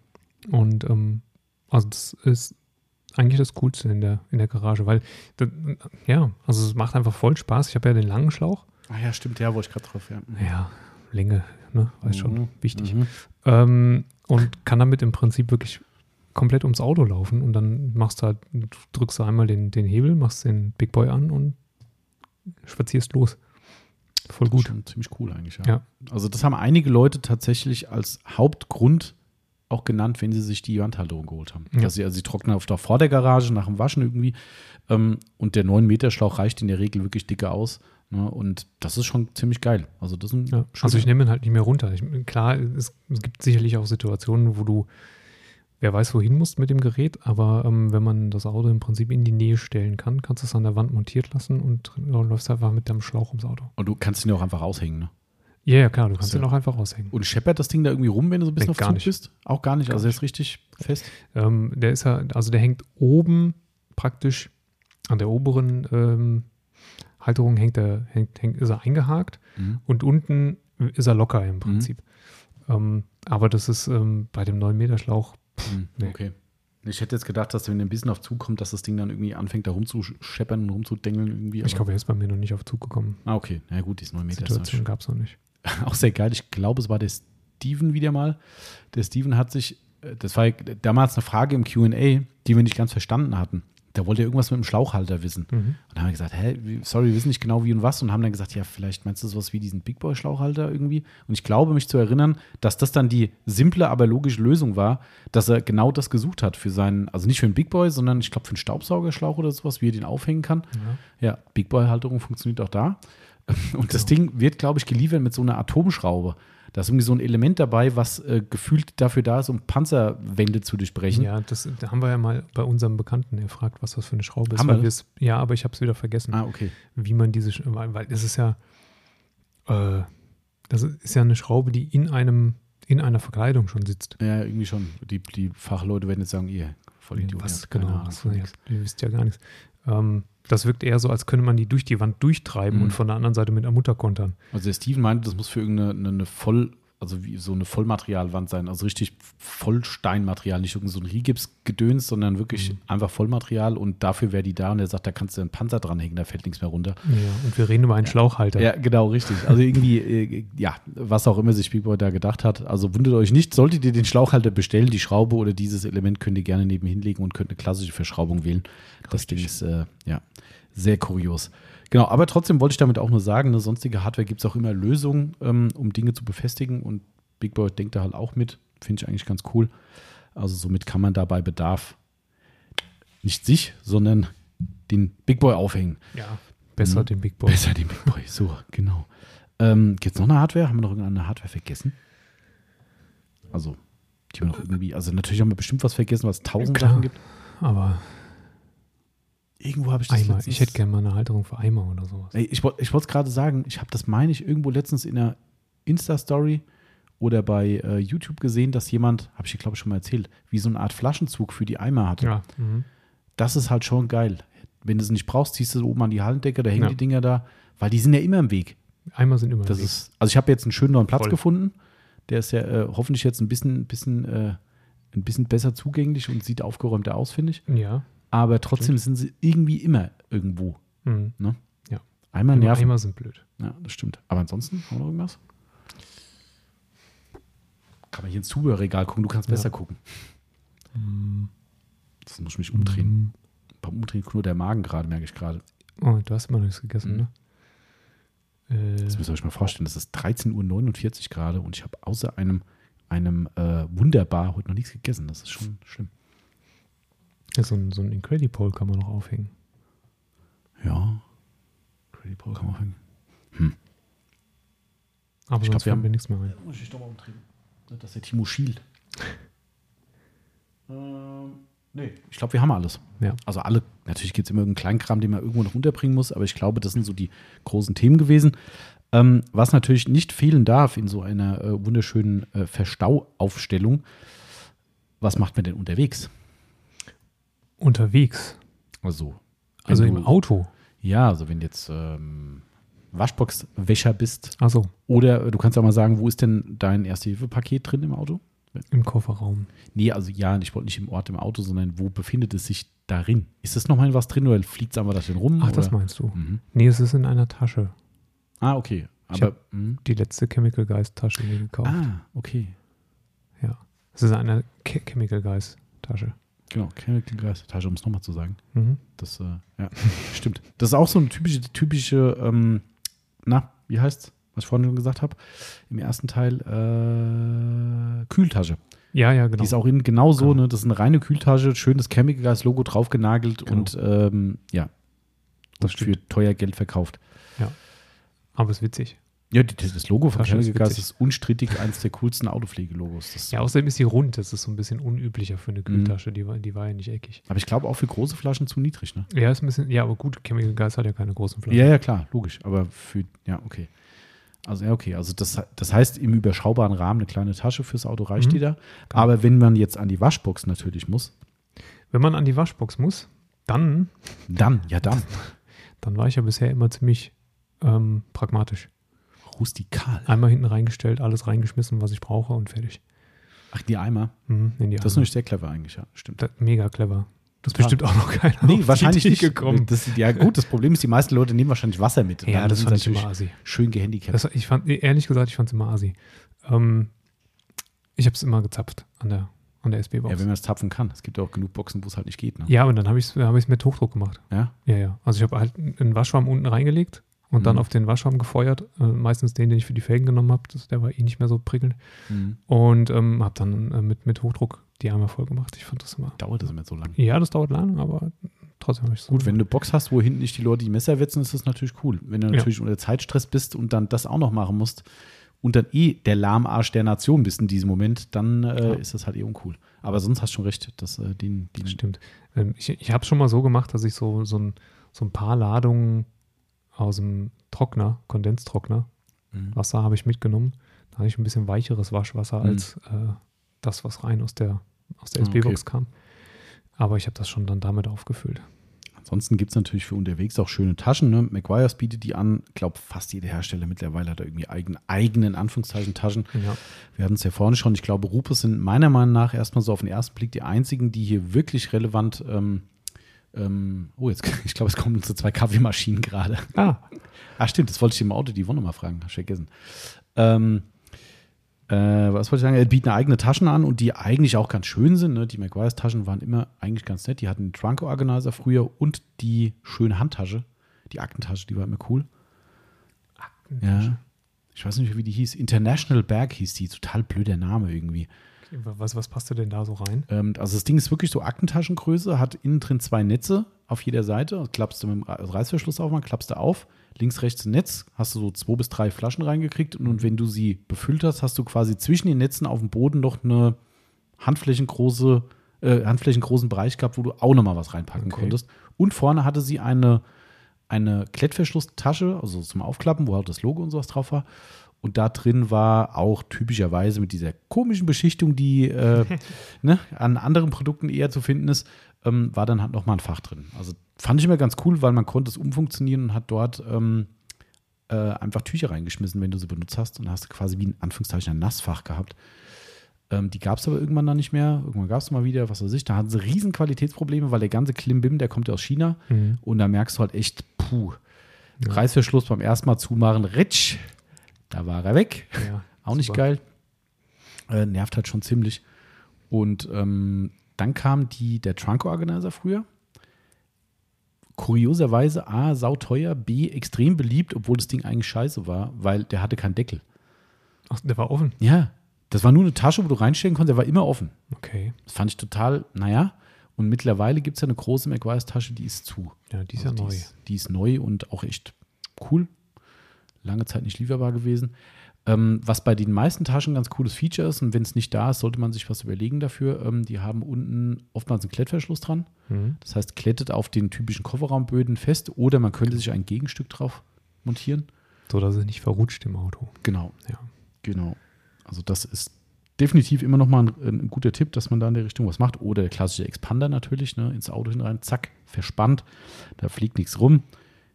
Und ähm, also das ist eigentlich das Coolste in der, in der Garage, weil das, ja, also es macht einfach voll Spaß. Ich habe ja den langen Schlauch. Ah ja, stimmt, ja, wo ich gerade drauf, ja. Ja, Länge, ne, weiß mhm. schon, wichtig. Mhm. Ähm, und kann damit im Prinzip wirklich komplett ums Auto laufen und dann machst du halt, drückst du einmal den, den Hebel, machst den Big Boy an und spazierst los. Voll gut. schon ziemlich cool eigentlich, ja. ja. Also das haben einige Leute tatsächlich als Hauptgrund auch genannt, wenn sie sich die Wandhalterung geholt haben. Ja. Dass sie, also sie trocknen auf der, vor der Garage nach dem Waschen irgendwie. Ähm, und der 9-Meter-Schlauch reicht in der Regel wirklich dicke aus. Ne? Und das ist schon ziemlich geil. Also, das ja. also ich nehme ihn halt nicht mehr runter. Ich, klar, es, es, gibt sicherlich auch Situationen, wo du wer weiß, wohin musst mit dem Gerät, aber ähm, wenn man das Auto im Prinzip in die Nähe stellen kann, kannst du es an der Wand montiert lassen und läufst einfach mit deinem Schlauch ums Auto. Und du kannst ihn auch einfach raushängen, ne? Ja, ja, klar, du kannst ihn auch einfach raushängen. Und scheppert das Ding da irgendwie rum, wenn du so ein bisschen nee, auf Zug nicht. bist? Auch gar nicht, gar also er ist richtig fest? Ähm, der ist ja, also der hängt oben praktisch an der oberen ähm, Halterung hängt er, hängt, hängt, ist er eingehakt mhm. und unten ist er locker im Prinzip. Mhm. Ähm, aber das ist ähm, bei dem 9-Meter-Schlauch hm. Okay. Ich hätte jetzt gedacht, dass wenn ein bisschen auf Zug kommt, dass das Ding dann irgendwie anfängt, da rumzuscheppern und rumzudengeln irgendwie. Ich glaube, er ist bei mir noch nicht auf Zug gekommen. Ah, okay. Na ja, gut, die ist 9 Meter. Situation gab es noch nicht. Auch sehr geil. Ich glaube, es war der Steven wieder mal. Der Steven hat sich, äh, das war damals eine Frage im QA, die wir nicht ganz verstanden hatten da wollte er irgendwas mit dem Schlauchhalter wissen. Mhm. Und dann haben wir gesagt, hä, sorry, wir wissen nicht genau wie und was. Und haben dann gesagt, ja, vielleicht meinst du sowas wie diesen Big Boy Schlauchhalter irgendwie. Und ich glaube, mich zu erinnern, dass das dann die simple, aber logische Lösung war, dass er genau das gesucht hat für seinen, also nicht für einen Big Boy, sondern ich glaube für einen Staubsaugerschlauch oder sowas, wie er den aufhängen kann. Ja, ja Big Boy Halterung funktioniert auch da. Und das Ding wird, glaube ich, geliefert mit so einer Atomschraube. Da ist irgendwie so ein Element dabei, was äh, gefühlt dafür da ist, um Panzerwände zu durchbrechen. Ja, das da haben wir ja mal bei unserem Bekannten gefragt, was das für eine Schraube ist. Haben wir? Ja, aber ich habe es wieder vergessen. Ah, okay. Wie man diese, weil, weil das ist ja, äh, das ist ja eine Schraube, die in einem, in einer Verkleidung schon sitzt. Ja, irgendwie schon. Die, die Fachleute werden jetzt sagen, ihr voll Idiot. Was, genau, ja, ihr wisst ja gar nichts. Ähm, das wirkt eher so, als könnte man die durch die Wand durchtreiben mhm. und von der anderen Seite mit einer Mutter kontern. Also der Steven meinte, das muss für irgendeine eine voll also wie so eine Vollmaterialwand sein, also richtig Vollsteinmaterial, nicht irgend so ein Rigipsgedöns, sondern wirklich mhm. einfach Vollmaterial und dafür wäre die da und er sagt, da kannst du einen Panzer dranhängen, da fällt nichts mehr runter. Ja, und wir reden über einen Schlauchhalter. Ja, genau, richtig. Also irgendwie, äh, ja, was auch immer sich Big Boy da gedacht hat. Also wundert euch nicht, solltet ihr den Schlauchhalter bestellen, die Schraube oder dieses Element könnt ihr gerne nebenhin legen und könnt eine klassische Verschraubung wählen. Richtig. Das Ding ist, äh, ja, sehr kurios. Genau, aber trotzdem wollte ich damit auch nur sagen, eine sonstige Hardware gibt es auch immer Lösungen, ähm, um Dinge zu befestigen und Big Boy denkt da halt auch mit. Finde ich eigentlich ganz cool. Also somit kann man da bei Bedarf nicht sich, sondern den Big Boy aufhängen. Ja, besser mhm. den Big Boy. Besser den Big Boy, so, genau. Ähm, Gibt es noch eine Hardware? Haben wir noch irgendeine Hardware vergessen? Also, die wir noch irgendwie, also natürlich haben wir bestimmt was vergessen, was tausend Sachen gibt. Aber Irgendwo habe ich das Eimer. Letztens, ich hätte gerne mal eine Halterung für Eimer oder sowas. Ey, ich wollte es gerade sagen, ich habe das, meine ich, irgendwo letztens in einer Insta-Story oder bei äh, YouTube gesehen, dass jemand, habe ich dir, glaube ich, schon mal erzählt, wie so eine Art Flaschenzug für die Eimer hatte. Ja. Mhm. Das ist halt schon geil. Wenn du es nicht brauchst, ziehst du es oben an die Hallendecke, da hängen ja. die Dinger da, weil die sind ja immer im Weg. Eimer sind immer das im Weg. Ist, also ich habe jetzt einen schönen neuen Platz Voll. gefunden. Der ist ja äh, hoffentlich jetzt ein bisschen, bisschen, äh, ein bisschen besser zugänglich und sieht aufgeräumter aus, finde ich. Ja aber trotzdem sind sie irgendwie immer irgendwo. Mhm. Ne? Ja. Einmal nerven. Einmal sind blöd. Ja, das stimmt. Aber ansonsten, haben wir noch irgendwas? Kann man hier ins Zubehörregal gucken, du kannst ja. besser gucken. Mhm. Das muss ich mich umdrehen. Mhm. Beim Umdrehen nur der Magen gerade, merke ich gerade. Oh, du hast immer noch nichts gegessen, mhm. ne? Äh, das müsst ihr euch mal vorstellen, das ist 13.49 Uhr gerade und ich habe außer einem, einem äh, Wunderbar heute noch nichts gegessen. Das ist schon schlimm. Ja, so ein, so ein Incredipole kann man noch aufhängen. Ja. Incredipole kann man aufhängen. Hm. Aber ich sonst glaub, wir haben nichts mehr rein. Muss ich doch mal umdrehen. Dass der Timo schielt. ähm, nee, ich glaube, wir haben alles. Ja. Also alle, natürlich gibt es immer irgendeinen Kleinkram, den man irgendwo noch unterbringen muss, aber ich glaube, das sind so die großen Themen gewesen. Ähm, was natürlich nicht fehlen darf in so einer äh, wunderschönen äh, Verstauaufstellung, was macht man denn unterwegs? Unterwegs. Also. Also im Auto. Ja, also wenn jetzt ähm, Waschboxwäscher bist. Ach so. Oder du kannst auch mal sagen, wo ist denn dein Erste-Hilfe-Paket drin im Auto? Im Kofferraum. Nee, also ja, ich wollte nicht im Ort im Auto, sondern wo befindet es sich darin? Ist das nochmal was drin oder fliegt es einfach da drin rum? Ach, oder? das meinst du? Mhm. Nee, es ist in einer Tasche. Ah, okay. Aber ich hm? die letzte Chemical Geist Tasche mir gekauft. Ah, okay. Ja. Es ist eine Chemical Geist Tasche. Genau, Chemical Geistertasche, um es nochmal zu sagen. Mhm. Das, äh, ja, stimmt. Das ist auch so eine typische, typische, ähm, na, wie heißt's, was ich vorhin schon gesagt habe, im ersten Teil, äh, Kühltasche. Ja, ja, genau. Die ist auch in genau so, genau. ne? Das ist eine reine Kühltasche, schönes Chemical Geist Logo draufgenagelt genau. und ähm, ja, das für teuer Geld verkauft. Ja. Aber es ist witzig. Ja, das Logo von Chemical Gas ist unstrittig eines der coolsten Autopflegelogos. Ja, außerdem ist sie rund. Das ist so ein bisschen unüblicher für eine Kühltasche. Mhm. Die, war, die war ja nicht eckig. Aber ich glaube auch für große Flaschen zu niedrig, ne? Ja, ist ein bisschen. Ja, aber gut, Chemical Gas hat ja keine großen Flaschen. Ja, ja, klar, logisch. Aber für. Ja, okay. Also, ja, okay. Also, das, das heißt, im überschaubaren Rahmen eine kleine Tasche fürs Auto reicht mhm. die da. Genau. Aber wenn man jetzt an die Waschbox natürlich muss. Wenn man an die Waschbox muss, dann. Dann, ja, dann. Dann war ich ja bisher immer ziemlich ähm, pragmatisch rustikal. Einmal hinten reingestellt, alles reingeschmissen, was ich brauche und fertig. Ach, die Eimer? Mhm, in die das ist nämlich sehr clever eigentlich, ja, stimmt. Das, mega clever. Das ist bestimmt auch noch keiner. Nee, wahrscheinlich nicht gekommen. Das, ja, gut, das Problem ist, die meisten Leute nehmen wahrscheinlich Wasser mit. Ja, das fand ich immer assi. Schön gehandicapt. Das, ich fand, ehrlich gesagt, ich fand es immer assi. Ähm, ich habe es immer gezapft an der, an der SB-Box. Ja, wenn man es zapfen kann. Es gibt ja auch genug Boxen, wo es halt nicht geht. Ne? Ja, aber dann habe ich es hab mit Hochdruck gemacht. Ja? Ja, ja. Also ich habe halt einen Waschschwamm unten reingelegt und mhm. dann auf den Waschraum gefeuert. Äh, meistens den, den ich für die Felgen genommen habe. Der war eh nicht mehr so prickelnd. Mhm. Und ähm, habe dann äh, mit, mit Hochdruck die Eimer voll gemacht. Ich fand das immer. Dauert das immer so lange? Ja, das dauert lang, aber trotzdem habe ich es Gut, wenn du Box hast, wo hinten nicht die Leute die Messer wetzen, ist das natürlich cool. Wenn du natürlich ja. unter Zeitstress bist und dann das auch noch machen musst und dann eh der Lahmarsch der Nation bist in diesem Moment, dann äh, ja. ist das halt eh uncool. Aber sonst hast du schon recht, dass äh, den, den. Das stimmt. Ähm, ich ich habe es schon mal so gemacht, dass ich so, so, ein, so ein paar Ladungen aus dem Trockner, Kondenstrockner, mhm. Wasser habe ich mitgenommen. Da habe ich ein bisschen weicheres Waschwasser mhm. als äh, das, was rein aus der, aus der SB-Box okay. kam. Aber ich habe das schon dann damit aufgefüllt. Ansonsten gibt es natürlich für unterwegs auch schöne Taschen. Ne? McGuire's bietet die an. Ich glaube, fast jeder Hersteller mittlerweile hat da irgendwie eigene, eigenen Anführungszeichen Taschen. Ja. Wir hatten es ja vorne schon. Ich glaube, Rupes sind meiner Meinung nach erstmal so auf den ersten Blick die einzigen, die hier wirklich relevant. Ähm, ähm, oh, jetzt, ich glaube, es kommen zu zwei Kaffeemaschinen gerade. Ah. ah, stimmt, das wollte ich im Auto die Wonne mal fragen. Hast du vergessen. Ähm, äh, was wollte ich sagen? Er bietet eigene Taschen an und die eigentlich auch ganz schön sind. Ne? Die McGuire's Taschen waren immer eigentlich ganz nett. Die hatten den Trunk Organizer früher und die schöne Handtasche. Die Aktentasche, die war immer cool. Aktentasche? Ja. Ich weiß nicht, wie die hieß. International Bag hieß die. Total blöder Name irgendwie. Was, was passte denn da so rein? Ähm, also das Ding ist wirklich so Aktentaschengröße, hat innen drin zwei Netze auf jeder Seite. Klappst du mit dem Reißverschluss auf, man klappst du auf links, rechts Netz, hast du so zwei bis drei Flaschen reingekriegt und, und wenn du sie befüllt hast, hast du quasi zwischen den Netzen auf dem Boden noch eine handflächengroße, äh, handflächengroßen Bereich gehabt, wo du auch nochmal was reinpacken okay. konntest. Und vorne hatte sie eine, eine Klettverschlusstasche, also zum Aufklappen, wo halt das Logo und sowas drauf war. Und da drin war auch typischerweise mit dieser komischen Beschichtung, die äh, ne, an anderen Produkten eher zu finden ist, ähm, war dann halt nochmal ein Fach drin. Also fand ich immer ganz cool, weil man konnte es umfunktionieren und hat dort ähm, äh, einfach Tücher reingeschmissen, wenn du sie benutzt hast und hast quasi wie in Anführungszeichen ein Nassfach gehabt. Ähm, die gab es aber irgendwann dann nicht mehr. Irgendwann gab es mal wieder, was weiß ich. Da hatten sie riesen Qualitätsprobleme, weil der ganze Klimbim, der kommt ja aus China. Mhm. Und da merkst du halt echt, puh, ja. Reißverschluss beim ersten Mal zumachen, ritsch, da war er weg. Ja, Auch nicht super. geil. Äh, nervt halt schon ziemlich. Und ähm, dann kam die, der Trunk Organizer früher kurioserweise A, sauteuer, B, extrem beliebt, obwohl das Ding eigentlich scheiße war, weil der hatte keinen Deckel. Ach, der war offen? Ja. Das war nur eine Tasche, wo du reinstellen konntest, der war immer offen. Okay. Das fand ich total, naja. Und mittlerweile gibt es ja eine große McGuire's-Tasche, die ist zu. Ja, die ist also ja neu. Die ist, die ist neu und auch echt cool. Lange Zeit nicht lieferbar gewesen. Ähm, was bei den meisten Taschen ganz cooles Feature ist, und wenn es nicht da ist, sollte man sich was überlegen dafür. Ähm, die haben unten oftmals einen Klettverschluss dran. Mhm. Das heißt, klettet auf den typischen Kofferraumböden fest oder man könnte sich ein Gegenstück drauf montieren. So dass es nicht verrutscht im Auto. Genau. Ja. Genau. Also, das ist definitiv immer noch mal ein, ein, guter Tipp, dass man da in der Richtung was macht. Oder der klassische Expander natürlich, ne, ins Auto hinein, zack, verspannt, da fliegt nichts rum.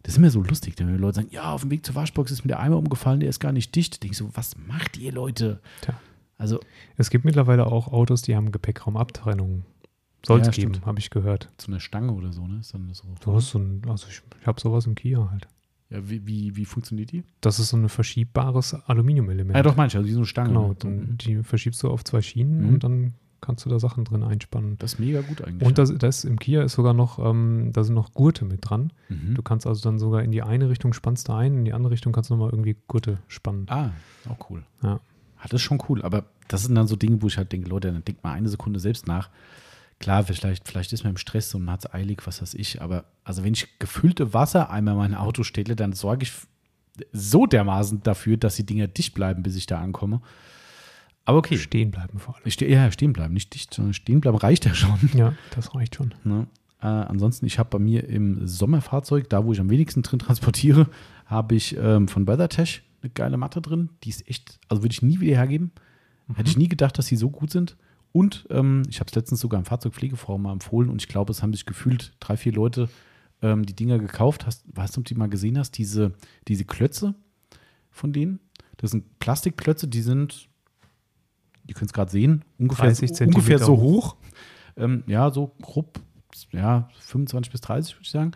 Das ist immer so lustig, wenn Leute sagen, ja, auf dem Weg zur Waschbox ist mir der Eimer umgefallen, der ist gar nicht dicht. Denke ich so, was macht ihr Leute? Tja. Also, es gibt mittlerweile auch Autos, die haben Gepäckraumabtrennung. Soll es ja, geben, habe ich gehört. So eine Stange oder so, ne? Ist dann so du hast so ein, also ich, ich habe sowas im Kia halt. Ja, wie, wie, wie funktioniert die? Das ist so ein verschiebbares Aluminiumelement. Ja, doch, manchmal, also wie so eine Stange. Genau, dann, mhm. die verschiebst du auf zwei Schienen mhm. und dann kannst du da Sachen drin einspannen. Das ist mega gut eigentlich. Und das, das im Kia ist sogar noch, ähm, da sind noch Gurte mit dran. Mhm. Du kannst also dann sogar in die eine Richtung spannst du ein, in die andere Richtung kannst du nochmal irgendwie Gurte spannen. Ah, auch cool. Ja. Ah, das ist schon cool, aber das sind dann so Dinge, wo ich halt denke, Leute, dann denkt mal eine Sekunde selbst nach. Klar, vielleicht, vielleicht ist man im Stress und hat es eilig, was weiß ich, aber also wenn ich gefüllte Wassereimer in mein Auto stelle, dann sorge ich so dermaßen dafür, dass die Dinger dicht bleiben, bis ich da ankomme. Aber okay. Stehen bleiben vor allem. Ste ja, stehen bleiben, nicht dicht, sondern stehen bleiben reicht ja schon. Ja, das reicht schon. Ne? Äh, ansonsten, ich habe bei mir im Sommerfahrzeug, da wo ich am wenigsten drin transportiere, habe ich ähm, von WeatherTech eine geile Matte drin. Die ist echt, also würde ich nie wieder hergeben. Mhm. Hätte ich nie gedacht, dass sie so gut sind. Und ähm, ich habe es letztens sogar im Fahrzeugpflegeforum mal empfohlen und ich glaube, es haben sich gefühlt drei, vier Leute ähm, die Dinger gekauft. Hast, weißt du, ob du die mal gesehen hast? Diese, diese Klötze von denen. Das sind Plastikklötze, die sind ihr könnt es gerade sehen, ungefähr, so, ungefähr so hoch. Ähm, ja, so grob, ja, 25 bis 30 würde ich sagen.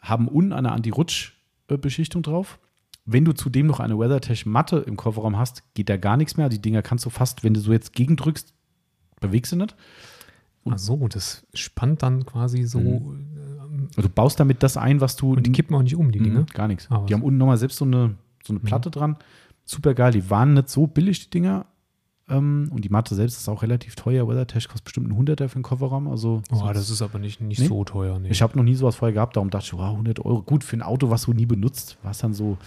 Haben unten eine Anti-Rutsch-Beschichtung drauf. Wenn du zudem noch eine WeatherTech-Matte im Kofferraum hast, geht da gar nichts mehr. Die Dinger kannst du fast, wenn du so jetzt gegendrückst, bewegst du nicht. Und Ach so, das spannt dann quasi so. Mhm. Also du baust damit das ein, was du. Und die kippen auch nicht um, die Dinge? Gar nichts. Ah, die haben unten nochmal selbst so eine, so eine mhm. Platte mhm. dran. Super geil. Die waren nicht so billig, die Dinger, ähm, und die Matte selbst ist auch relativ teuer. WeatherTech kostet bestimmt ein Hunderter für den Kofferraum. Also oh, das ist aber nicht, nicht nee? so teuer. Nee. Ich habe noch nie sowas vorher gehabt, darum dachte ich, wow, 100 Euro. Gut, für ein Auto, was du nie benutzt, war es dann so.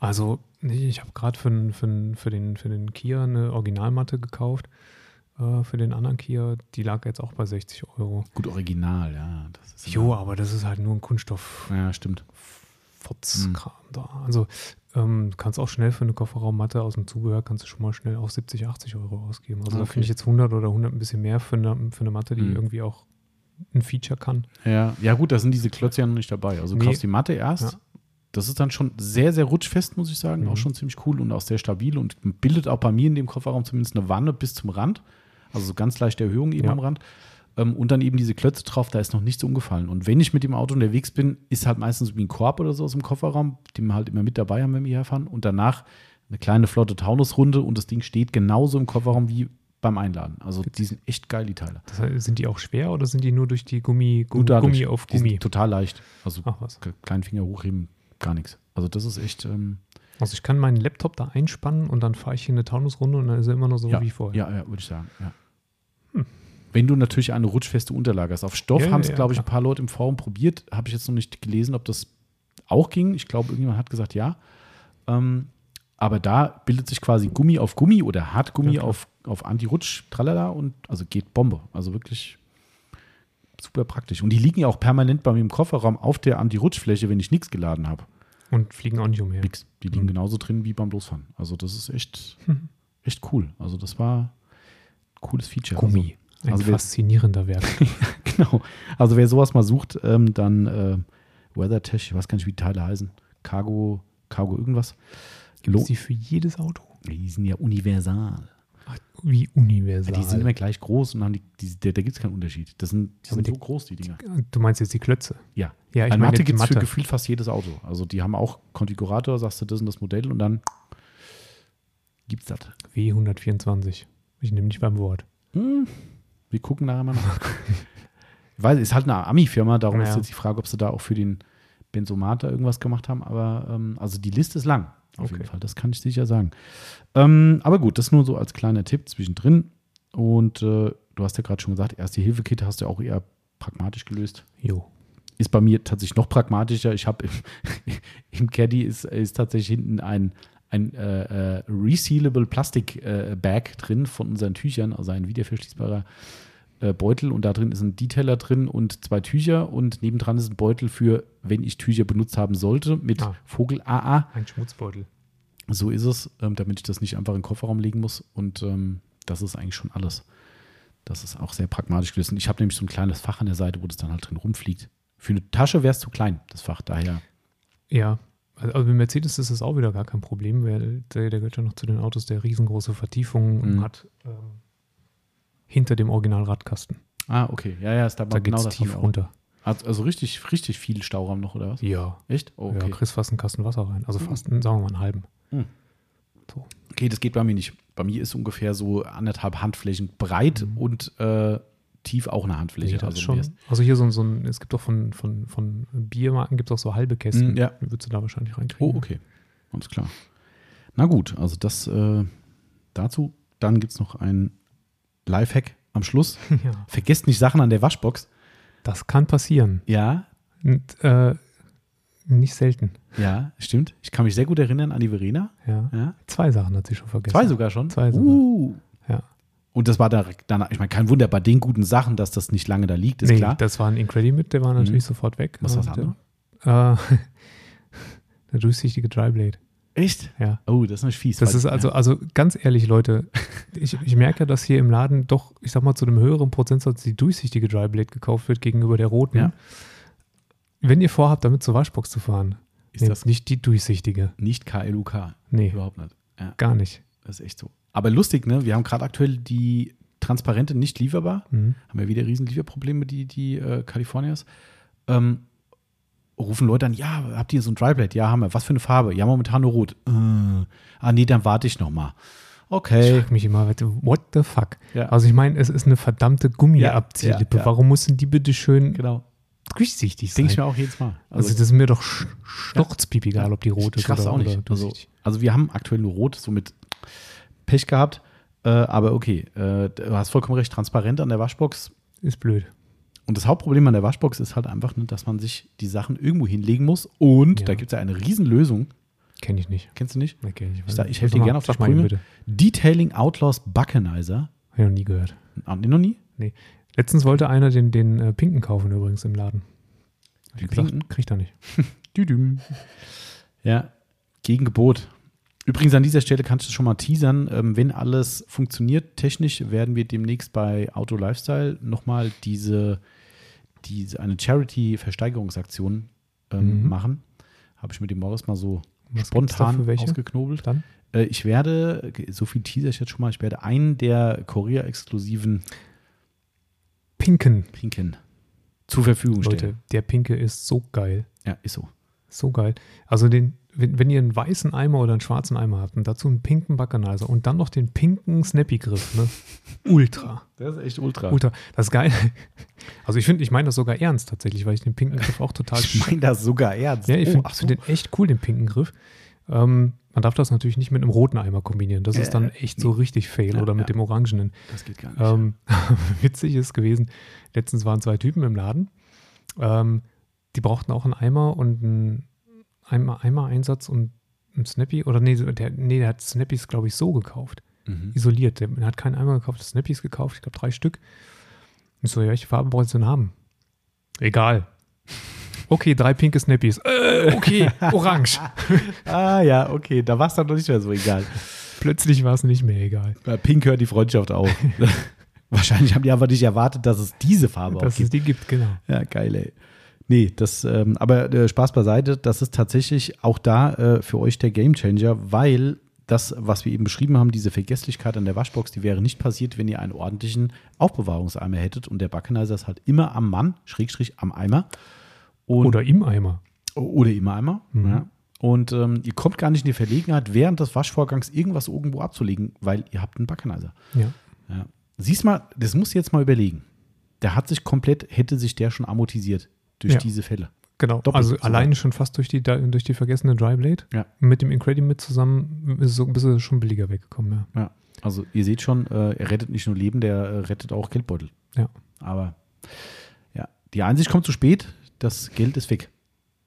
Also, ich habe gerade für, für, für, den, für den Kia eine Originalmatte gekauft. Äh, für den anderen Kia, die lag jetzt auch bei 60 Euro. Gut, original, ja. jo, aber das ist halt nur ein Kunststoff. Ja, stimmt. Fotzkram hm. da. Also ähm, kannst auch schnell für eine Kofferraummatte aus dem Zubehör kannst du schon mal schnell auch 70, 80 Euro ausgeben. Also okay. da finde ich jetzt 100 oder 100 ein bisschen mehr für eine, für eine Matte, die mhm. irgendwie auch ein Feature kann. Ja, ja gut, da sind diese Klötze ja noch nicht dabei. Also du nee. kaufst die Matte erst. Ja. Das ist dann schon sehr, sehr rutschfest, muss ich sagen. Mhm. Auch schon ziemlich cool und auch sehr stabil und bildet auch bei mir in dem Kofferraum zumindest eine Wanne bis zum Rand. Also so ganz leichte Erhöhung eben ja. am Rand. Ähm, und dann eben diese Klötze drauf, da ist noch nichts umgefallen. Und wenn ich mit dem Auto unterwegs bin, ist halt meistens wie ein Korb oder so aus dem Kofferraum, den wir halt immer mit dabei haben, wenn wir herfahren. Und danach eine kleine flotte Taunusrunde und das Ding steht genauso im Kofferraum wie beim Einladen. Also die sind echt geil, die Teile. Das heißt, sind die auch schwer oder sind die nur durch die Gummi, Gummi, Gummi auf Gummi? total leicht. Also Ach, was. kleinen Finger hochheben, gar nichts. Also das ist echt. Ähm, also ich kann meinen Laptop da einspannen und dann fahre ich hier eine Taunusrunde und dann ist er immer noch so ja, wie vorher. Ja, ja, würde ich sagen. Ja. Wenn du natürlich eine rutschfeste Unterlage hast. Auf Stoff ja, haben es, ja, glaube ich, ein paar Leute im Forum probiert. Habe ich jetzt noch nicht gelesen, ob das auch ging. Ich glaube, irgendjemand hat gesagt, ja. Ähm, aber da bildet sich quasi Gummi auf Gummi oder Hartgummi auf, auf Anti-Rutsch, tralala, und also geht Bombe. Also wirklich super praktisch. Und die liegen ja auch permanent bei mir im Kofferraum auf der Anti-Rutschfläche, wenn ich nichts geladen habe. Und fliegen auch nicht umher. Nix. Die liegen mhm. genauso drin wie beim Losfahren. Also das ist echt, mhm. echt cool. Also das war ein cooles Feature. Gummi. Also, ein also faszinierender Werk. genau. Also wer sowas mal sucht, ähm, dann äh, WeatherTech, ich weiß gar nicht, wie die Teile heißen. Cargo, Cargo irgendwas. Gibt es die für jedes Auto? Die sind ja universal. Ach, wie universal? Ja, die sind immer gleich groß und haben die, die, da, da gibt es keinen Unterschied. Das sind, die sind so groß, die Dinger. Du meinst jetzt die Klötze? Ja. ja ich Eine Matte gibt es für gefühlt fast jedes Auto. Also die haben auch Konfigurator, sagst du, das ist das Modell und dann gibt es das. W124. Ich nehme nicht beim Wort. Hm. Wir gucken nachher mal nach. ich weiß, ist halt eine Ami-Firma, darum ja. ist jetzt die Frage, ob sie da auch für den Benzomater irgendwas gemacht haben. Aber ähm, also die Liste ist lang. Auf okay. jeden Fall, das kann ich sicher sagen. Ähm, aber gut, das nur so als kleiner Tipp zwischendrin. Und äh, du hast ja gerade schon gesagt, erste Hilfe-Kit hast du auch eher pragmatisch gelöst. Jo. Ist bei mir tatsächlich noch pragmatischer. Ich habe im, im Caddy ist, ist tatsächlich hinten ein, ein äh, äh, resealable Plastik-Bag äh, drin von unseren Tüchern, also ein wiederverschließbarer äh, Beutel und da drin ist ein Detailer drin und zwei Tücher und nebendran ist ein Beutel für, wenn ich Tücher benutzt haben sollte, mit ah, Vogel AA. Ein Schmutzbeutel. So ist es, ähm, damit ich das nicht einfach in den Kofferraum legen muss und ähm, das ist eigentlich schon alles. Das ist auch sehr pragmatisch gelöst. Ich habe nämlich so ein kleines Fach an der Seite, wo das dann halt drin rumfliegt. Für eine Tasche wäre es zu klein, das Fach, daher. Ja, also bei Mercedes ist das auch wieder gar kein Problem, weil der, der gehört ja noch zu den Autos, der riesengroße Vertiefungen mhm. hat. Ähm, hinter dem Originalradkasten. Ah, okay. Ja, ja, ist da, da genau das tief runter. Also richtig, richtig viel Stauraum noch, oder was? Ja. Echt? Oh, okay. Ja, kriegst fast einen Kasten Wasser rein. Also fast, mhm. sagen wir mal, einen halben. Mhm. So. Okay, das geht bei mir nicht. Bei mir ist ungefähr so anderthalb Handflächen breit mhm. und äh, tief auch eine Handfläche. Nee, also, schon, also hier so, so ein, es gibt auch von, von, von Biermarken gibt es auch so halbe Kästen. Mhm, ja. Würdest du da wahrscheinlich reinkriegen. Oh, okay. Alles klar. Na gut, also das äh, dazu. Dann gibt es noch ein Lifehack am Schluss. Ja. Vergesst nicht Sachen an der Waschbox. Das kann passieren. Ja. Und, äh, nicht selten. Ja, stimmt. Ich kann mich sehr gut erinnern an die Verena. Ja. ja. Zwei Sachen hat sie schon vergessen. Zwei sogar schon? Zwei sogar. Uh. Ja. Und das war direkt danach, ich meine, kein Wunder bei den guten Sachen, dass das nicht lange da liegt, ist nee, klar. Das war ein Incredimit, der war natürlich mhm. sofort weg. Was war das andere? Äh, der durchsichtige Dryblade. Echt? Ja. Oh, das ist nicht fies. Das ist also, also ganz ehrlich, Leute, ich, ich merke, dass hier im Laden doch, ich sag mal, zu einem höheren Prozentsatz die durchsichtige Dryblade gekauft wird gegenüber der roten. Ja. Wenn ihr vorhabt, damit zur Waschbox zu fahren, ist das nicht die durchsichtige. Nicht KLUK. Nee. Überhaupt nicht. Ja. Gar nicht. Das ist echt so. Aber lustig, ne? Wir haben gerade aktuell die transparente nicht lieferbar. Mhm. Haben wir wieder riesen Lieferprobleme, die, die äh, Californias. Ähm, rufen Leute an, ja, habt ihr so ein Dryblade? Ja, haben wir. Was für eine Farbe? Ja, momentan nur rot. Äh, ah, nee, dann warte ich noch mal. Okay. Ich frage mich immer, what the fuck? Ja. Also ich meine, es ist eine verdammte Gummiabziehlippe. Ja, ja, Warum müssen die bitte schön genau. durchsichtig sein? Denke ich mir auch jedes Mal. Also, also das ist mir doch schnurzpiep egal, ob die rot ist oder, auch nicht. Also, also wir haben aktuell nur rot, so mit Pech gehabt. Äh, aber okay, äh, du hast vollkommen recht, transparent an der Waschbox. Ist blöd. Und das Hauptproblem an der Waschbox ist halt einfach, ne, dass man sich die Sachen irgendwo hinlegen muss. Und ja. da gibt es ja eine Riesenlösung. Kenne ich nicht. Kennst du nicht? Nee, kenn ich nicht. Ich, ich helfe dir gerne auf die Sprünge. Detailing Outlaws Buckenizer. Habe ich noch nie gehört. Haben die noch nie? Nee. Letztens wollte einer den, den äh, Pinken kaufen übrigens im Laden. Hab ich gesagt, kriegt er nicht. Düdüm. Ja, gegen Gebot. Übrigens an dieser Stelle kannst du schon mal teasern, ähm, wenn alles funktioniert technisch, werden wir demnächst bei Auto Lifestyle nochmal diese die eine Charity-Versteigerungsaktion ähm, mhm. machen. Habe ich mit dem Morris mal so Was spontan ausgeknobelt. Dann? Äh, ich werde, so viel teaser ich jetzt schon mal, ich werde einen der Korea-exklusiven Pinken. Pinken zur Verfügung stellen. Leute, der Pinke ist so geil. Ja, ist so. So geil. Also den, wenn, wenn ihr einen weißen Eimer oder einen schwarzen Eimer habt und dazu einen pinken Baccanizer und dann noch den pinken Snappy-Griff, ne? Ultra. Das ist echt ultra. Ultra. Das ist geil. Also ich finde, ich meine das sogar ernst tatsächlich, weil ich den pinken Griff auch total. Ich meine das sogar ernst. Ja, ich finde oh, find den echt cool, den pinken Griff. Ähm, man darf das natürlich nicht mit einem roten Eimer kombinieren. Das äh, ist dann echt nee. so richtig fail. Ja, oder mit ja. dem orangenen. Das geht gar nicht. Ähm, witzig ist gewesen, letztens waren zwei Typen im Laden. Ähm, die brauchten auch einen Eimer und einen Eimer, Eimer-Einsatz und einen Snappy. Oder nee, der, nee, der hat Snappys, glaube ich, so gekauft. Mhm. Isoliert. Der, der, hat keinen Eimer gekauft, Snappys gekauft. Ich glaube, drei Stück. Und so, ja, welche Farbe brauchst du denn haben? Egal. Okay, drei pinke Snappies. Äh, okay, orange. ah ja, okay, da war es dann noch nicht mehr so egal. Plötzlich war es nicht mehr egal. Bei Pink hört die Freundschaft auf. Wahrscheinlich haben die aber nicht erwartet, dass es diese Farbe dass auch gibt. Dass es die gibt, genau. Ja, geil, ey. Nee, das, ähm, aber äh, Spaß beiseite, das ist tatsächlich auch da äh, für euch der Gamechanger, weil das, was wir eben beschrieben haben, diese Vergesslichkeit an der Waschbox, die wäre nicht passiert, wenn ihr einen ordentlichen Aufbewahrungseimer hättet und der Backenizer ist halt immer am Mann, Schrägstrich am Eimer. Und, oder im Eimer. Oder im Eimer, mhm. ja. Und ähm, ihr kommt gar nicht in die Verlegenheit, während des Waschvorgangs irgendwas irgendwo abzulegen, weil ihr habt einen Backenizer. Ja. ja. Siehst mal, das musst du jetzt mal überlegen. Der hat sich komplett, hätte sich der schon amortisiert durch ja. diese Fälle. Genau, Doppelt also alleine schon fast durch die, durch die vergessene Dryblade. Ja. Mit dem Incredimit zusammen ist es so ein bisschen schon billiger weggekommen. Ja. ja. Also ihr seht schon, äh, er rettet nicht nur Leben, der äh, rettet auch Geldbeutel. Ja. Aber ja, die Einsicht kommt zu spät, das Geld ist weg.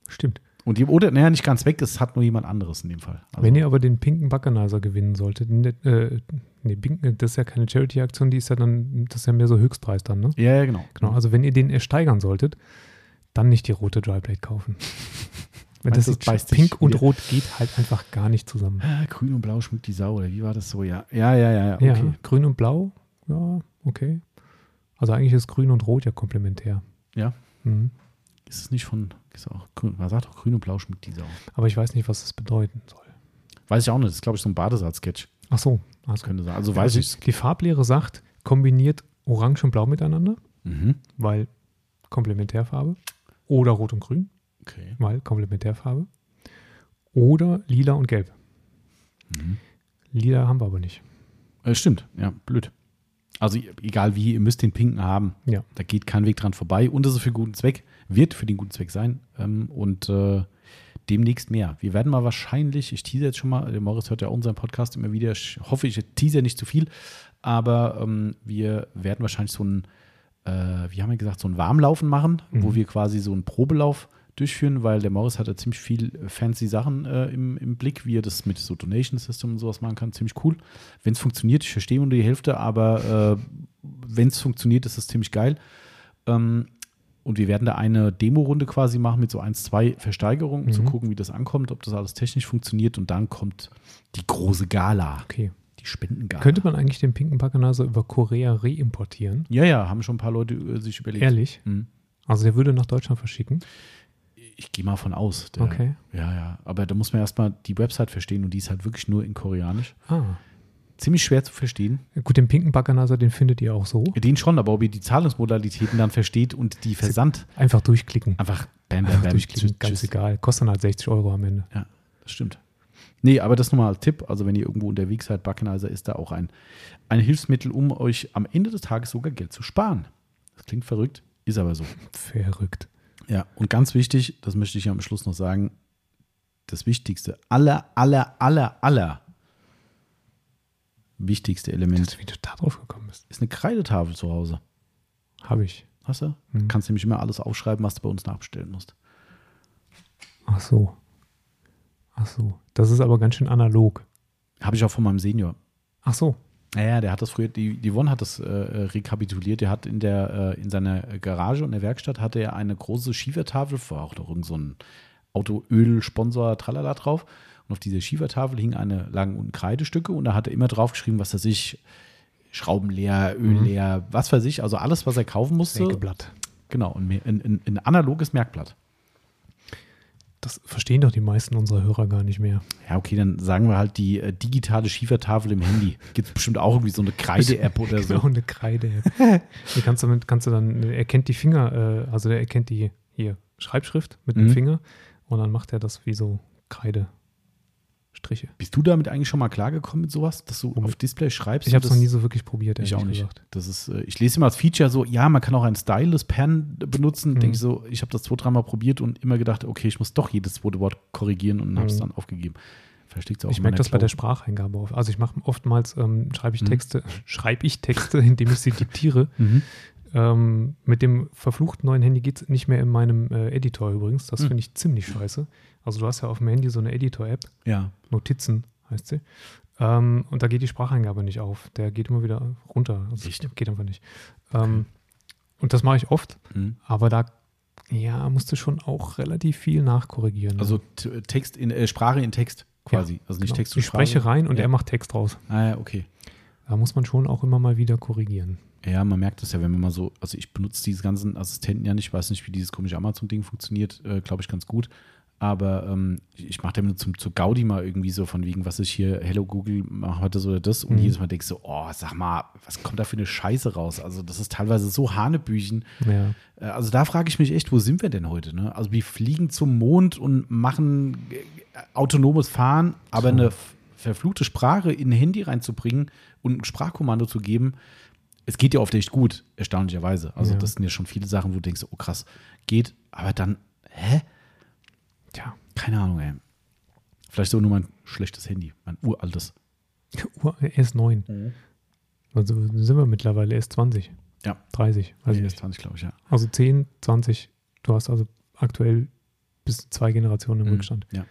Stimmt. Und die, oder, naja, nicht ganz weg, das hat nur jemand anderes in dem Fall. Also, Wenn ihr aber den pinken Baccanizer gewinnen solltet, äh, nee, pink, das ist ja keine Charity-Aktion, die ist ja dann, das ist ja mehr so Höchstpreis dann, ne? Ja, ja, genau. Genau, also wenn ihr den ersteigern solltet, dann nicht die rote Dryblade kaufen. Wenn das ist pink und rot geht halt einfach gar nicht zusammen. Ah, grün und blau schmückt die Sau, oder wie war das so? Ja, ja, ja, ja. Okay. Ja, grün und blau, ja, okay. Also eigentlich ist grün und rot ja komplementär. Ja. Mhm. Ist es nicht von, ist auch grün, man sagt auch grün und blau schmückt die Sau. Aber ich weiß nicht, was das bedeuten soll. Weiß ich auch nicht, das ist glaube ich so ein Badesalz-Sketch. Ach so. Also, könnte sein. Also weiß ich. Die Farblehre sagt, kombiniert Orange und Blau miteinander, mhm. weil Komplementärfarbe. Oder Rot und Grün, okay. weil Komplementärfarbe. Oder Lila und Gelb. Mhm. Lila haben wir aber nicht. Äh, stimmt, ja, blöd. Also egal wie, ihr müsst den pinken haben. Ja. Da geht kein Weg dran vorbei. Und das ist für guten Zweck, wird für den guten Zweck sein. Ähm, und äh, demnächst mehr. Wir werden mal wahrscheinlich, ich tease jetzt schon mal, der Morris hört ja auch unseren Podcast immer wieder, ich hoffe, ich tease nicht zu viel, aber ähm, wir werden wahrscheinlich so ein, äh, wie haben wir gesagt, so ein Warmlaufen machen, mhm. wo wir quasi so einen Probelauf durchführen, weil der Morris hat ja ziemlich viel fancy Sachen äh, im, im Blick, wie er das mit so Donation System und sowas machen kann. Ziemlich cool. Wenn es funktioniert, ich verstehe nur die Hälfte, aber äh, wenn es funktioniert, ist es ziemlich geil. Ähm, und wir werden da eine Demo-Runde quasi machen mit so eins, zwei Versteigerungen, um mhm. zu gucken, wie das ankommt, ob das alles technisch funktioniert. Und dann kommt die große Gala. Okay. Die Spendengala. Könnte man eigentlich den pinken Bacchanase über Korea reimportieren? Ja, ja, haben schon ein paar Leute äh, sich überlegt. Ehrlich? Mhm. Also der würde nach Deutschland verschicken? Ich gehe mal von aus. Der, okay. Ja, ja. Aber da muss man erstmal die Website verstehen und die ist halt wirklich nur in Koreanisch. Ah ziemlich schwer zu verstehen. Gut, den pinken Bacchanasa, den findet ihr auch so. Den schon, aber ob ihr die Zahlungsmodalitäten dann versteht und die Versand. Einfach durchklicken. Einfach bam, bam, bam. durchklicken, tschüss, ganz tschüss. egal. Kostet dann halt 60 Euro am Ende. Ja, das stimmt. Nee, aber das nochmal als Tipp. Also, wenn ihr irgendwo unterwegs seid, Bacchanasa ist da auch ein, ein Hilfsmittel, um euch am Ende des Tages sogar Geld zu sparen. Das klingt verrückt, ist aber so. Verrückt. Ja, und ganz wichtig, das möchte ich am Schluss noch sagen, das Wichtigste, aller, aller, aller, aller wichtigste Element. Das, wie du da drauf gekommen bist. Ist eine Kreidetafel zu Hause. Habe ich. Hast du? Mhm. Kannst nämlich immer alles aufschreiben, was du bei uns nachbestellen musst. Ach so. Ach so. Das ist aber ganz schön analog. Habe ich auch von meinem Senior. Ach so. Naja, der hat das früher, die, die One hat das äh, rekapituliert. Der hat in der, äh, in seiner Garage und der Werkstatt hatte er eine große Schiefertafel, war auch noch irgend so ein Autoöl-Sponsor, tralala drauf. Und auf dieser Schiefertafel hing eine lagen unten Kreidestücke und da hat er immer draufgeschrieben, was er sich, Schrauben leer, Öl mhm. leer, was weiß ich, also alles, was er kaufen musste. Sägeblatt. Genau, ein, ein, ein analoges Merkblatt. Das verstehen doch die meisten unserer Hörer gar nicht mehr. Ja, okay, dann sagen wir halt die äh, digitale Schiefertafel im Handy. Gibt es bestimmt auch irgendwie so eine Kreide-App oder so. Genau, eine Kreide-App. die kannst du, mit, kannst du dann, er kennt die Finger, äh, also der erkennt die hier Schreibschrift mit dem mhm. Finger und dann macht er das wie so Kreide. Striche. Bist du damit eigentlich schon mal klargekommen mit sowas, dass du auf Display schreibst? Ich habe es noch nie so wirklich probiert. Ich auch nicht. Gesagt. Das ist, äh, ich lese immer als Feature so, ja, man kann auch ein Stylus-Pen benutzen. Mhm. Denke ich so, ich habe das zwei, dreimal probiert und immer gedacht, okay, ich muss doch jedes zweite Wort korrigieren und mhm. habe es dann aufgegeben. Versteht auch Ich merke das Klau. bei der Spracheingabe auf. Also ich mache oftmals, ähm, schreibe ich mhm. Texte, mhm. schreibe ich Texte, indem ich sie diktiere. Mhm. Ähm, mit dem verfluchten neuen Handy geht es nicht mehr in meinem äh, Editor übrigens. Das mhm. finde ich ziemlich scheiße. Also du hast ja auf dem Handy so eine Editor-App. Ja. Notizen heißt sie. Ähm, und da geht die Spracheingabe nicht auf. Der geht immer wieder runter. Also Echt? Geht einfach nicht. Ähm, und das mache ich oft. Mhm. Aber da ja, musst du schon auch relativ viel nachkorrigieren. Also Text in äh, Sprache in Text quasi. Ja, also nicht genau. Text zu Ich spreche rein und ja. er macht Text raus. Ah ja, okay. Da muss man schon auch immer mal wieder korrigieren. Ja, man merkt das ja, wenn man mal so, also ich benutze diese ganzen Assistenten ja nicht, ich weiß nicht, wie dieses komische Amazon-Ding funktioniert, äh, glaube ich ganz gut. Aber ähm, ich mache damit zum, zu Gaudi mal irgendwie so von wegen, was ist hier, Hello Google, mach heute so oder das. Und mhm. jedes Mal denkst du, so, oh, sag mal, was kommt da für eine Scheiße raus? Also, das ist teilweise so Hanebüchen. Ja. Äh, also, da frage ich mich echt, wo sind wir denn heute? Ne? Also, wir fliegen zum Mond und machen äh, autonomes Fahren, aber so. eine verfluchte Sprache in ein Handy reinzubringen und ein Sprachkommando zu geben, es geht ja oft echt gut, erstaunlicherweise. Also, ja. das sind ja schon viele Sachen, wo du denkst, oh krass, geht, aber dann, hä? Tja, keine Ahnung, ey. Vielleicht so nur mein schlechtes Handy, mein uraltes. S9. Mhm. Also sind wir mittlerweile S20. Ja. 30. Also S20, glaube ich, ja. Also 10, 20. Du hast also aktuell bis zwei Generationen im mhm. Rückstand. Ja.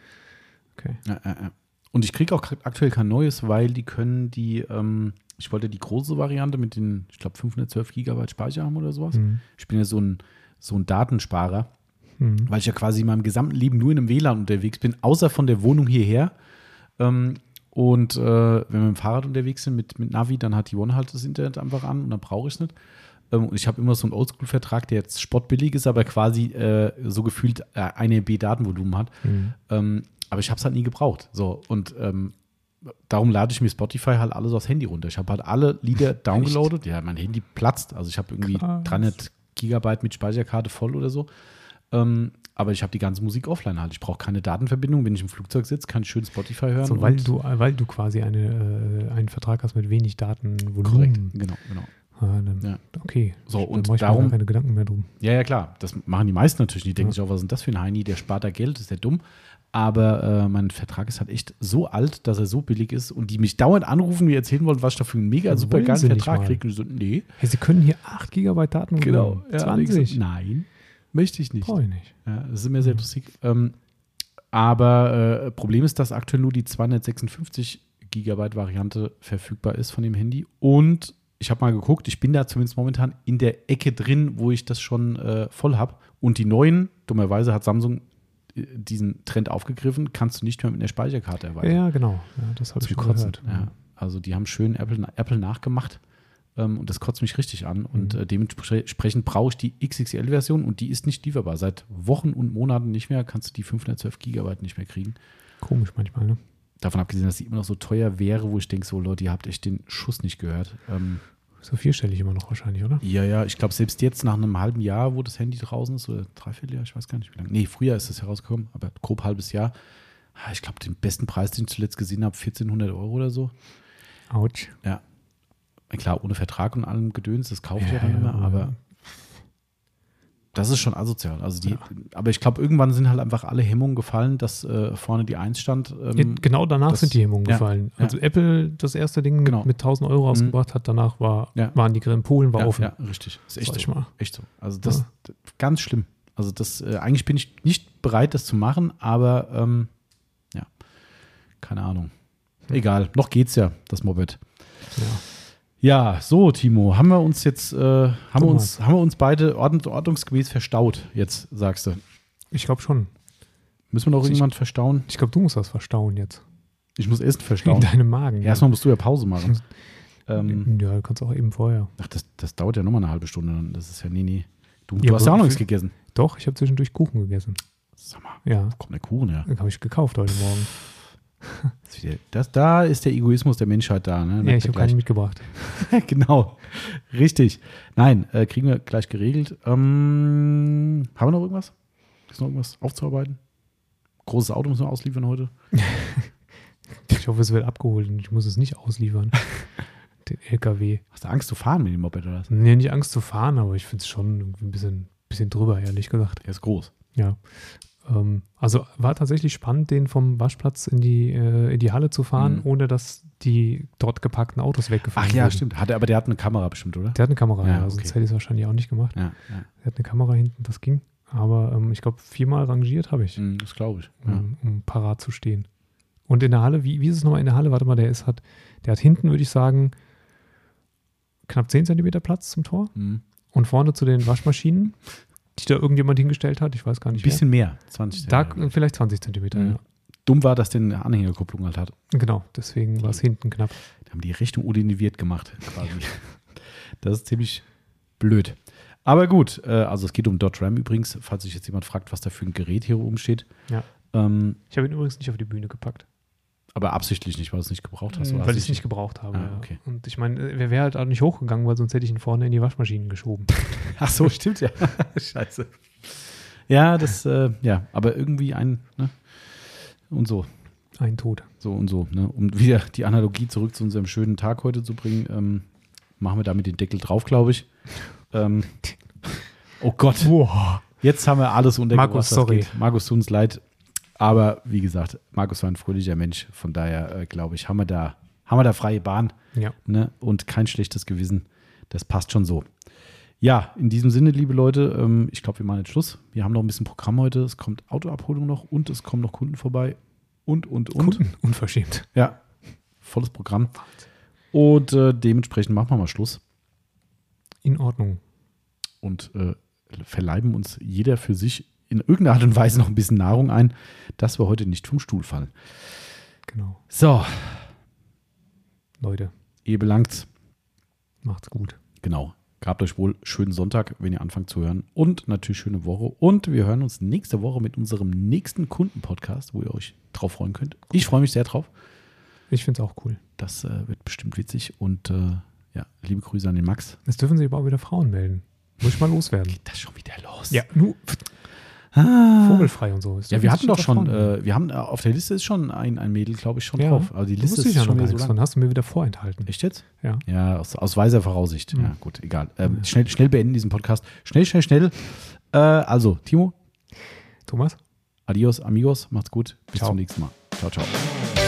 Okay. Ja, ja, ja. Und ich kriege auch aktuell kein neues, weil die können die, ähm, ich wollte die große Variante mit den, ich glaube, 512 Gigabyte Speicher haben oder sowas. Mhm. Ich bin ja so ein, so ein Datensparer mhm. weil ich ja quasi in meinem gesamten Leben nur in einem WLAN unterwegs bin, außer von der Wohnung hierher. Ähm, und äh, wenn wir mit dem Fahrrad unterwegs sind mit, mit Navi, dann hat die One halt das Internet einfach an und dann brauche ich es nicht. Ähm, und ich habe immer so einen Oldschool-Vertrag, der jetzt spottbillig ist, aber quasi äh, so gefühlt äh, eine MB Datenvolumen hat. Mhm. Ähm, aber ich habe es halt nie gebraucht. So, und ähm, darum lade ich mir Spotify halt alles aufs Handy runter. Ich habe halt alle Lieder downgeloadet. Ja, mein Handy platzt. Also ich habe irgendwie Krass. 300 Gigabyte mit Speicherkarte voll oder so. Ähm, aber ich habe die ganze Musik offline halt. Ich brauche keine Datenverbindung, wenn ich im Flugzeug sitze, kann ich schön Spotify hören. So, weil, du, weil du quasi eine, äh, einen Vertrag hast mit wenig Datenvolumen. Korrekt, genau, genau. Ah, dann, ja. Okay. So, und dann darum. keine Gedanken mehr drum. Ja, ja, klar. Das machen die meisten natürlich. Die denken ja. sich auch, was ist denn das für ein Heini? Der spart da Geld, ist der dumm. Aber äh, mein Vertrag ist halt echt so alt, dass er so billig ist und die mich dauernd anrufen, mir erzählen wollen, was ich da für einen mega super geilen Vertrag kriege. So, nee. Hey, sie können hier 8 GB Daten Genau. 20. Ja, nein. Möchte ich nicht. Brauche ich nicht. Ja, das ist mir sehr lustig. Ähm, aber äh, Problem ist, dass aktuell nur die 256 Gigabyte Variante verfügbar ist von dem Handy. Und ich habe mal geguckt, ich bin da zumindest momentan in der Ecke drin, wo ich das schon äh, voll habe. Und die neuen, dummerweise hat Samsung diesen Trend aufgegriffen, kannst du nicht mehr mit einer Speicherkarte erweitern. Ja, genau. Ja, das habe ich schon gehört. Ja, also die haben schön Apple, Apple nachgemacht. Ähm, und das kotzt mich richtig an. Und mhm. äh, dementsprechend brauche ich die XXL-Version und die ist nicht lieferbar. Seit Wochen und Monaten nicht mehr. Kannst du die 512 Gigabyte nicht mehr kriegen. Komisch manchmal, ne? Davon abgesehen, dass sie immer noch so teuer wäre, wo ich denke, so Leute, ihr habt echt den Schuss nicht gehört. Ähm, so vierstellig immer noch wahrscheinlich, oder? Ja, ja, ich glaube, selbst jetzt nach einem halben Jahr, wo das Handy draußen ist, oder dreiviertel Jahr, ich weiß gar nicht wie lange. Nee, früher ist es herausgekommen, aber grob halbes Jahr. Ah, ich glaube, den besten Preis, den ich zuletzt gesehen habe, 1400 Euro oder so. Autsch. Ja, klar, ohne Vertrag und allem Gedöns, das kauft ja, ja dann immer, aber das ist schon asozial. Also die, ja. aber ich glaube, irgendwann sind halt einfach alle Hemmungen gefallen, dass äh, vorne die Eins stand. Ähm, genau danach das, sind die Hemmungen ja, gefallen. Also Apple das erste Ding genau. mit, mit 1000 Euro ausgebracht mhm. hat, danach war, waren die in Polen war offen. Ja, richtig. Das ist echt so. Mal. echt so. Also das, das ganz schlimm. Also das, äh, eigentlich bin ich nicht bereit, das zu machen, aber ähm, ja, keine Ahnung. Egal, noch geht's ja, das Moped. Ja. Ja, so, Timo, haben wir uns jetzt, äh, haben, wir uns, haben wir uns beide ordnung, ordnungsgemäß verstaut, jetzt sagst du. Ich glaube schon. Müssen wir noch irgendjemand verstauen? Ich glaube, du musst was verstauen jetzt. Ich muss Essen verstauen. In deinem Magen. Ja, erstmal musst du ja Pause machen. ähm, ja, du kannst auch eben vorher. Ach, das, das dauert ja nochmal eine halbe Stunde. Das ist ja, nee, nee. Du, du hast ja auch noch nichts gegessen. Doch, ich habe zwischendurch Kuchen gegessen. Sag mal, Ja, wo kommt der Kuchen her? den habe ich gekauft heute Morgen. Das, da ist der Egoismus der Menschheit da. Ne? Ja, ich habe keinen mitgebracht. genau, richtig. Nein, äh, kriegen wir gleich geregelt. Ähm, haben wir noch irgendwas? Ist noch irgendwas aufzuarbeiten? Großes Auto müssen wir ausliefern heute. Ich hoffe, es wird abgeholt und ich muss es nicht ausliefern. Den LKW. Hast du Angst zu fahren mit dem Moped oder was? Nee, nicht Angst zu fahren, aber ich finde es schon ein bisschen, bisschen drüber, ehrlich gesagt. Der ist groß. Ja. Ähm, also war tatsächlich spannend, den vom Waschplatz in die, äh, in die Halle zu fahren, Mhm. ohne dass die dort geparkten Autos weggefahren Ach ja, wurden. stimmt. Hat er, aber der hat eine Kamera bestimmt, oder? Der hat eine Kamera, Ja, ja, sonst okay. hätte ich es wahrscheinlich auch nicht gemacht. Ja, ja. Der hat eine Kamera hinten, das ging. Aber ähm, ich glaube, viermal rangiert habe ich, Mhm, das glaube ich. Um, um parat zu stehen. Und in der Halle, wie, wie ist es nochmal in der Halle? Warte mal, der ist hat, der hat hinten, würde ich sagen, knapp 10 Zentimeter Platz zum Tor. Mhm. Und vorne zu den Waschmaschinen, die da irgendjemand hingestellt hat, ich weiß gar Ein nicht bisschen mehr. 20 wer. Da Zentimeter. vielleicht 20 Zentimeter, Mhm. ja. Dumm war, dass der eine Anhängerkupplung halt hat. Genau, deswegen war es hinten knapp. Die haben die Richtung udiniviert gemacht, quasi. das ist ziemlich blöd. Aber gut, äh, also es geht um Dot RAM übrigens, falls sich jetzt jemand fragt, was da für ein Gerät hier oben steht. Ja. Ähm, Ich habe ihn übrigens nicht auf die Bühne gepackt, aber absichtlich nicht, weil du es nicht gebraucht hast. oder weil ich es nicht gebraucht habe. Ah, ja. okay. Und ich meine, er wäre halt auch nicht hochgegangen, weil sonst hätte ich ihn vorne in die Waschmaschinen geschoben. Ach so, stimmt ja. Scheiße. Ja, das, äh, ja, aber irgendwie ein, ne? Und so, Ein Tod. so und so, ne? Um wieder die Analogie zurück zu unserem schönen Tag heute zu bringen, ähm, machen wir damit den Deckel drauf, glaube ich. Ähm, oh Gott. Boah. Jetzt haben wir alles untergebracht. Markus, sorry. geht. Markus, tut uns leid. Aber wie gesagt, Markus war ein fröhlicher Mensch. Von daher, äh, glaube ich, haben wir, da, haben wir da freie Bahn Ja. ne? und kein schlechtes Gewissen. Das passt schon so. Ja, in diesem Sinne, liebe Leute, ähm, ich glaube, wir machen jetzt Schluss. Wir haben noch ein bisschen Programm heute. Es kommt Autoabholung noch und es kommen noch Kunden vorbei. Und, und, und. Kunden, unverschämt. Ja, volles Programm. Und äh, dementsprechend machen wir mal Schluss In Ordnung. und äh, verleiben uns jeder für sich in irgendeiner Art und Weise noch ein bisschen Nahrung ein, dass wir heute nicht vom Stuhl fallen. Genau. So, Leute, ihr belangt's. macht's gut. Genau. Gehabt euch wohl schönen Sonntag, wenn ihr anfangt zu hören. Und natürlich schöne Woche. Und wir hören uns nächste Woche mit unserem nächsten Kundenpodcast, wo ihr euch drauf freuen könnt. Ich freue mich sehr drauf. Ich finde es auch cool. Das äh, wird bestimmt witzig. Und äh, ja, liebe Grüße an den Max. Es dürfen sich aber auch wieder Frauen melden. Muss ich mal loswerden. Geht das schon wieder los? nur Ah. vogelfrei und so. Es Ja, wir hatten doch schon, äh, wir haben äh, auf der Liste ist schon ein, ein Mädel, glaube ich, schon Ja, drauf. Also die Liste ist ja noch schon wieder so lang. von. Hast du mir wieder vorenthalten. Echt jetzt? Ja. Ja, aus, aus weiser Voraussicht. Mhm. Ja, gut, egal. Ähm, schnell, schnell beenden diesen Podcast. Schnell, schnell, schnell. Äh, also, Timo, Thomas? adios, amigos, macht's gut. Bis Ciao. zum nächsten Mal. Ciao, ciao.